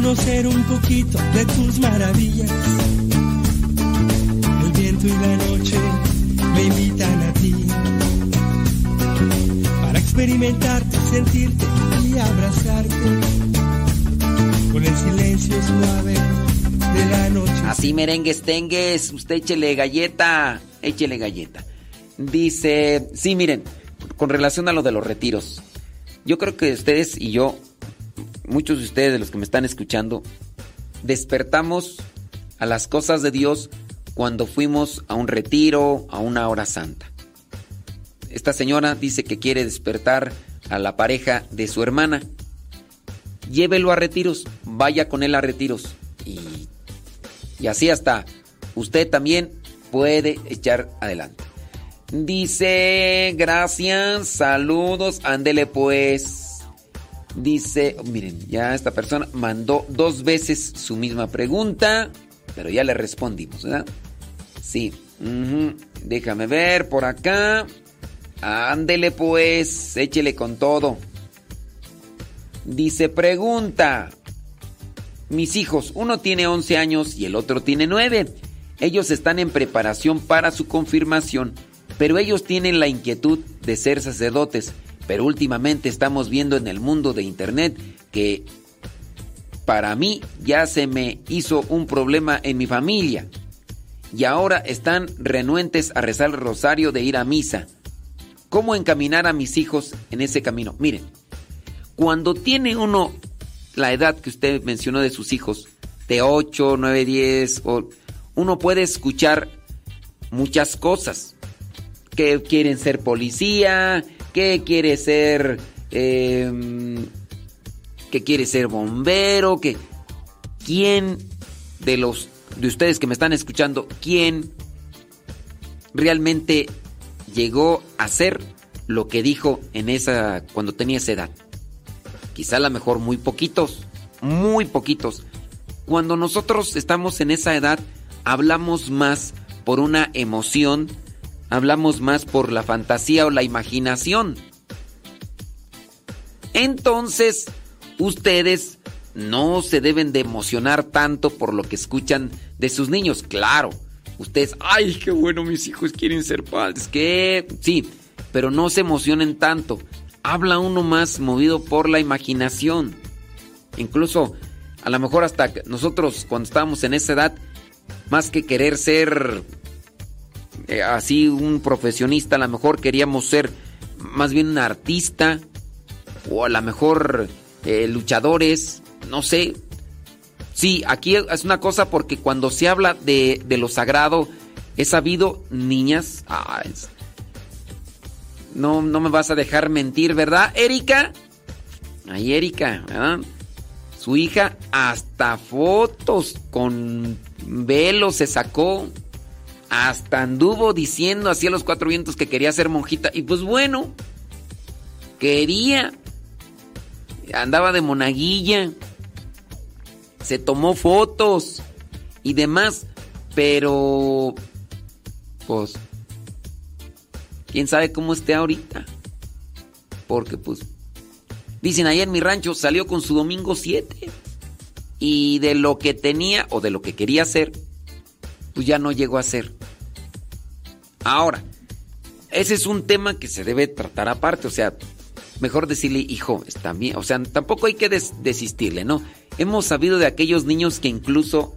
Conocer un poquito de tus maravillas, el viento y la noche me invitan a ti para experimentarte, sentirte y abrazarte con el silencio suave de la noche. Así merengues tengues, usted échele galleta, échele galleta. Dice, sí, miren, con relación a lo de los retiros, yo creo que ustedes y yo, muchos de ustedes de los que me están escuchando, despertamos a las cosas de Dios cuando fuimos a un retiro, a una hora santa. Esta señora dice que quiere despertar a la pareja de su hermana. Llévelo a retiros, vaya con él a retiros. Y, y así hasta usted también puede echar adelante. Dice, gracias, saludos, ándele pues. Dice, miren, ya esta persona mandó dos veces su misma pregunta, pero ya le respondimos, ¿verdad? Sí, déjame ver por acá. Ándele pues, échele con todo. Dice, pregunta. Mis hijos, uno tiene 11 años y el otro tiene 9. Ellos están en preparación para su confirmación, pero ellos tienen la inquietud de ser sacerdotes. Pero últimamente estamos viendo en el mundo de Internet que para mí ya se me hizo un problema en mi familia. Y ahora están renuentes a rezar el rosario de ir a misa. ¿Cómo encaminar a mis hijos en ese camino? Miren, cuando tiene uno la edad que usted mencionó de sus hijos, de 8, 9, 10, o, uno puede escuchar muchas cosas. Que quieren ser policía, que quiere ser... eh, que quiere ser bombero, que... ¿Quién de los de ustedes que me están escuchando, quién realmente llegó a ser lo que dijo en esa cuando tenía esa edad? Quizá a lo mejor muy poquitos, muy poquitos. Cuando nosotros estamos en esa edad, hablamos más por una emoción, hablamos más por la fantasía o la imaginación. Entonces, ustedes no se deben de emocionar tanto por lo que escuchan de sus niños. Claro, ustedes, ay, qué bueno, mis hijos quieren ser padres. Que sí, pero no se emocionen tanto. Habla uno más movido por la imaginación. Incluso, a lo mejor hasta nosotros cuando estábamos en esa edad, más que querer ser eh, así un profesionista, a lo mejor queríamos ser más bien un artista o a lo mejor eh, luchadores, no sé. Sí, aquí es una cosa porque cuando se habla de, de lo sagrado, he sabido, niñas, no, no me vas a dejar mentir, ¿verdad, Erika? Ay, Erika. Su hija hasta fotos con velo se sacó. Hasta anduvo diciendo así a los cuatro vientos que quería ser monjita. Y pues bueno, quería. Andaba de monaguilla. Se tomó fotos y demás. Pero... Pues... ¿Quién sabe cómo esté ahorita? Porque pues... Dicen allá en mi rancho salió con su domingo 7. Y de lo que tenía o de lo que quería hacer, pues ya no llegó a ser. Ahora, ese es un tema que se debe tratar aparte, o sea, mejor decirle, hijo, está bien, o sea, tampoco hay que des- desistirle, ¿no? Hemos sabido de aquellos niños que incluso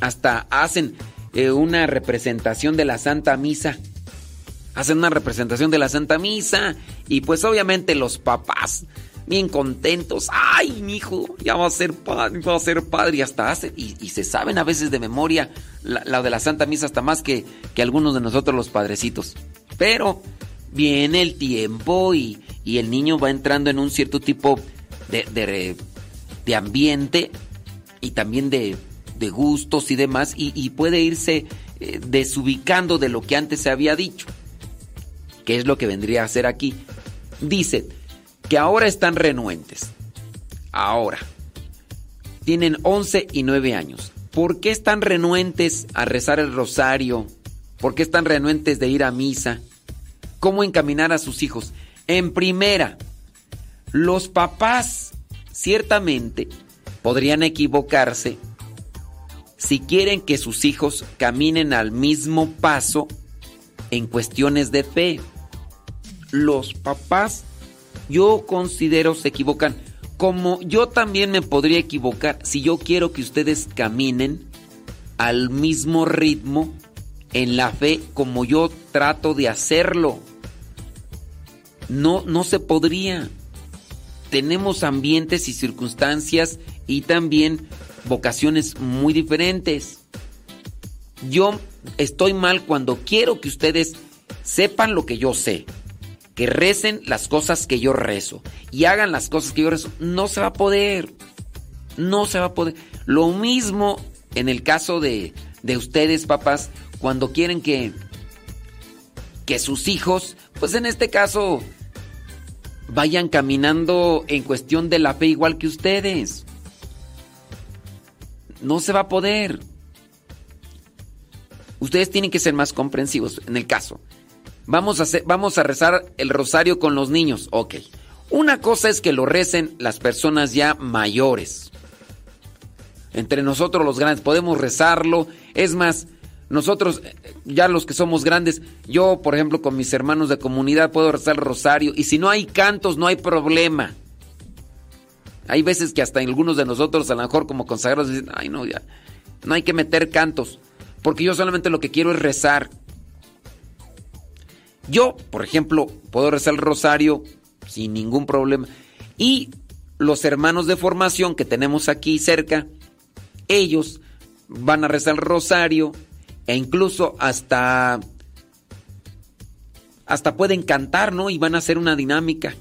hasta hacen eh, una representación de la Santa Misa. Hacen una representación de la Santa Misa y pues obviamente los papás bien contentos. Ay, mi hijo, ya va a ser padre, va a ser padre. Y hasta hace, y, se saben a veces de memoria la, de la Santa Misa hasta más que, que algunos de nosotros los padrecitos. Pero viene el tiempo y, y el niño va entrando en un cierto tipo de, de, ambiente y también de, de gustos y demás y, puede irse eh, desubicando de lo que antes se había dicho. ¿Qué es lo que vendría a ser aquí? Dice que ahora están renuentes. Ahora. Tienen 11 y 9 años. ¿Por qué están renuentes a rezar el rosario? ¿Por qué están renuentes de ir a misa? ¿Cómo encaminar a sus hijos? En primera, los papás ciertamente podrían equivocarse si quieren que sus hijos caminen al mismo paso en cuestiones de fe. Los papás, yo considero, se equivocan. Como yo también me podría equivocar si yo quiero que ustedes caminen al mismo ritmo en la fe como yo trato de hacerlo. No, no se podría. Tenemos ambientes y circunstancias y también vocaciones muy diferentes. Yo estoy mal cuando quiero que ustedes sepan lo que yo sé, que recen las cosas que yo rezo y hagan las cosas que yo rezo. No se va a poder. No se va a poder. Lo mismo en el caso de, de ustedes, papás, cuando quieren que, que sus hijos, pues en este caso, vayan caminando en cuestión de la fe igual que ustedes. No se va a poder. Ustedes tienen que ser más comprensivos en el caso. Vamos a, vamos a rezar el rosario con los niños. Ok. Una cosa es que lo recen las personas ya mayores. Entre nosotros los grandes podemos rezarlo. Es más, nosotros ya los que somos grandes, yo por ejemplo con mis hermanos de comunidad puedo rezar el rosario. Y si no hay cantos, no hay problema. Hay veces que hasta algunos de nosotros, a lo mejor como consagrados, dicen, ay no, ya, no hay que meter cantos, porque yo solamente lo que quiero es rezar. Yo, por ejemplo, puedo rezar el rosario sin ningún problema. Y los hermanos de formación que tenemos aquí cerca, ellos van a rezar el rosario e incluso hasta hasta pueden cantar, ¿no? Y van a hacer una dinámica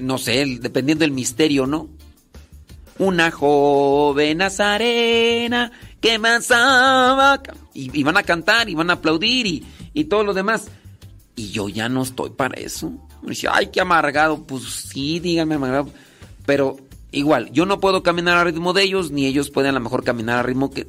no sé, dependiendo del misterio, ¿no? Una joven nazarena que amasaba. Y, y van a cantar y van a aplaudir y, y todo lo demás. Y yo ya no estoy para eso. Me dice, ay, qué amargado. Pues sí, díganme amargado. Pero igual, yo no puedo caminar al ritmo de ellos, ni ellos pueden a lo mejor caminar al ritmo que...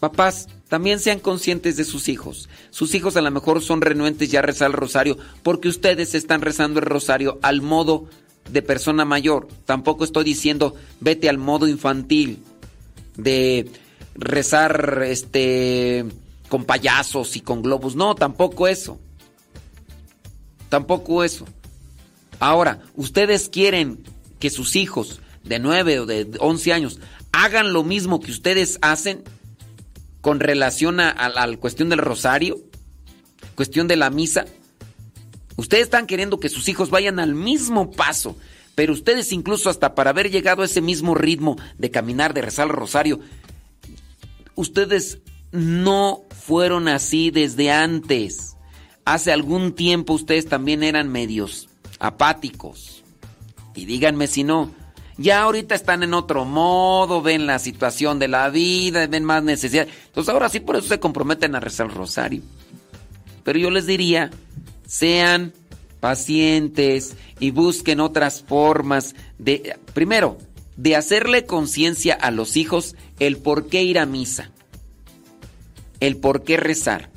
Papás, también sean conscientes de sus hijos. Sus hijos a lo mejor son renuentes ya a rezar el rosario porque ustedes están rezando el rosario al modo de persona mayor. Tampoco estoy diciendo vete al modo infantil de rezar este con payasos y con globos. No, tampoco eso. Tampoco eso. Ahora, ustedes quieren que sus hijos de 9 o de 11 años hagan lo mismo que ustedes hacen con relación a, la cuestión del rosario, cuestión de la misa. Ustedes están queriendo que sus hijos vayan al mismo paso, pero ustedes incluso hasta para haber llegado a ese mismo ritmo de caminar, de rezar el rosario, ustedes no fueron así desde antes. Hace algún tiempo ustedes también eran medios apáticos. Y díganme si no, ya ahorita están en otro modo, ven la situación de la vida, ven más necesidad. Entonces ahora sí por eso se comprometen a rezar el rosario. Pero yo les diría, sean pacientes y busquen otras formas de, primero, de hacerle conciencia a los hijos el por qué ir a misa, el por qué rezar,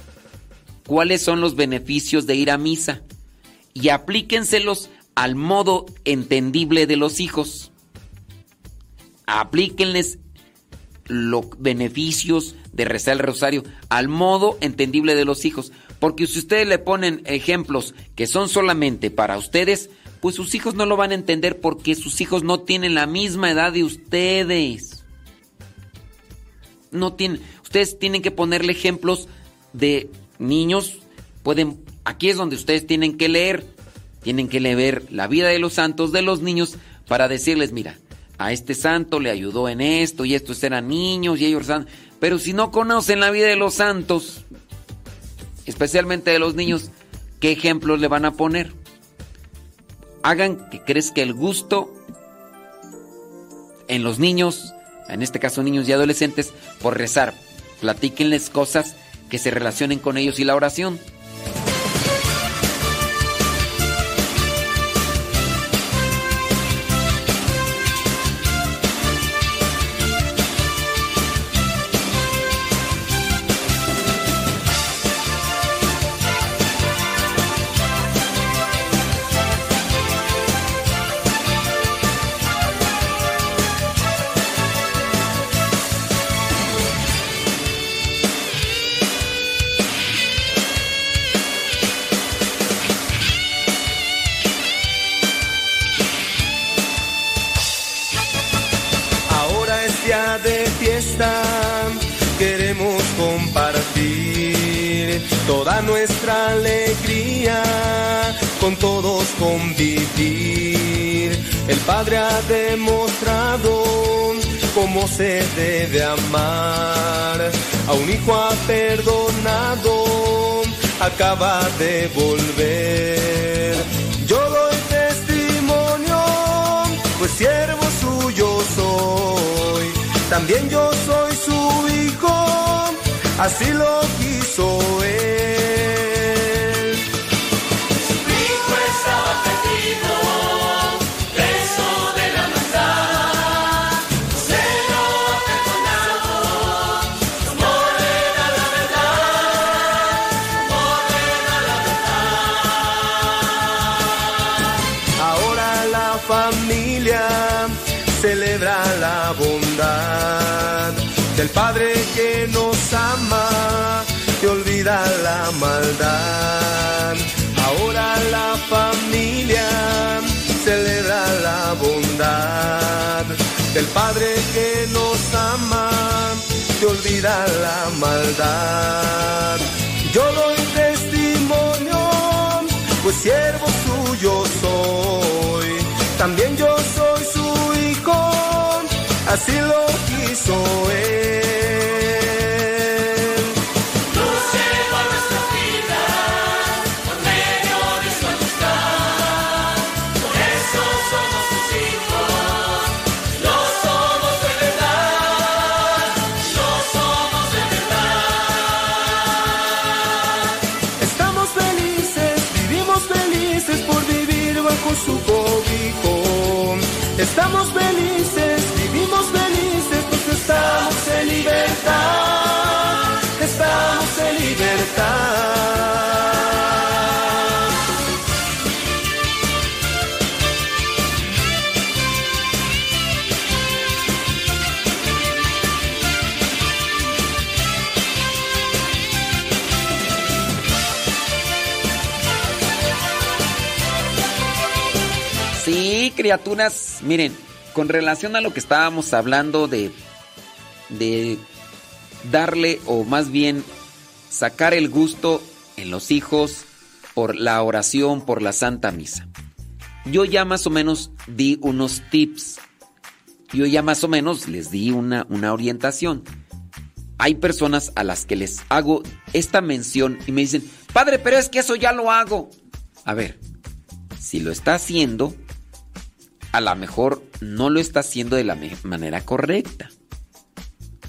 cuáles son los beneficios de ir a misa y aplíquenselos al modo entendible de los hijos aplíquenles los beneficios de rezar el rosario al modo entendible de los hijos. Porque si ustedes le ponen ejemplos que son solamente para ustedes, pues sus hijos no lo van a entender porque sus hijos no tienen la misma edad de ustedes. No tienen, ustedes tienen que ponerle ejemplos de niños, pueden, aquí es donde ustedes tienen que leer Tienen que leer la vida de los santos, de los niños, para decirles, mira, a este santo le ayudó en esto y estos eran niños y ellos eran... Pero si no conocen la vida de los santos, especialmente de los niños, ¿qué ejemplos le van a poner? Hagan que crezca el gusto en los niños, en este caso niños y adolescentes, por rezar. Platíquenles cosas que se relacionen con ellos y la oración. Demostrado cómo se debe amar, a un hijo ha perdonado, acaba de volver. Yo doy testimonio, pues siervo suyo soy. También yo soy su hijo, así lo quiso él. Maldad. Ahora la familia celebra la bondad del Padre que nos ama y olvida la maldad. Yo doy testimonio, pues siervo suyo soy. También yo soy su hijo, así lo quiso él. Estamos felices, vivimos felices, pues estamos en libertad. Estamos en libertad. Sí, criaturas, miren, con relación a lo que estábamos hablando de, de darle o más bien sacar el gusto en los hijos por la oración, por la Santa Misa. Yo ya más o menos di unos tips. Yo ya más o menos les di una, una orientación. Hay personas a las que les hago esta mención y me dicen, padre, pero es que eso ya lo hago. A ver, si lo está haciendo, a lo mejor no lo está haciendo de la manera correcta.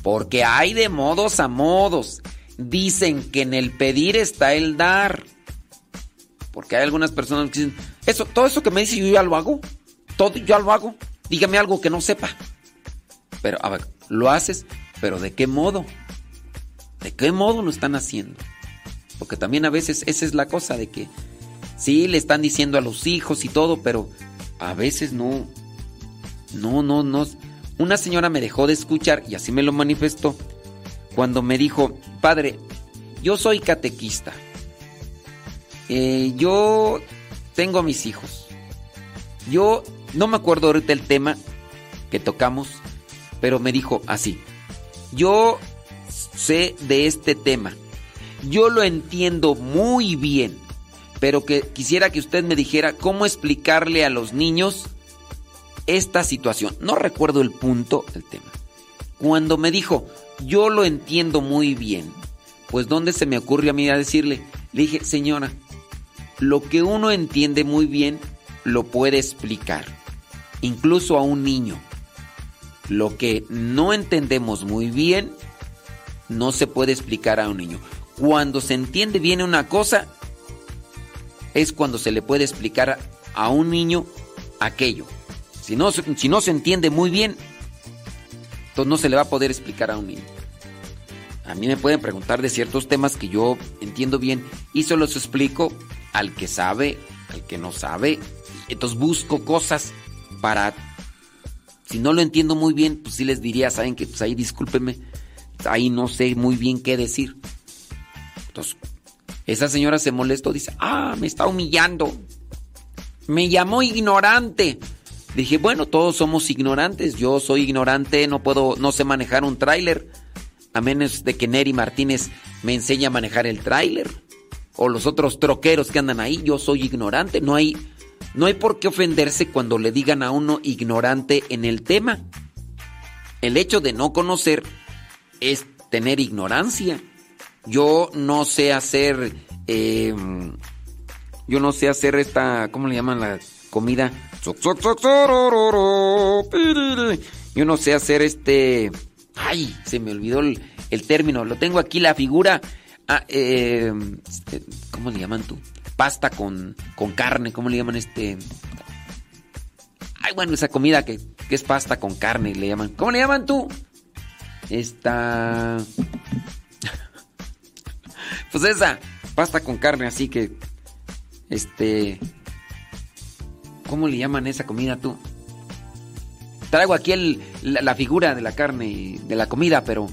Porque hay de modos a modos. Dicen que en el pedir está el dar. Porque hay algunas personas que dicen, eso, todo eso que me dice yo ya lo hago. Todo yo ya lo hago. Dígame algo que no sepa. Pero, a ver, lo haces, pero ¿de qué modo? ¿De qué modo lo están haciendo? Porque también a veces esa es la cosa de que sí le están diciendo a los hijos y todo, pero a veces no. No, no, no. Una señora me dejó de escuchar y así me lo manifestó cuando me dijo, padre, yo soy catequista. Eh, yo tengo a mis hijos. Yo no me acuerdo ahorita el tema que tocamos, pero me dijo así. Yo sé de este tema. Yo lo entiendo muy bien. Pero que quisiera que usted me dijera cómo explicarle a los niños esta situación. No recuerdo el punto del tema. Cuando me dijo, yo lo entiendo muy bien, pues ¿dónde se me ocurrió a mí a decirle? Le dije, señora, lo que uno entiende muy bien lo puede explicar, incluso a un niño. Lo que no entendemos muy bien no se puede explicar a un niño. Cuando se entiende bien una cosa, es cuando se le puede explicar a un niño aquello. Si no, si no se entiende muy bien, entonces no se le va a poder explicar a un niño. A mí me pueden preguntar de ciertos temas que yo entiendo bien y se los explico al que sabe, al que no sabe. Entonces busco cosas para... Si no lo entiendo muy bien, pues sí les diría, saben que pues ahí discúlpenme, ahí no sé muy bien qué decir. Entonces, esa señora se molestó, dice, ah, me está humillando. Me llamó ignorante. Dije, bueno, todos somos ignorantes. Yo soy ignorante, no puedo, no sé manejar un tráiler. A menos de que Neri Martínez me enseñe a manejar el tráiler. O los otros troqueros que andan ahí. Yo soy ignorante. No hay, no hay por qué ofenderse cuando le digan a uno ignorante en el tema. El hecho de no conocer es tener ignorancia. Yo no sé hacer. eh, yo no sé hacer esta. ¿Cómo le llaman la comida? Yo no sé hacer este. Ay, se me olvidó el, término. Lo tengo aquí, la figura. Ah, eh, ¿Cómo le llaman tú? Pasta con, con carne. ¿Cómo le llaman este? Ay, bueno, esa comida que, que es pasta con carne, le llaman. ¿Cómo le llaman tú? Esta. Pues esa, pasta con carne, así que. Este. ¿Cómo le llaman esa comida tú? Traigo aquí el, la, figura de la carne de la comida, pero.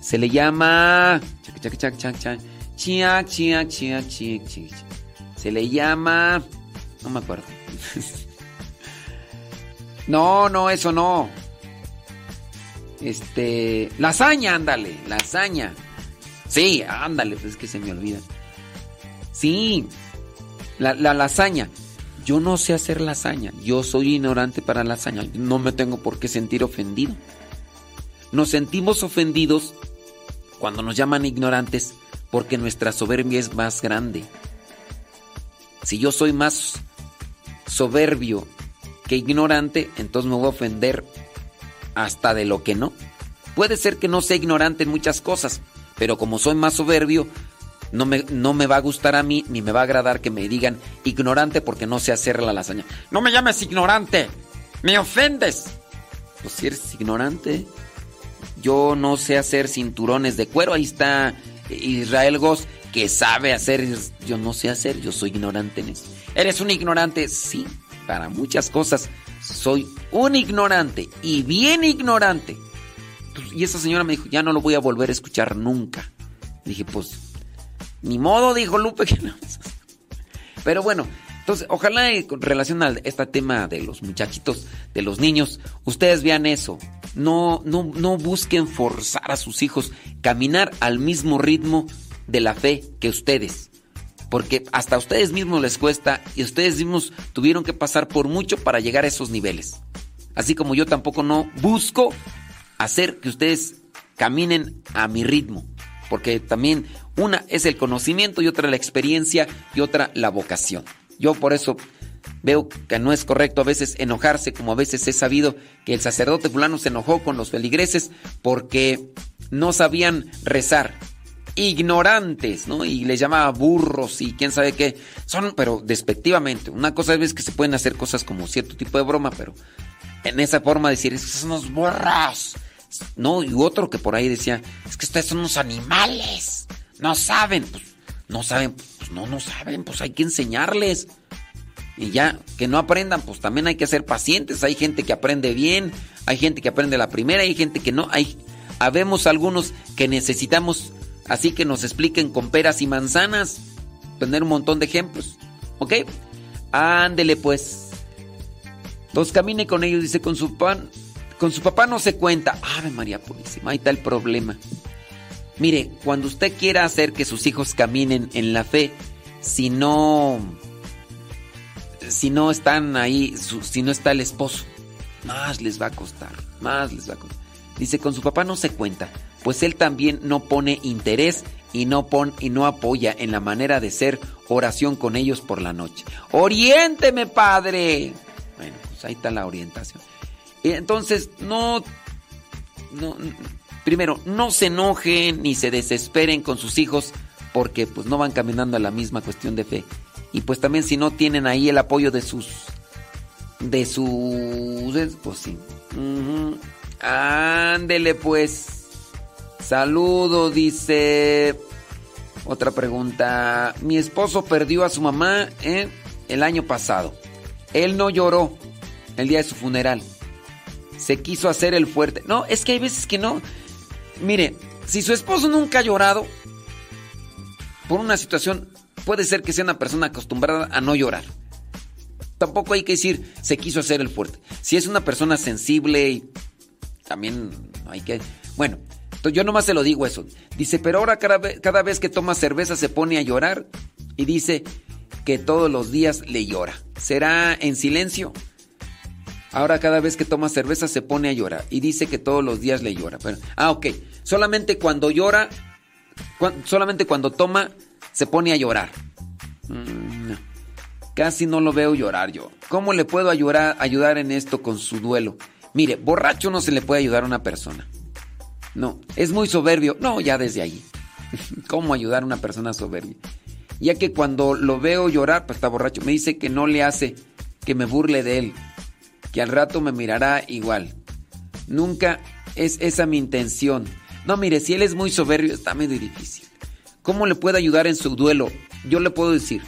Se le llama. Se le llama. No me acuerdo. No, no, eso no. Este. Lasaña, ándale, lasaña. Sí, ándale, pues es que se me olvida. Sí, la, la lasaña. Yo no sé hacer lasaña. Yo soy ignorante para lasaña. No me tengo por qué sentir ofendido. Nos sentimos ofendidos cuando nos llaman ignorantes porque nuestra soberbia es más grande. Si yo soy más soberbio que ignorante, entonces me voy a ofender hasta de lo que no. Puede ser que no sea ignorante en muchas cosas, pero como soy más soberbio, no me, no me va a gustar a mí ni me va a agradar que me digan ignorante porque no sé hacer la lasaña. No me llames ignorante, me ofendes. Pues si eres ignorante, yo no sé hacer cinturones de cuero. Ahí está Israel Goss que sabe hacer. Yo no sé hacer, yo soy ignorante en eso. ¿Eres un ignorante? Sí, para muchas cosas soy un ignorante y bien ignorante. Y esa señora me dijo, ya no lo voy a volver a escuchar nunca. Dije, pues, ni modo, dijo Lupe. Que no. Pero bueno, entonces, ojalá con relación a este tema de los muchachitos, de los niños, ustedes vean eso. No, no, no busquen forzar a sus hijos caminar al mismo ritmo de la fe que ustedes. Porque hasta a ustedes mismos les cuesta y ustedes mismos tuvieron que pasar por mucho para llegar a esos niveles. Así como yo tampoco no busco hacer que ustedes caminen a mi ritmo. Porque también una es el conocimiento y otra la experiencia y otra la vocación. Yo por eso veo que no es correcto a veces enojarse, como a veces he sabido que el sacerdote fulano se enojó con los feligreses porque no sabían rezar. Ignorantes, ¿no? Y les llamaba burros y quién sabe qué. Son, pero despectivamente. Una cosa es que se pueden hacer cosas como cierto tipo de broma, pero en esa forma de decir, esos son unos burros. No, y otro que por ahí decía, es que ustedes son unos animales. No saben. Pues, no saben. Pues no, no saben. Pues hay que enseñarles. Y ya, que no aprendan, pues también hay que ser pacientes. Hay gente que aprende bien, hay gente que aprende la primera, hay gente que no. Hay, habemos algunos que necesitamos, así que nos expliquen con peras y manzanas. Tener un montón de ejemplos. ¿Ok? Ándele pues. Entonces camine con ellos, dice, con su pan. Con su papá no se cuenta. Ave María Purísima, ahí está el problema. Mire, cuando usted quiera hacer que sus hijos caminen en la fe, si no si no están ahí, si no está el esposo. Más les va a costar, más les va a costar. Dice, con su papá no se cuenta, pues él también no pone interés y no, pon, y no apoya en la manera de ser oración con ellos por la noche. ¡Oriénteme, padre! Bueno, pues ahí está la orientación. Entonces, no, primero, no se enojen ni se desesperen con sus hijos porque pues no van caminando a la misma cuestión de fe. Y pues también si no tienen ahí el apoyo de sus de sus pues sí. Ándele pues. Saludo, dice. Otra pregunta. Mi esposo perdió a su mamá ¿eh? el año pasado. Él no lloró el día de su funeral. Se quiso hacer el fuerte. No, es que hay veces que no. Mire, si su esposo nunca ha llorado por una situación, puede ser que sea una persona acostumbrada a no llorar. Tampoco hay que decir se quiso hacer el fuerte. Si es una persona sensible y también hay que... Bueno, yo nomás se lo digo eso. Dice, pero ahora cada vez, cada vez que toma cerveza se pone a llorar y dice que todos los días le llora. ¿Será en silencio? Ahora cada vez que toma cerveza se pone a llorar y dice que todos los días le llora. Pero, ah, ok. Solamente cuando llora, solamente cuando toma se pone a llorar. Mm. Casi no lo veo llorar yo. ¿Cómo le puedo ayudar, ayudar en esto con su duelo? Mire, borracho no se le puede ayudar a una persona. No, es muy soberbio. No, ya desde ahí. ¿Cómo ayudar a una persona soberbia? Ya que cuando lo veo llorar, pues está borracho. Me dice que no le hace que me burle de él. Que al rato me mirará igual. Nunca es esa mi intención. No, mire, si él es muy soberbio, está medio difícil. ¿Cómo le puedo ayudar en su duelo? Yo le puedo decir,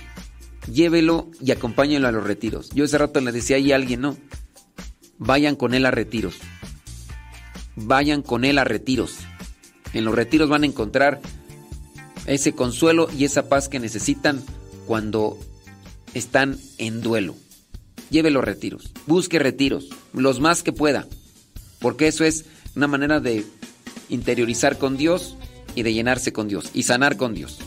llévelo y acompáñelo a los retiros. Yo ese rato le decía ahí a alguien, no, vayan con él a retiros. Vayan con él a retiros. En los retiros van a encontrar ese consuelo y esa paz que necesitan cuando están en duelo. Llévelo a retiros, busque retiros, los más que pueda, porque eso es una manera de interiorizar con Dios y de llenarse con Dios y sanar con Dios.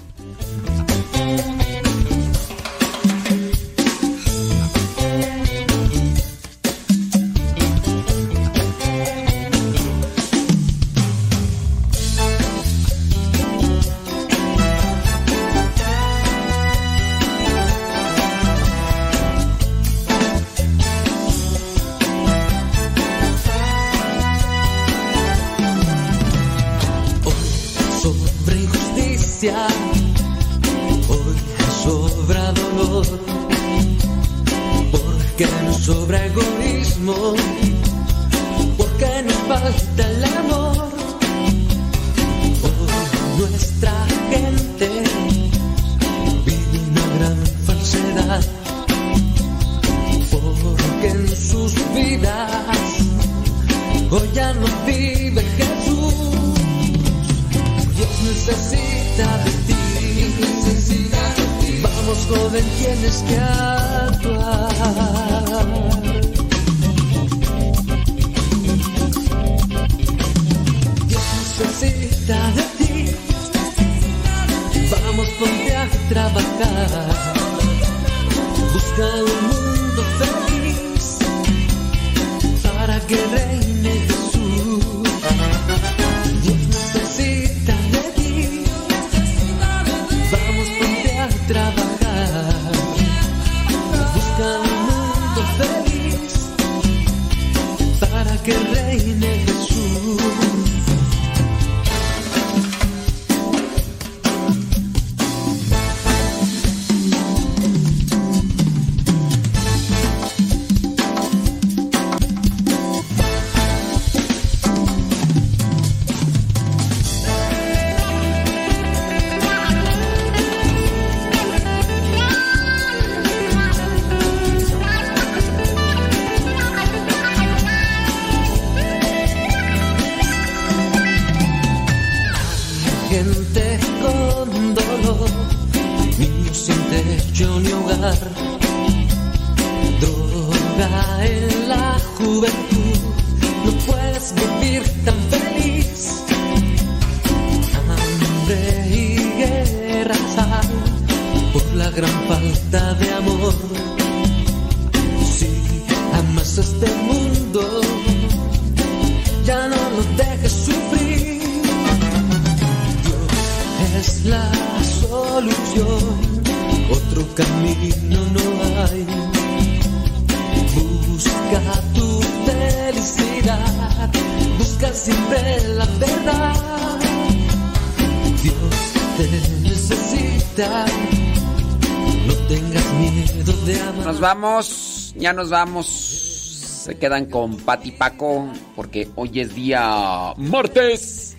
Ya nos vamos. Se quedan con Pati Paco porque hoy es día martes.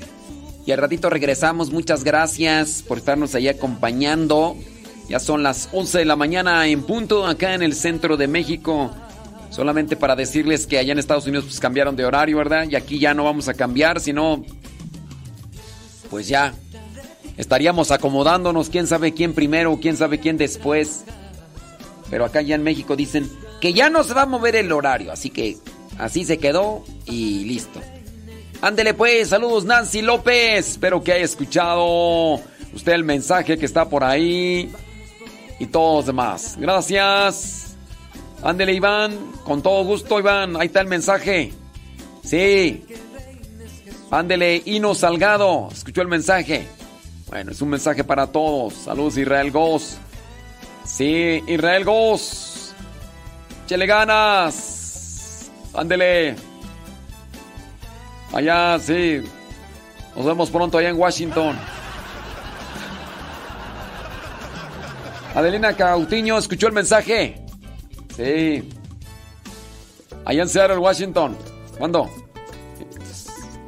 Y al ratito regresamos. Muchas gracias por estarnos ahí acompañando. Ya son las 11 de la mañana en punto acá en el centro de México. Solamente para decirles que allá en Estados Unidos pues cambiaron de horario, ¿verdad? Y aquí ya no vamos a cambiar, sino pues ya estaríamos acomodándonos, quién sabe quién primero, quién sabe quién después. Pero acá ya en México dicen que ya no se va a mover el horario, así que así se quedó y listo. Ándele pues, saludos Nancy López, espero que haya escuchado usted el mensaje que está por ahí y todos los demás. Gracias. Ándele Iván, con todo gusto Iván, ahí está el mensaje. Sí. Ándele Ino Salgado, escuchó el mensaje. Bueno, es un mensaje para todos. Saludos Israel Goz. Sí, Israel Goz. Chele ganas. Ándele. Allá, sí. Nos vemos pronto allá en Washington. Adelina Cautiño, ¿escuchó el mensaje? Sí. Allá en Seattle, Washington. ¿Cuándo?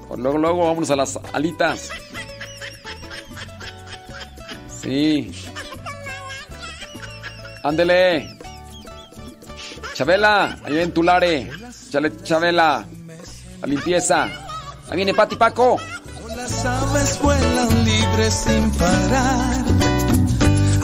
Pues luego, luego, vámonos a las alitas. Sí. Ándele. Chabela, allá en Tulare. Chale, Chabela. La limpieza. Ahí viene Pati Paco. Las aves vuelan libres sin parar.